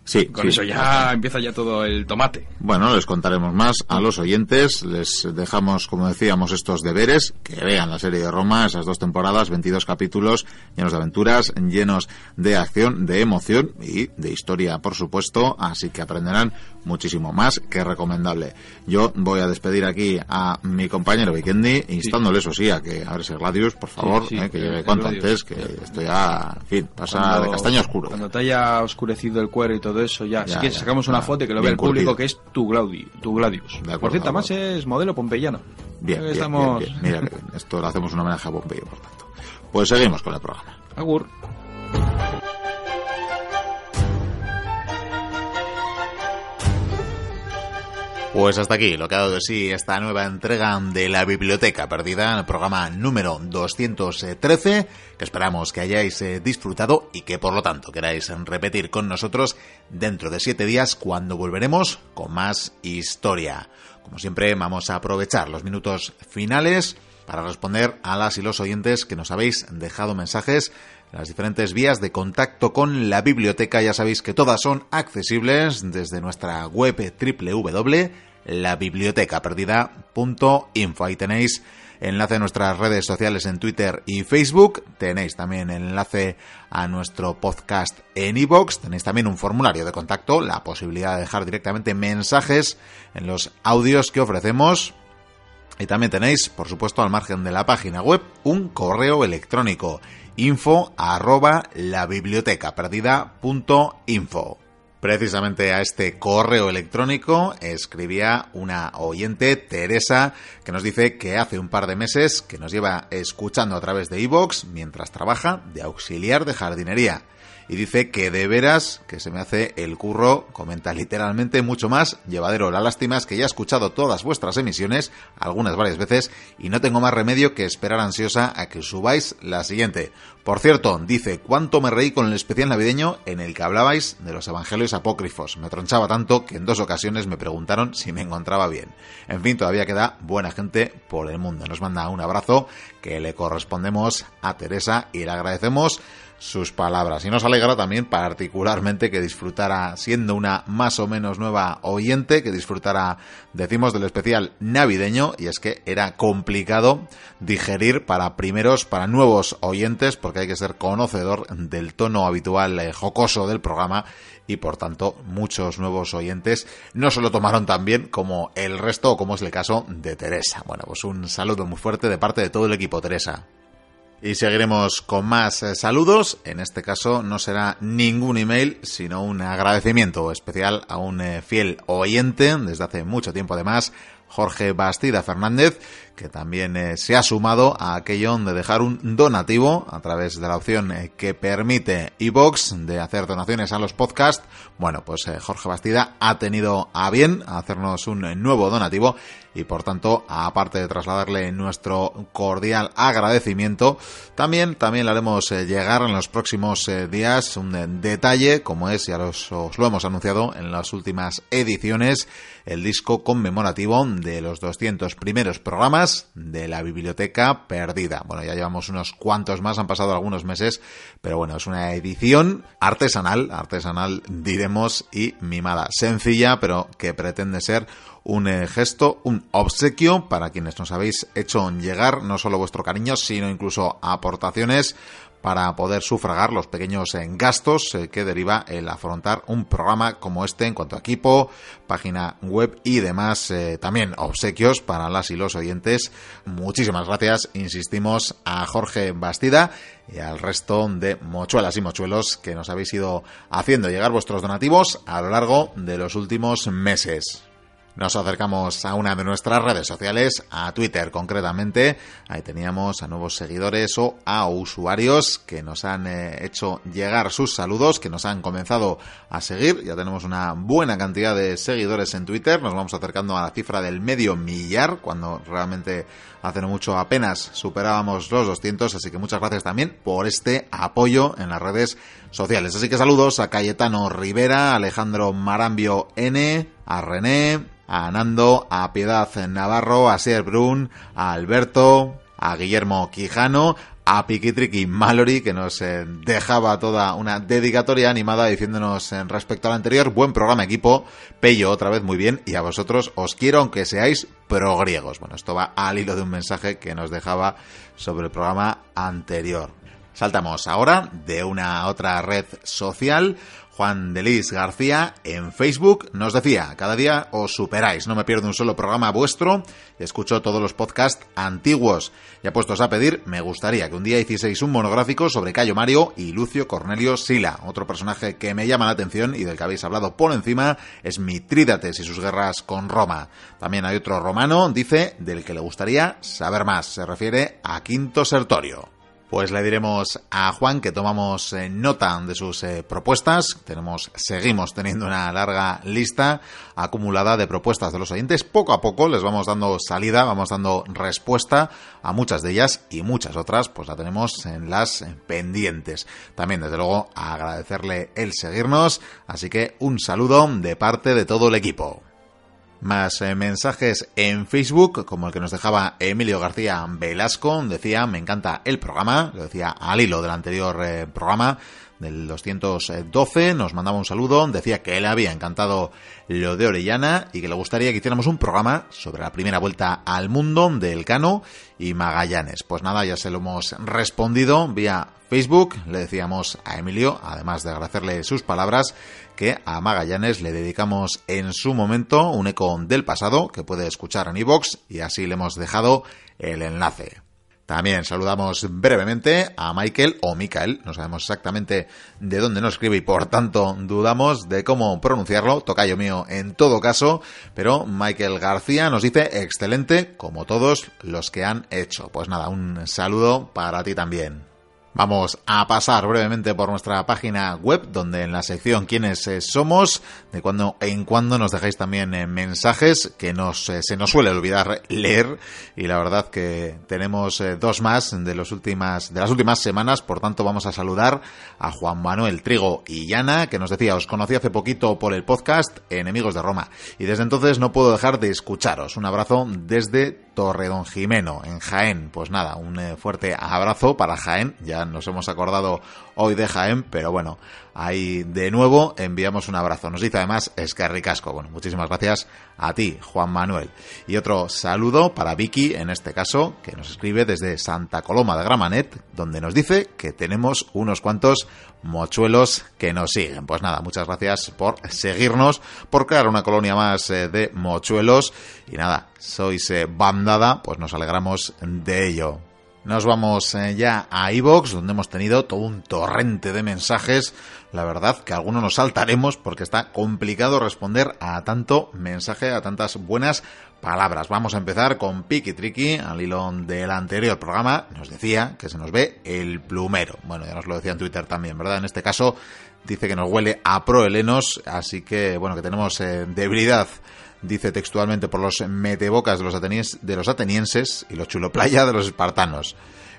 Sí, con sí. eso ya empieza ya todo el tomate. Bueno, les contaremos más a los oyentes. Les dejamos, como decíamos, estos deberes. Que vean la serie de Roma, esas dos temporadas, 22 capítulos, llenos de aventuras, llenos de acción, de emoción y de historia, por supuesto. Así que aprenderán muchísimo más que recomendable. Yo voy a despedir aquí a mi compañero Vikendi, instándole, eso sí, a que abre ese Gladius, por favor, sí, eh, que el- llegue el cuanto antes, que esto ya, en fin, pasa Cuando- de castaño oscuro. Cuando te haya oscurecido el cuero y todo eso, ya. Ya, Así que ya, sacamos una foto y que lo vea el público curtido. que es tu, Glaudi, tu Gladius. acuerdo, Por cierto, de además es modelo pompeyano. Bien, estamos... bien, bien. Mira. Esto le hacemos un homenaje a Pompeyo, por tanto. Pues seguimos con el programa. Agur. Pues hasta aquí lo que ha dado de sí esta nueva entrega de la Biblioteca Perdida, el programa número 213, que esperamos que hayáis eh, disfrutado y que por lo tanto queráis repetir con nosotros dentro de siete días cuando volveremos con más historia. Como siempre vamos a aprovechar los minutos finales para responder a las y los oyentes que nos habéis dejado mensajes en las diferentes vías de contacto con la biblioteca. Ya sabéis que todas son accesibles desde nuestra web la biblioteca perdida.info. Ahí tenéis enlace a nuestras redes sociales en Twitter y Facebook. Tenéis también enlace a nuestro podcast en iVoox. Tenéis también un formulario de contacto, la posibilidad de dejar directamente mensajes en los audios que ofrecemos. Y también tenéis, por supuesto, al margen de la página web, un correo electrónico info arroba la biblioteca perdida punto info. Precisamente a este correo electrónico escribía una oyente, Teresa, que nos dice que hace un par de meses que nos lleva escuchando a través de iVoox mientras trabaja de auxiliar de jardinería y dice que de veras que se me hace el curro, comenta literalmente mucho más llevadero. La lástima es que ya he escuchado todas vuestras emisiones, algunas varias veces, y no tengo más remedio que esperar ansiosa a que subáis la siguiente. Por cierto, dice, ¿cuánto me reí con el especial navideño en el que hablabais de los evangelios apócrifos? Me tronchaba tanto que en dos ocasiones me preguntaron si me encontraba bien. En fin, todavía queda buena gente por el mundo. Nos manda un abrazo que le correspondemos a Teresa y le agradecemos sus palabras. Y nos alegra también particularmente que disfrutara, siendo una más o menos nueva oyente, que disfrutara, decimos, del especial navideño, y es que era complicado digerir para primeros, para nuevos oyentes, porque hay que ser conocedor del tono habitual eh, jocoso del programa, y por tanto muchos nuevos oyentes no se lo tomaron tan bien como el resto, como es el caso de Teresa. Bueno, pues un saludo muy fuerte de parte de todo el equipo, Teresa. Y seguiremos con más eh, saludos. En este caso no será ningún email, sino un agradecimiento especial a un eh, fiel oyente desde hace mucho tiempo además, Jorge Bastida Fernández, que también eh, se ha sumado a aquello de dejar un donativo a través de la opción eh, que permite iBox de hacer donaciones a los podcasts. Bueno, pues eh, Jorge Bastida ha tenido a bien hacernos un nuevo donativo y por tanto, aparte de trasladarle nuestro cordial agradecimiento, también, también le haremos llegar en los próximos días un detalle, como es, ya os lo hemos anunciado en las últimas ediciones, el disco conmemorativo de los 200 primeros programas de la biblioteca perdida. Bueno, ya llevamos unos cuantos más, han pasado algunos meses, pero bueno, es una edición artesanal, artesanal diremos, y mimada. Sencilla, pero que pretende ser un eh, gesto, un obsequio para quienes nos habéis hecho llegar no solo vuestro cariño, sino incluso aportaciones para poder sufragar los pequeños gastos eh, que deriva el afrontar un programa como este en cuanto a equipo, página web y demás eh, también obsequios para las y los oyentes. Muchísimas gracias, insistimos, a Jorge Bastida y al resto de mochuelas y mochuelos que nos habéis ido haciendo llegar vuestros donativos a lo largo de los últimos meses. Nos acercamos a una de nuestras redes sociales, a Twitter concretamente. Ahí teníamos a nuevos seguidores o a usuarios que nos han eh, hecho llegar sus saludos, que nos han comenzado a seguir. Ya tenemos una buena cantidad de seguidores en Twitter. Nos vamos acercando a la cifra del medio millar, cuando realmente hace no mucho apenas superábamos los 200. Así que muchas gracias también por este apoyo en las redes sociales. Así que saludos a Cayetano Rivera, Alejandro Marambio N, a René, a Nando, a Piedad Navarro, a Sier Brun, a Alberto, a Guillermo Quijano, a Piquitriqui Mallory, que nos eh, dejaba toda una dedicatoria animada diciéndonos en respecto al anterior, buen programa equipo, Pello otra vez muy bien, y a vosotros os quiero aunque seáis progriegos. Bueno, esto va al hilo de un mensaje que nos dejaba sobre el programa anterior. Saltamos ahora de una otra red social Juan Delis García en Facebook nos decía, cada día os superáis, no me pierdo un solo programa vuestro, escucho todos los podcasts antiguos. Ya puestos a pedir, me gustaría que un día hicieseis un monográfico sobre Cayo Mario y Lucio Cornelio Sila. Otro personaje que me llama la atención y del que habéis hablado por encima es Mitrídates y sus guerras con Roma. También hay otro romano, dice, del que le gustaría saber más. Se refiere a Quinto Sertorio. Pues le diremos a Juan que tomamos eh, nota de sus eh, propuestas. Tenemos, seguimos teniendo una larga lista acumulada de propuestas de los oyentes. Poco a poco les vamos dando salida, vamos dando respuesta a muchas de ellas y muchas otras, pues la tenemos en las pendientes. También, desde luego, agradecerle el seguirnos. Así que un saludo de parte de todo el equipo más eh, mensajes en Facebook, como el que nos dejaba Emilio García Velasco. Decía, me encanta el programa, lo decía al hilo del anterior eh, programa. Del 212, nos mandaba un saludo, decía que él había encantado lo de Orellana y que le gustaría que hiciéramos un programa sobre la primera vuelta al mundo del Cano y Magallanes. Pues nada, ya se lo hemos respondido vía Facebook, le decíamos a Emilio, además de agradecerle sus palabras, que a Magallanes le dedicamos en su momento un eco del pasado que puede escuchar en iVox y así le hemos dejado el enlace. También saludamos brevemente a Michael o Michael, no sabemos exactamente de dónde nos escribe y por tanto dudamos de cómo pronunciarlo, tocayo mío en todo caso, pero Michael García nos dice excelente como todos los que han hecho. Pues nada, un saludo para ti también. Vamos a pasar brevemente por nuestra página web, donde en la sección quiénes eh, somos, de cuando en cuando nos dejáis también eh, mensajes que nos, eh, se nos suele olvidar leer, y la verdad que tenemos dos más de, de las últimas semanas, por tanto vamos a saludar a Juan Manuel Trigo y Llana, que nos decía, os conocí hace poquito por el podcast Enemigos de Roma, y desde entonces no puedo dejar de escucharos. Un abrazo desde Torredón Jimeno, en Jaén. Pues nada, un fuerte abrazo para Jaén, ya nos hemos acordado hoy de Jaén, pero bueno, ahí de nuevo enviamos un abrazo. Nos dice además Escarri Casco. Bueno, muchísimas gracias a ti, Juan Manuel. Y otro saludo para Vicky, en este caso, que nos escribe desde Santa Coloma de Gramanet, donde nos dice que tenemos unos cuantos mochuelos que nos siguen. Pues nada, muchas gracias por seguirnos, por crear una colonia más eh, de mochuelos. Y nada, sois eh, bandada, pues nos alegramos de ello. Nos vamos eh, ya a iVox, donde hemos tenido todo un torrente de mensajes. La verdad que algunos nos saltaremos porque está complicado responder a tanto mensaje, a tantas buenas palabras. Vamos a empezar con Piki Triki, al hilo del anterior programa. Nos decía que se nos ve el plumero. Bueno, ya nos lo decía en Twitter también, ¿verdad? En este caso dice que nos huele a prohelenos, así que bueno, que tenemos eh, debilidad dice textualmente por los metebocas de los, de los atenienses y los chuloplaya de los espartanos.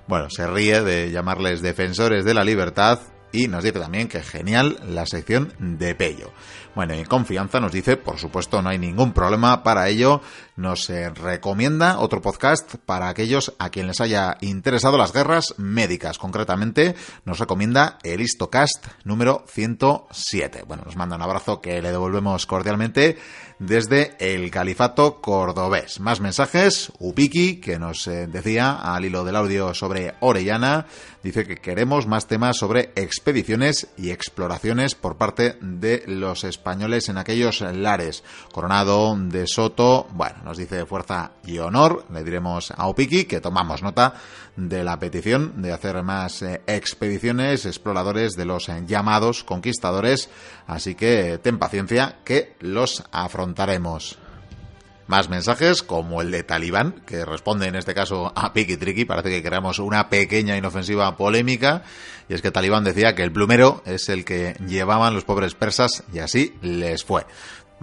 Bueno, se ríe de llamarles defensores de la libertad y nos dice también que genial la sección de Pello. Bueno, y en confianza nos dice, por supuesto, no hay ningún problema para ello. Nos eh, recomienda otro podcast para aquellos a quien les haya interesado las guerras médicas. Concretamente, nos recomienda el Histocast número 107. Bueno, nos manda un abrazo que le devolvemos cordialmente desde el Califato Cordobés. Más mensajes. Upiki, que nos eh, decía al hilo del audio sobre Orellana, dice que queremos más temas sobre expediciones y exploraciones por parte de los españoles en aquellos lares. Coronado de Soto, bueno, nos dice fuerza y honor. Le diremos a Upiki que tomamos nota de la petición de hacer más eh, expediciones, exploradores de los eh, llamados conquistadores. Así que ten paciencia que los afrontaremos. Más mensajes, como el de Talibán, que responde en este caso a Piki Triki. Parece que creamos una pequeña inofensiva polémica. Y es que Talibán decía que el plumero es el que llevaban los pobres persas y así les fue.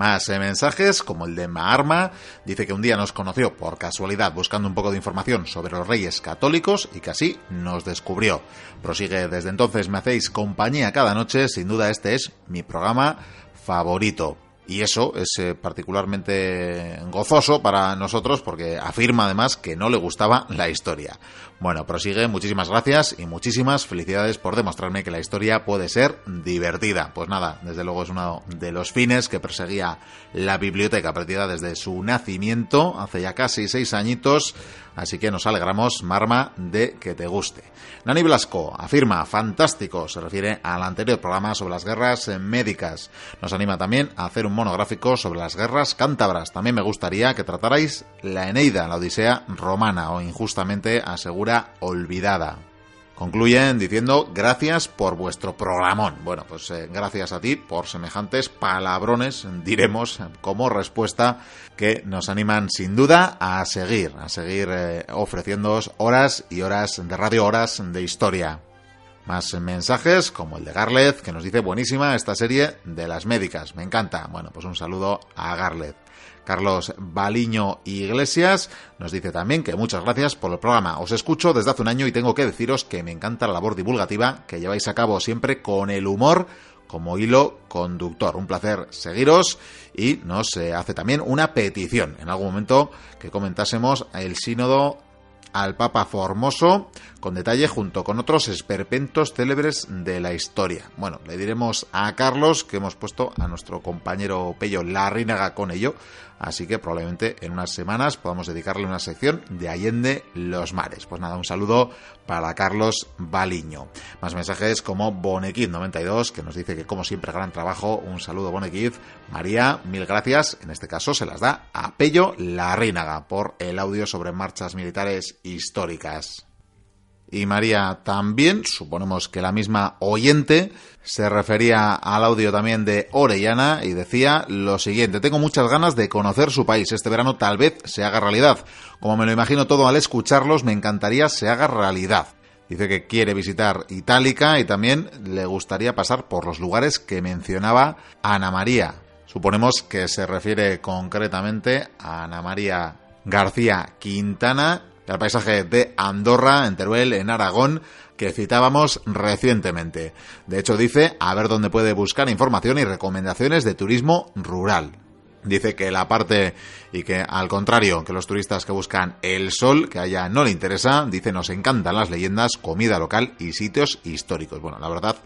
Más eh, mensajes, como el de Maarma, dice que un día nos conoció por casualidad buscando un poco de información sobre los reyes católicos y que así nos descubrió. Prosigue, desde entonces me hacéis compañía cada noche, sin duda este es mi programa favorito. Y eso es eh, particularmente gozoso para nosotros porque afirma además que no le gustaba la historia. Bueno, prosigue, muchísimas gracias y muchísimas felicidades por demostrarme que la historia puede ser divertida. Pues nada, desde luego es uno de los fines que perseguía la biblioteca perdida desde su nacimiento, hace ya casi seis añitos, así que nos alegramos, Marma, de que te guste. Nani Blasco afirma, fantástico, se refiere al anterior programa sobre las guerras médicas. Nos anima también a hacer un monográfico sobre las guerras cántabras. También me gustaría que tratarais la Eneida, la Odisea romana, o injustamente asegura olvidada. Concluyen diciendo gracias por vuestro programón. Bueno, pues eh, gracias a ti por semejantes palabrones, diremos, como respuesta que nos animan sin duda a seguir, a seguir eh, ofreciéndoos horas y horas de radio, horas de historia. Más mensajes, como el de Garlet, que nos dice buenísima esta serie de las médicas. Me encanta. Bueno, pues un saludo a Garlet. Carlos Baliño Iglesias nos dice también que muchas gracias por el programa. Os escucho desde hace un año y tengo que deciros que me encanta la labor divulgativa que lleváis a cabo siempre con el humor como hilo conductor. Un placer seguiros y nos eh, hace también una petición en algún momento que comentásemos el sínodo al Papa Formoso, con detalle junto con otros esperpentos célebres de la historia. Bueno, le diremos a Carlos que hemos puesto a nuestro compañero Pello Larrínaga con ello, así que probablemente en unas semanas podamos dedicarle una sección de Allende los Mares. Pues nada, un saludo para Carlos Baliño. Más mensajes como Bonequid92, que nos dice que como siempre gran trabajo, un saludo Bonequid. María, mil gracias, en este caso se las da a Pello Larrínaga por el audio sobre marchas militares históricas. Y María también, suponemos que la misma oyente, se refería al audio también de Orellana y decía lo siguiente, tengo muchas ganas de conocer su país, este verano tal vez se haga realidad. Como me lo imagino todo al escucharlos, me encantaría se haga realidad. Dice que quiere visitar Itálica y también le gustaría pasar por los lugares que mencionaba Ana María. Suponemos que se refiere concretamente a Ana María García Quintana al paisaje de Andorra, en Teruel, en Aragón, que citábamos recientemente. De hecho, dice a ver dónde puede buscar información y recomendaciones de turismo rural. Dice que la parte y que al contrario que los turistas que buscan el sol, que a ella no le interesa, dice nos encantan las leyendas, comida local y sitios históricos. Bueno, la verdad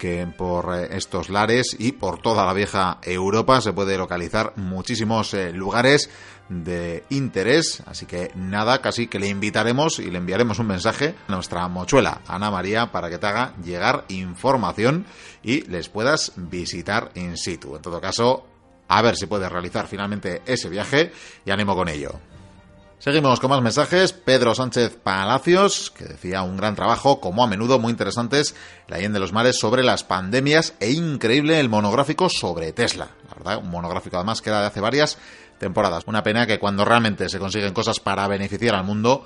que por eh, estos lares y por toda la vieja Europa se puede localizar muchísimos eh, lugares de interés, así que nada, casi que le invitaremos y le enviaremos un mensaje a nuestra mochuela Ana María para que te haga llegar información y les puedas visitar in situ. En todo caso, a ver si puedes realizar finalmente ese viaje y ánimo con ello. Seguimos con más mensajes. Pedro Sánchez Palacios, que decía un gran trabajo, como a menudo muy interesantes, la de los mares sobre las pandemias e increíble el monográfico sobre Tesla. La verdad, un monográfico además que era de hace varias temporadas. Una pena que cuando realmente se consiguen cosas para beneficiar al mundo,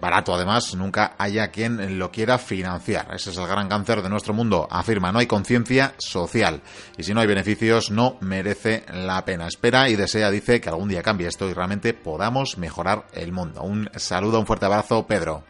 barato además, nunca haya quien lo quiera financiar. Ese es el gran cáncer de nuestro mundo. Afirma, no hay conciencia social. Y si no hay beneficios, no merece la pena. Espera y desea, dice, que algún día cambie esto y realmente podamos mejorar el mundo. Un saludo, un fuerte abrazo, Pedro.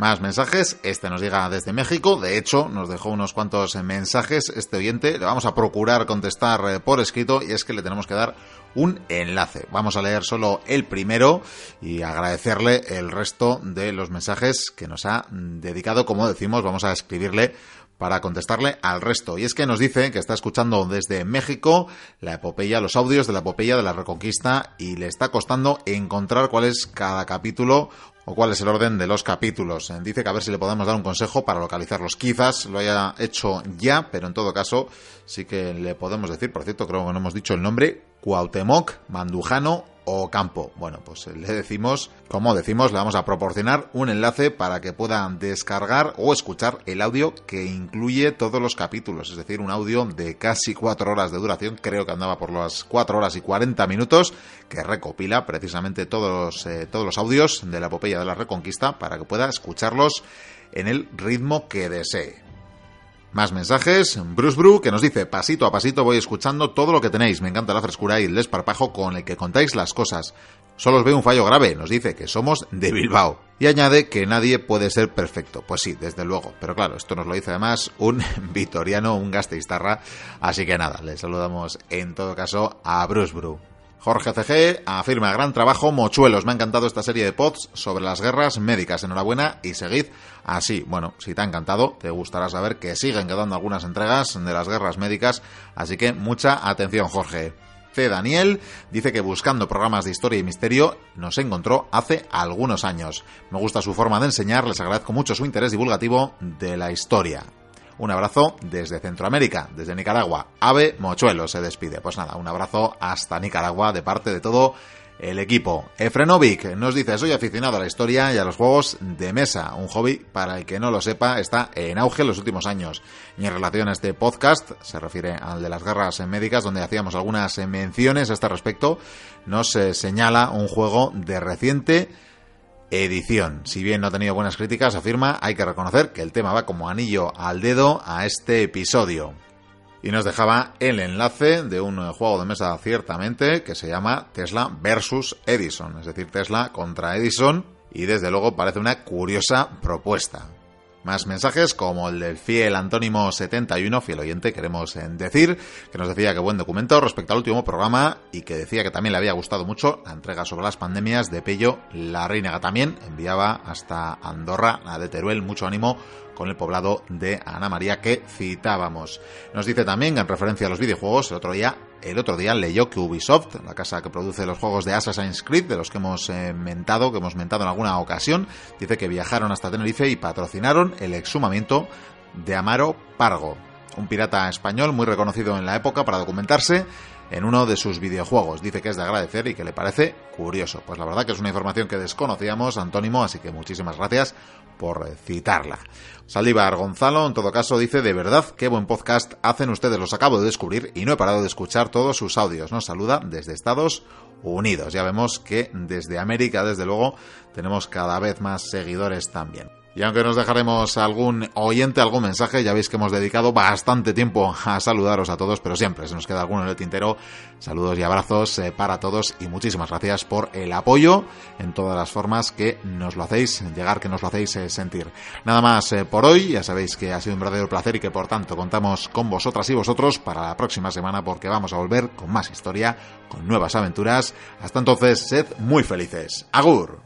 Más mensajes, este nos llega desde México, de hecho nos dejó unos cuantos mensajes este oyente, le vamos a procurar contestar eh, por escrito y es que le tenemos que dar un enlace. Vamos a leer solo el primero y agradecerle el resto de los mensajes que nos ha dedicado. Como decimos, vamos a escribirle para contestarle al resto. Y es que nos dice que está escuchando desde México la epopeya, los audios de la epopeya de la Reconquista y le está costando encontrar cuál es cada capítulo o cuál es el orden de los capítulos. Dice que a ver si le podemos dar un consejo para localizarlos. Quizás lo haya hecho ya, pero en todo caso sí que le podemos decir, por cierto, creo que no hemos dicho el nombre, Cuauhtémoc Mandujano Campo. Bueno, pues le decimos, como decimos, le vamos a proporcionar un enlace para que puedan descargar o escuchar el audio que incluye todos los capítulos, es decir, un audio de casi cuatro horas de duración, creo que andaba por las cuatro horas y cuarenta minutos, que recopila precisamente todos, eh, todos los audios de la epopeya de la Reconquista para que pueda escucharlos en el ritmo que desee. Más mensajes. Bruce Bru que nos dice, pasito a pasito voy escuchando todo lo que tenéis. Me encanta la frescura y el desparpajo con el que contáis las cosas. Solo os veo un fallo grave. Nos dice que somos de Bilbao. Y añade que nadie puede ser perfecto. Pues sí, desde luego. Pero claro, esto nos lo dice además un *laughs* vitoriano, un gasteiztarra. Así que nada, le saludamos en todo caso a Bruce Bru. Jorge CG afirma, gran trabajo, mochuelos, me ha encantado esta serie de pods sobre las guerras médicas, enhorabuena y seguid así. Bueno, si te ha encantado, te gustará saber que siguen quedando algunas entregas de las guerras médicas, así que mucha atención Jorge. C. Daniel dice que buscando programas de historia y misterio nos encontró hace algunos años. Me gusta su forma de enseñar, les agradezco mucho su interés divulgativo de la historia. Un abrazo desde Centroamérica, desde Nicaragua. Ave Mochuelo se despide. Pues nada, un abrazo hasta Nicaragua de parte de todo el equipo. Efrenovic nos dice, soy aficionado a la historia y a los juegos de mesa, un hobby para el que no lo sepa está en auge en los últimos años. Y en relación a este podcast, se refiere al de las guerras médicas, donde hacíamos algunas menciones a este respecto, nos eh, señala un juego de reciente edición. Si bien no ha tenido buenas críticas, afirma, hay que reconocer que el tema va como anillo al dedo a este episodio. Y nos dejaba el enlace de un juego de mesa ciertamente que se llama Tesla versus Edison, es decir, Tesla contra Edison, y desde luego parece una curiosa propuesta. Más mensajes como el del fiel Antónimo 71, fiel oyente, queremos eh, decir, que nos decía que buen documento respecto al último programa y que decía que también le había gustado mucho la entrega sobre las pandemias de Pello La Reina, también enviaba hasta Andorra, a de Teruel, mucho ánimo con el poblado de Ana María que citábamos. Nos dice también, en referencia a los videojuegos, el otro día, el otro día leyó que Ubisoft, la casa que produce los juegos de Assassin's Creed, de los que hemos eh, mentado, que hemos mentado en alguna ocasión, dice que viajaron hasta Tenerife y patrocinaron el exhumamiento de Amaro Pargo, un pirata español muy reconocido en la época para documentarse en uno de sus videojuegos. Dice que es de agradecer y que le parece curioso. Pues la verdad que es una información que desconocíamos, Antónimo, así que muchísimas gracias por citarla. Saldívar Gonzalo, en todo caso, dice, de verdad, qué buen podcast hacen ustedes, los acabo de descubrir y no he parado de escuchar todos sus audios. Nos saluda desde Estados Unidos. Ya vemos que desde América, desde luego, tenemos cada vez más seguidores también. Y aunque nos dejaremos algún oyente, algún mensaje, ya veis que hemos dedicado bastante tiempo a saludaros a todos, pero siempre se nos queda alguno en el tintero. Saludos y abrazos eh, para todos y muchísimas gracias por el apoyo en todas las formas que nos lo hacéis llegar, que nos lo hacéis eh, sentir. Nada más eh, por hoy, ya sabéis que ha sido un verdadero placer y que por tanto contamos con vosotras y vosotros para la próxima semana porque vamos a volver con más historia, con nuevas aventuras. Hasta entonces, sed muy felices. Agur.